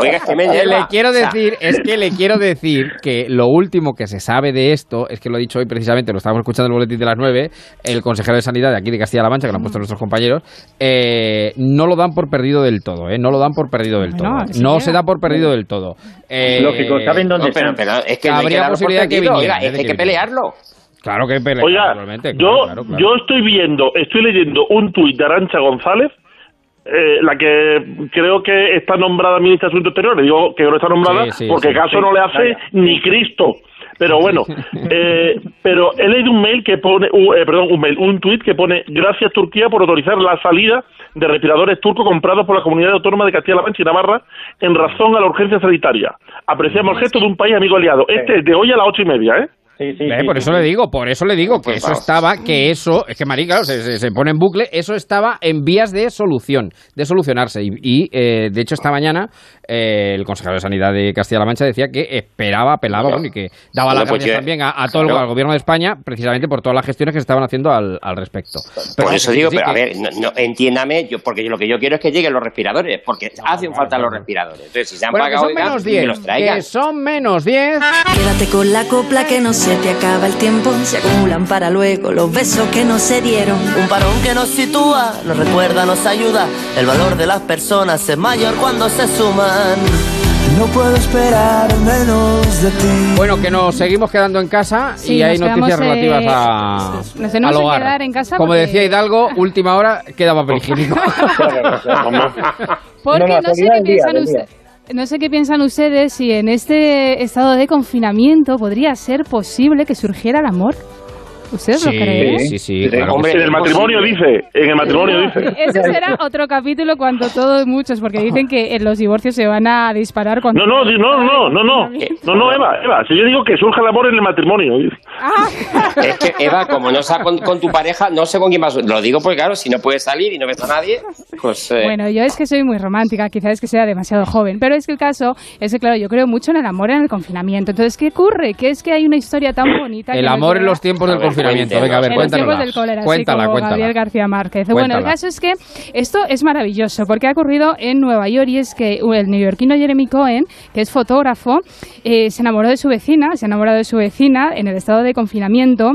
Speaker 23: Oiga, es que me
Speaker 2: Que
Speaker 23: lleva.
Speaker 2: le quiero decir, es que le quiero decir que lo último que se sabe de esto, es que lo he dicho hoy precisamente, lo estábamos escuchando en el boletín de las 9, el consejero de Sanidad de aquí de Castilla-La Mancha, que lo han puesto nuestros compañeros, eh, no lo dan por perdido del todo, ¿eh? No lo dan por perdido del
Speaker 21: Bueno,
Speaker 2: todo. No se da por perdido del todo. Eh,
Speaker 25: Lógico, ¿saben dónde
Speaker 23: no, pero, pero es que no hay que
Speaker 2: Habría
Speaker 23: por
Speaker 2: posibilidad que viniera,
Speaker 23: oiga,
Speaker 2: ¿eh?
Speaker 23: es
Speaker 2: de
Speaker 23: que hay
Speaker 2: que
Speaker 23: que pelearlo.
Speaker 2: Claro que pelea,
Speaker 24: Oiga, yo,
Speaker 2: claro, claro.
Speaker 24: yo estoy viendo, estoy leyendo un tuit de Arancha González, eh, la que creo que está nombrada ministra de Asuntos Exteriores. Digo que no está nombrada
Speaker 2: Sí, sí,
Speaker 24: porque
Speaker 2: sí.
Speaker 24: caso no le hace ni Cristo. Pero bueno, eh, pero he leído un mail que pone, eh, perdón, un mail, un tuit que pone gracias Turquía por autorizar la salida de respiradores turcos comprados por la comunidad autónoma de Castilla-La Mancha y Navarra en razón a la urgencia sanitaria. Apreciamos el gesto de un país amigo aliado. Este es de hoy a las ocho y media, ¿eh?
Speaker 25: Sí, sí,
Speaker 2: Eh,
Speaker 25: sí,
Speaker 2: por
Speaker 25: sí,
Speaker 2: eso
Speaker 25: sí.
Speaker 2: le digo, por eso le digo que eso estaba, que eso, es que Marín, claro, se, se- se pone en bucle, eso estaba en vías de solución, de solucionarse. Y, y, eh, de hecho, esta mañana eh, el consejero de Sanidad de Castilla-La Mancha decía que esperaba, apelaba, y que daba
Speaker 23: Bueno,
Speaker 2: las
Speaker 23: pues
Speaker 2: gracias también a, a todo el,
Speaker 23: claro.
Speaker 2: gobierno de España, precisamente por todas las gestiones que se estaban haciendo al, al respecto. Pero
Speaker 23: Por
Speaker 2: que
Speaker 23: eso digo,
Speaker 2: sí,
Speaker 23: pero a
Speaker 2: que-
Speaker 23: ver, no, no, entiéndame, yo, porque yo lo que yo quiero es que lleguen los respiradores, porque hacen falta los respiradores. Entonces, si se han
Speaker 2: Bueno, que
Speaker 23: pagado,
Speaker 2: son
Speaker 23: oiga,
Speaker 2: menos
Speaker 23: que
Speaker 2: 10,
Speaker 23: los traigan.
Speaker 2: que son menos 10.
Speaker 26: Quédate con la copla que no se te acaba el tiempo. Se acumulan para luego los besos que no se dieron.
Speaker 27: Un parón que nos sitúa, nos recuerda, nos ayuda. El valor de las personas es mayor cuando se suman.
Speaker 5: No puedo esperar menos de ti.
Speaker 2: Bueno, que nos seguimos quedando en casa
Speaker 21: Sí,
Speaker 2: y hay noticias
Speaker 21: eh,
Speaker 2: relativas a,
Speaker 21: nos tenemos
Speaker 2: al
Speaker 21: que quedar en casa
Speaker 2: Como
Speaker 21: porque-
Speaker 2: decía Hidalgo, última hora queda papel higiénico.
Speaker 21: Porque
Speaker 25: No,
Speaker 21: no,
Speaker 25: no,
Speaker 21: sé qué piensan ustedes. No sé qué piensan ustedes si en este estado de confinamiento podría ser posible que surgiera el amor. ¿Ustedes lo creen?
Speaker 2: sí, sí, claro que
Speaker 23: Hombre,
Speaker 24: En el matrimonio dice, en el matrimonio dice.
Speaker 21: Ese será otro capítulo cuando todos muchos, porque dicen que en los divorcios se van a disparar cuando...
Speaker 24: No, no, no, no, no, no, no, no, Eva, Eva, si yo digo que surja el amor en el matrimonio. dice.
Speaker 23: Es que, Eva, como no está con, con tu pareja, no sé con quién vas. Lo digo porque, claro, si no puedes salir y no ves a nadie, pues. eh,
Speaker 21: Bueno, yo es que soy muy romántica, quizás es que sea demasiado joven, pero es que el caso es que, claro, yo creo mucho en el amor en el confinamiento. Entonces, ¿qué ocurre? Que es que hay una historia tan bonita. que
Speaker 2: El
Speaker 21: nos
Speaker 2: amor en los tiempos del
Speaker 23: ver,
Speaker 2: confinamiento.
Speaker 23: cuéntenos.
Speaker 2: Venga, a ver, cuéntanos.
Speaker 21: del cólera,
Speaker 2: Cuéntala,
Speaker 21: como
Speaker 2: cuéntala.
Speaker 21: Gabriel García Márquez. Bueno, el caso es que esto es maravilloso porque ha ocurrido en Nueva York y es que el neoyorquino Jeremy Cohen, que es fotógrafo, eh, se enamoró de su vecina, se ha enamorado de su vecina en el estado de confinamiento.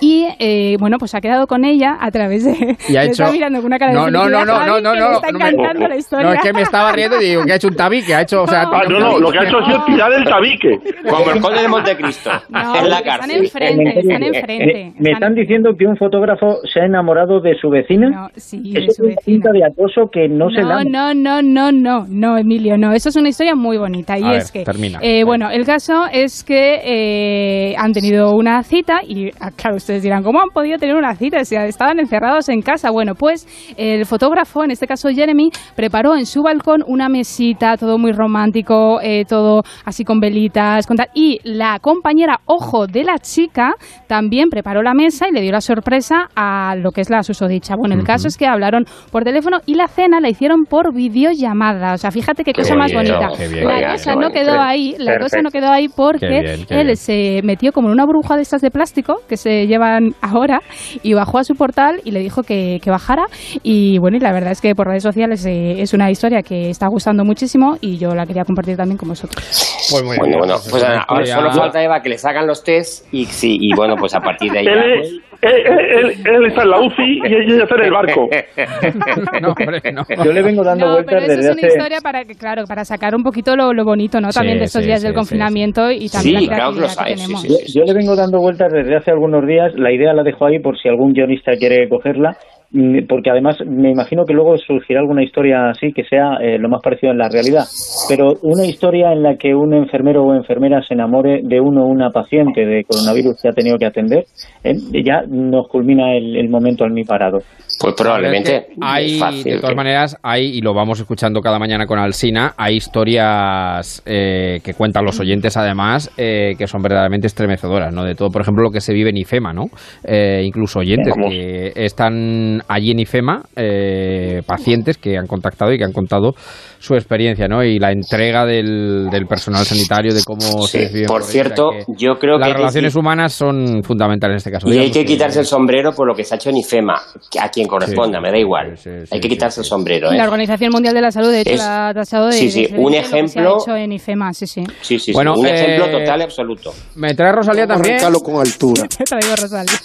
Speaker 21: Y eh, bueno, pues ha quedado con ella a través de.
Speaker 2: Y ha
Speaker 21: me
Speaker 2: hecho-
Speaker 21: está mirando con una cara de
Speaker 2: No, no, no, no, no, no,
Speaker 21: que
Speaker 2: no.
Speaker 21: está
Speaker 2: no me-
Speaker 21: encantando la historia.
Speaker 2: No, es que me estaba riendo y digo que ha hecho un tabique, ha hecho, o sea,
Speaker 24: Ah, no, no, lo que ha hecho ha sido tirar el tabique.
Speaker 23: Como el conde de Montecristo.
Speaker 21: No,
Speaker 23: en la
Speaker 21: están
Speaker 23: cárcel.
Speaker 21: enfrente, están enfrente.
Speaker 25: Me, me están diciendo que un fotógrafo se ha enamorado de su vecina.
Speaker 21: No, sí, de su
Speaker 25: es una de acoso que no, se da.
Speaker 21: No, no, no, no, no, no, Emilio, no. Eso es una historia muy bonita. Y
Speaker 2: A
Speaker 21: es
Speaker 2: ver,
Speaker 21: que,
Speaker 2: termina.
Speaker 21: eh, bueno, el caso es que eh, han tenido una cita y, ah, claro, ustedes dirán, ¿cómo han podido tener una cita si estaban encerrados en casa? Bueno, pues el fotógrafo, en este caso Jeremy, preparó en su balcón una mesita, todo muy romántico, eh, todo así con velitas, con tal. Y la compañera, ojo, de la chica, también preparó la mesa y le dio la sorpresa a lo que es la susodicha. Bueno, el caso es que hablaron por teléfono y la cena la hicieron por videollamada. O sea, fíjate qué
Speaker 23: Qué
Speaker 21: cosa más bonita.
Speaker 23: bien.
Speaker 21: La
Speaker 23: Oiga,
Speaker 21: cosa no quedó ahí, la cosa no quedó ahí porque
Speaker 2: Qué bien, qué
Speaker 21: él
Speaker 2: bien.
Speaker 21: se metió como en una burbuja de estas de plástico que se eh, llevan ahora y bajó a su portal y le dijo que, que bajara y bueno, y la verdad es que por redes sociales eh, es una historia que está gustando muchísimo y yo la quería compartir también con vosotros.
Speaker 23: Pues muy bueno, bueno, pues ahora, solo falta Eva que le sacan los test y sí, y bueno, pues a partir de ahí.
Speaker 24: Él,
Speaker 23: pues-
Speaker 24: él- él- él está en la UCI y ella está en el barco.
Speaker 2: No, hombre, no.
Speaker 25: Yo le vengo dando
Speaker 21: No,
Speaker 25: vueltas
Speaker 21: pero eso
Speaker 25: desde
Speaker 21: es una
Speaker 25: hace...
Speaker 21: historia para que, claro, para sacar un poquito lo, lo bonito, ¿no? También
Speaker 2: Sí,
Speaker 21: de estos
Speaker 2: sí,
Speaker 21: días
Speaker 2: sí,
Speaker 21: del
Speaker 2: sí,
Speaker 21: confinamiento y también
Speaker 23: Sí,
Speaker 21: la
Speaker 23: claro que lo
Speaker 21: que
Speaker 23: sabes,
Speaker 21: tenemos.
Speaker 23: sí,
Speaker 25: Yo, yo le vengo dando vueltas desde hace algunos días, la idea la dejo ahí por si algún guionista quiere cogerla, mm, porque además me imagino que luego surgirá alguna historia así que sea eh, lo más parecido en la realidad, pero una historia en la que un enfermero o enfermera se enamore de uno o una paciente de coronavirus que ha tenido que atender, eh, ya nos culmina el, el momento al mi parado.
Speaker 23: Pues probablemente.
Speaker 2: Hay,
Speaker 23: fácil
Speaker 2: de todas
Speaker 23: que-
Speaker 2: maneras, hay, y lo vamos escuchando cada mañana con Alsina, hay historias eh, que cuentan los oyentes además eh, que son verdaderamente estremecedoras, ¿no? De todo, por ejemplo, lo que se vive en IFEMA, ¿no? Eh, incluso oyentes que están allí en IFEMA, eh, pacientes que han contactado y que han contado su experiencia, ¿no? Y la entrega del, del personal sanitario, de cómo
Speaker 23: Sí,
Speaker 2: se desviven
Speaker 23: por cierto, yo creo que
Speaker 2: las
Speaker 23: que
Speaker 2: relaciones
Speaker 23: decir-
Speaker 2: humanas son fundamentales en este caso.
Speaker 23: Y hay que quitarse el sombrero por lo que se ha hecho en IFEMA, a quien corresponda,
Speaker 2: Sí,
Speaker 23: me da igual.
Speaker 2: sí, sí,
Speaker 23: hay que quitarse
Speaker 2: sí.
Speaker 23: el sombrero, ¿eh?
Speaker 21: La Organización Mundial de la Salud, de hecho,
Speaker 23: Es-
Speaker 21: la ha tachado de,
Speaker 23: sí, sí,
Speaker 21: de
Speaker 23: un ejemplo-
Speaker 21: hecho en IFEMA, sí, sí.
Speaker 23: Sí, sí, sí,
Speaker 2: Bueno,
Speaker 23: un
Speaker 2: eh,
Speaker 23: ejemplo total y absoluto.
Speaker 2: Me trae Rosalía también.
Speaker 28: con altura.
Speaker 21: Te traigo Rosalía.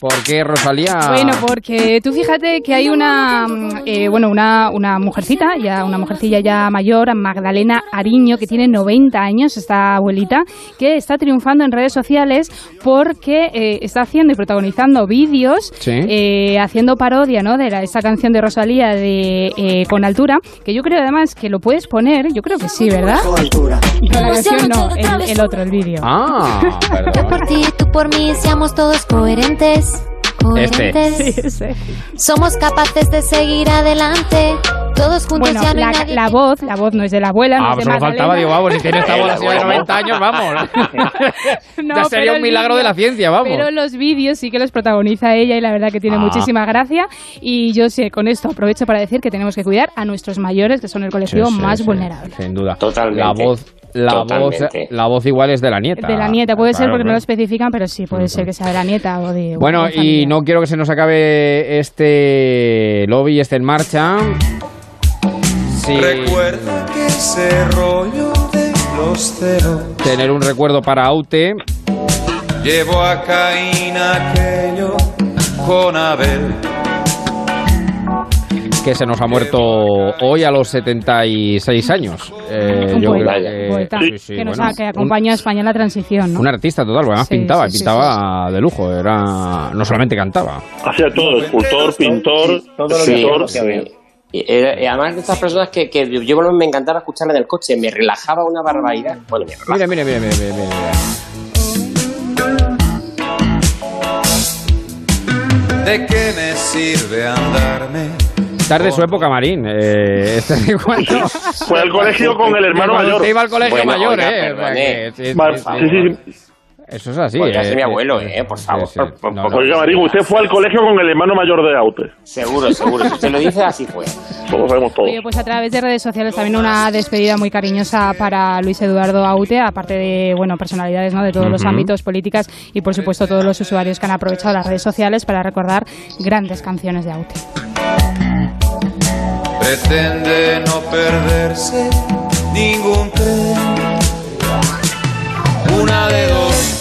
Speaker 2: ¿Por qué Rosalía?
Speaker 21: Bueno, porque tú fíjate que hay una, mm, eh, bueno, una, una mujercita, ya una mujercilla ya mayor, Magdalena Ariño, que tiene 90 años, esta abuelita, que está triunfando en redes sociales porque eh, está haciendo y protagonizando vídeos,
Speaker 2: Sí.
Speaker 21: eh, haciendo parodia, ¿no? De la, esta canción de Rosalía de eh, Con Altura, que yo creo además que lo puedes poner, yo creo que sí, ¿verdad? No, la canción no, el, el otro, el vídeo.
Speaker 2: Ah, perdón.
Speaker 29: Por ti, tú por mí, seamos todos coherentes.
Speaker 2: Este.
Speaker 29: Coherentes.
Speaker 21: Sí, sí.
Speaker 29: Somos capaces de seguir adelante. Todos juntos
Speaker 21: Bueno,
Speaker 29: ya no hay
Speaker 21: la,
Speaker 29: nadie.
Speaker 21: la voz, la voz no es de la abuela, no
Speaker 2: Ah,
Speaker 21: es de
Speaker 2: pues faltaba, digo, vamos, si tiene esta
Speaker 23: la
Speaker 2: así de
Speaker 23: abuela
Speaker 2: 90 años, vamos.
Speaker 21: No,
Speaker 2: ya sería un milagro de la ciencia, vamos.
Speaker 21: Pero los vídeos sí que los protagoniza ella y la verdad que tiene
Speaker 2: Ah.
Speaker 21: muchísima gracia. Y yo sé, con esto aprovecho para decir que tenemos que cuidar a nuestros mayores, que son el colectivo
Speaker 2: Sí, sí,
Speaker 21: más
Speaker 2: sí,
Speaker 21: vulnerable.
Speaker 2: Sin duda.
Speaker 23: Totalmente.
Speaker 2: La voz, la voz, la voz igual es de la nieta.
Speaker 21: De la nieta, puede ser
Speaker 2: Claro,
Speaker 21: porque no lo especifican, pero sí, puede ser que sea de la nieta o de.
Speaker 2: Bueno, y no quiero que se nos acabe este lobby, este en marcha. Sí.
Speaker 5: Recuerda que ese rollo de los ceros
Speaker 2: Tener un recuerdo para Aute.
Speaker 5: llevó a Caín aquello con Abel.
Speaker 2: que se nos ha muerto hoy a los 76 años. Eh,
Speaker 21: Un
Speaker 2: yo
Speaker 21: poeta,
Speaker 2: creo que,
Speaker 21: poeta,
Speaker 2: sí, sí,
Speaker 21: que, nos
Speaker 2: bueno,
Speaker 21: ha- que acompañó a España en la transición, ¿no?
Speaker 2: un, artista total, porque además
Speaker 21: Sí,
Speaker 2: pintaba,
Speaker 21: sí, sí,
Speaker 2: pintaba de lujo, era no solamente cantaba.
Speaker 24: Hacía todo, escultor, pintor,
Speaker 25: todo lo que.
Speaker 23: Era- además de estas personas que, que yo por lo menos me encantaba escucharla en el coche, me relajaba una barbaridad. Bueno, me relaja.
Speaker 2: Mira, mira, mira, mira, mira, mira.
Speaker 5: ¿De qué me sirve andarme?
Speaker 2: Tarde su época, Marín. Eh, este cuando...
Speaker 24: Fue al colegio con el hermano mayor.
Speaker 2: iba al colegio
Speaker 23: Bueno,
Speaker 2: mayor,
Speaker 23: oiga,
Speaker 2: eh.
Speaker 23: perdone.
Speaker 2: que- sí, sí,
Speaker 24: sí.
Speaker 2: Eso es así.
Speaker 23: Podría
Speaker 2: eh,
Speaker 23: ser mi
Speaker 2: eh,
Speaker 23: abuelo, eh, por favor.
Speaker 2: sí, sí. No, no.
Speaker 24: Oiga, Marín, usted fue al colegio con el hermano mayor de Aute.
Speaker 23: Seguro, seguro. Si usted lo dice, así fue.
Speaker 24: Todos sabemos todo.
Speaker 21: Oye, pues a través de redes sociales también una despedida muy cariñosa para Luis Eduardo Aute, aparte de bueno personalidades ¿no? de todos los ámbitos políticas y por supuesto todos los usuarios que han aprovechado las redes sociales para recordar grandes canciones de Aute.
Speaker 5: Pretende no perderse ningún tren. Una de dos.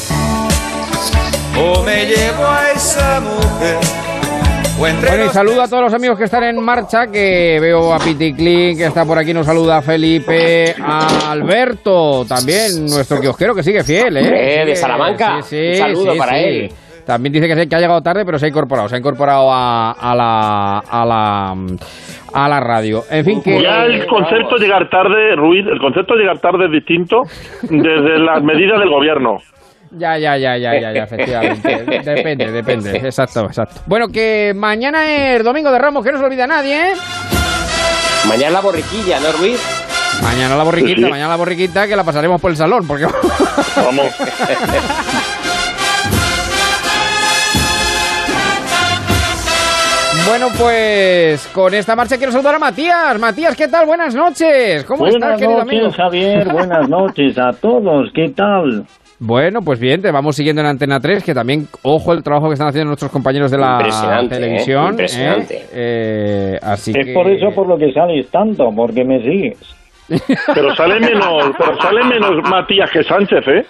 Speaker 5: O me llevo a esa mujer. O entre
Speaker 2: Bueno, y saludo a todos los amigos que están en marcha, que veo a Piticlin, que está por aquí, nos saluda a Felipe, a Alberto, también, nuestro kiosquero que sigue fiel, ¿eh?
Speaker 23: Hombre, de Salamanca.
Speaker 2: Sí, sí,
Speaker 23: Un saludo
Speaker 2: sí,
Speaker 23: para
Speaker 2: sí.
Speaker 23: él.
Speaker 2: También dice que, se- que ha llegado tarde, pero se ha incorporado, se ha incorporado a, a la, a la a la radio. En fin, que
Speaker 24: Ya el concepto llegar tarde, Ruiz, el concepto de llegar tarde es distinto desde las medidas del gobierno.
Speaker 2: Ya, ya, ya, ya, ya, ya, efectivamente. Depende, depende. Exacto, exacto. Bueno, que mañana es Domingo de Ramos, que no se olvida nadie, ¿eh?
Speaker 23: Mañana la borriquilla, ¿no, Ruiz?
Speaker 2: Mañana la borriquita,
Speaker 24: Sí,
Speaker 2: mañana la borriquita, que la pasaremos por el salón, porque...
Speaker 24: Vamos.
Speaker 2: Bueno, pues con esta marcha quiero saludar a Matías. Matías, ¿qué tal? Buenas noches. ¿Cómo
Speaker 25: Buenas
Speaker 2: estás, querido
Speaker 25: noches,
Speaker 2: amigo?
Speaker 25: Javier. Buenas noches a todos. ¿Qué tal?
Speaker 2: Bueno, pues bien, te vamos siguiendo en Antena 3, que también, ojo el trabajo que están haciendo nuestros compañeros de la
Speaker 23: Impresionante, ¿eh?
Speaker 2: televisión.
Speaker 23: Impresionante.
Speaker 2: ¿eh? Eh, así
Speaker 25: Es
Speaker 2: que...
Speaker 25: por eso por lo que sales tanto, porque me sigues.
Speaker 24: Pero sale menos, pero sale menos Matías que Sánchez, ¿eh?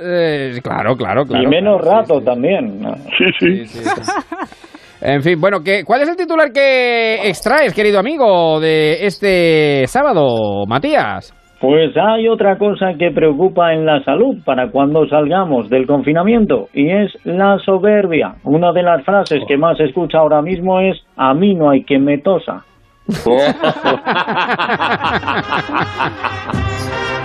Speaker 2: Eh, claro, claro, claro.
Speaker 25: y menos rato también.
Speaker 24: Sí, sí.
Speaker 2: En fin, bueno, ¿qué, ¿cuál es el titular que extraes, querido amigo, de este sábado, Matías?
Speaker 25: Pues hay otra cosa que preocupa en la salud para cuando salgamos del confinamiento y es la soberbia. Una de las frases que más se escucha ahora mismo es a mí no hay que me tosa.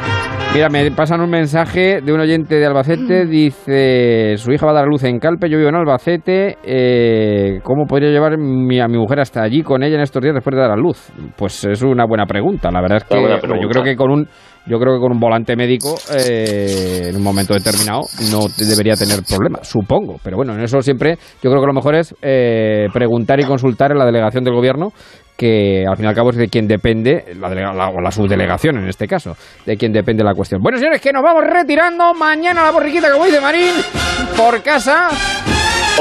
Speaker 2: Mira, me pasan un mensaje de un oyente de Albacete, dice, su hija va a dar a luz en Calpe, yo vivo en Albacete, eh, ¿cómo podría llevar mi- a mi mujer hasta allí con ella en estos días después de dar a luz? Pues es una buena pregunta, la verdad es que yo creo que con un yo creo que con un volante médico eh, en un momento determinado no te- debería tener problema, supongo, pero bueno, en eso siempre yo creo que lo mejor es eh, preguntar y consultar en la delegación del gobierno que al fin y al cabo es de quien depende, la, delega- la- o la subdelegación en este caso, de quien depende la cuestión. Bueno, señores, que nos vamos retirando. Mañana la borriquita, como dice Marín, por casa.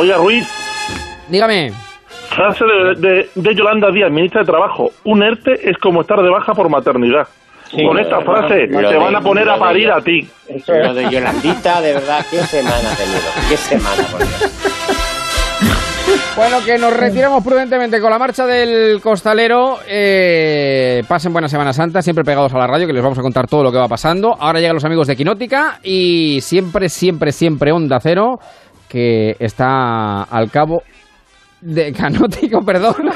Speaker 24: Oye, Ruiz,
Speaker 2: Dígame.
Speaker 24: frase de, de- de Yolanda Díaz, ministra de Trabajo. Un ERTE es como estar de baja por maternidad.
Speaker 23: Sí,
Speaker 24: Con esta frase te
Speaker 23: de-
Speaker 24: van a poner a parir
Speaker 23: yo-
Speaker 24: a ti.
Speaker 23: Lo de Yolandita, de verdad, qué semana ha tenido. Qué semana, por Dios.
Speaker 2: Bueno, que nos retiramos prudentemente con la marcha del costalero. Eh, pasen buena Semana Santa, siempre pegados a la radio, que les vamos a contar todo lo que va pasando. Ahora llegan los amigos de Quinótica y siempre, siempre, siempre Onda Cero, que está al cabo de Canótico, perdón.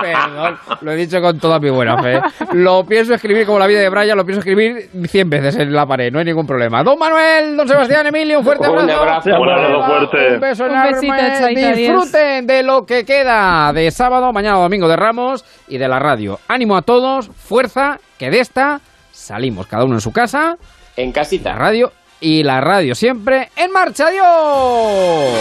Speaker 2: perdón, lo he dicho con toda mi buena fe. Lo pienso escribir como la vida de Brian, lo pienso escribir 100 veces en la pared, no hay ningún problema. Don Manuel, don Sebastián, Emilio, un fuerte
Speaker 23: Un
Speaker 2: abrazo.
Speaker 23: abrazo.
Speaker 24: Un abrazo fuerte.
Speaker 2: Un beso
Speaker 21: Un
Speaker 2: enorme.
Speaker 21: besito.
Speaker 2: Disfruten de lo que queda de sábado, mañana domingo de Ramos y de la radio. Ánimo a todos, fuerza, que de esta salimos cada uno en su casa,
Speaker 23: En casita.
Speaker 2: la radio y la radio siempre en marcha. ¡Adiós!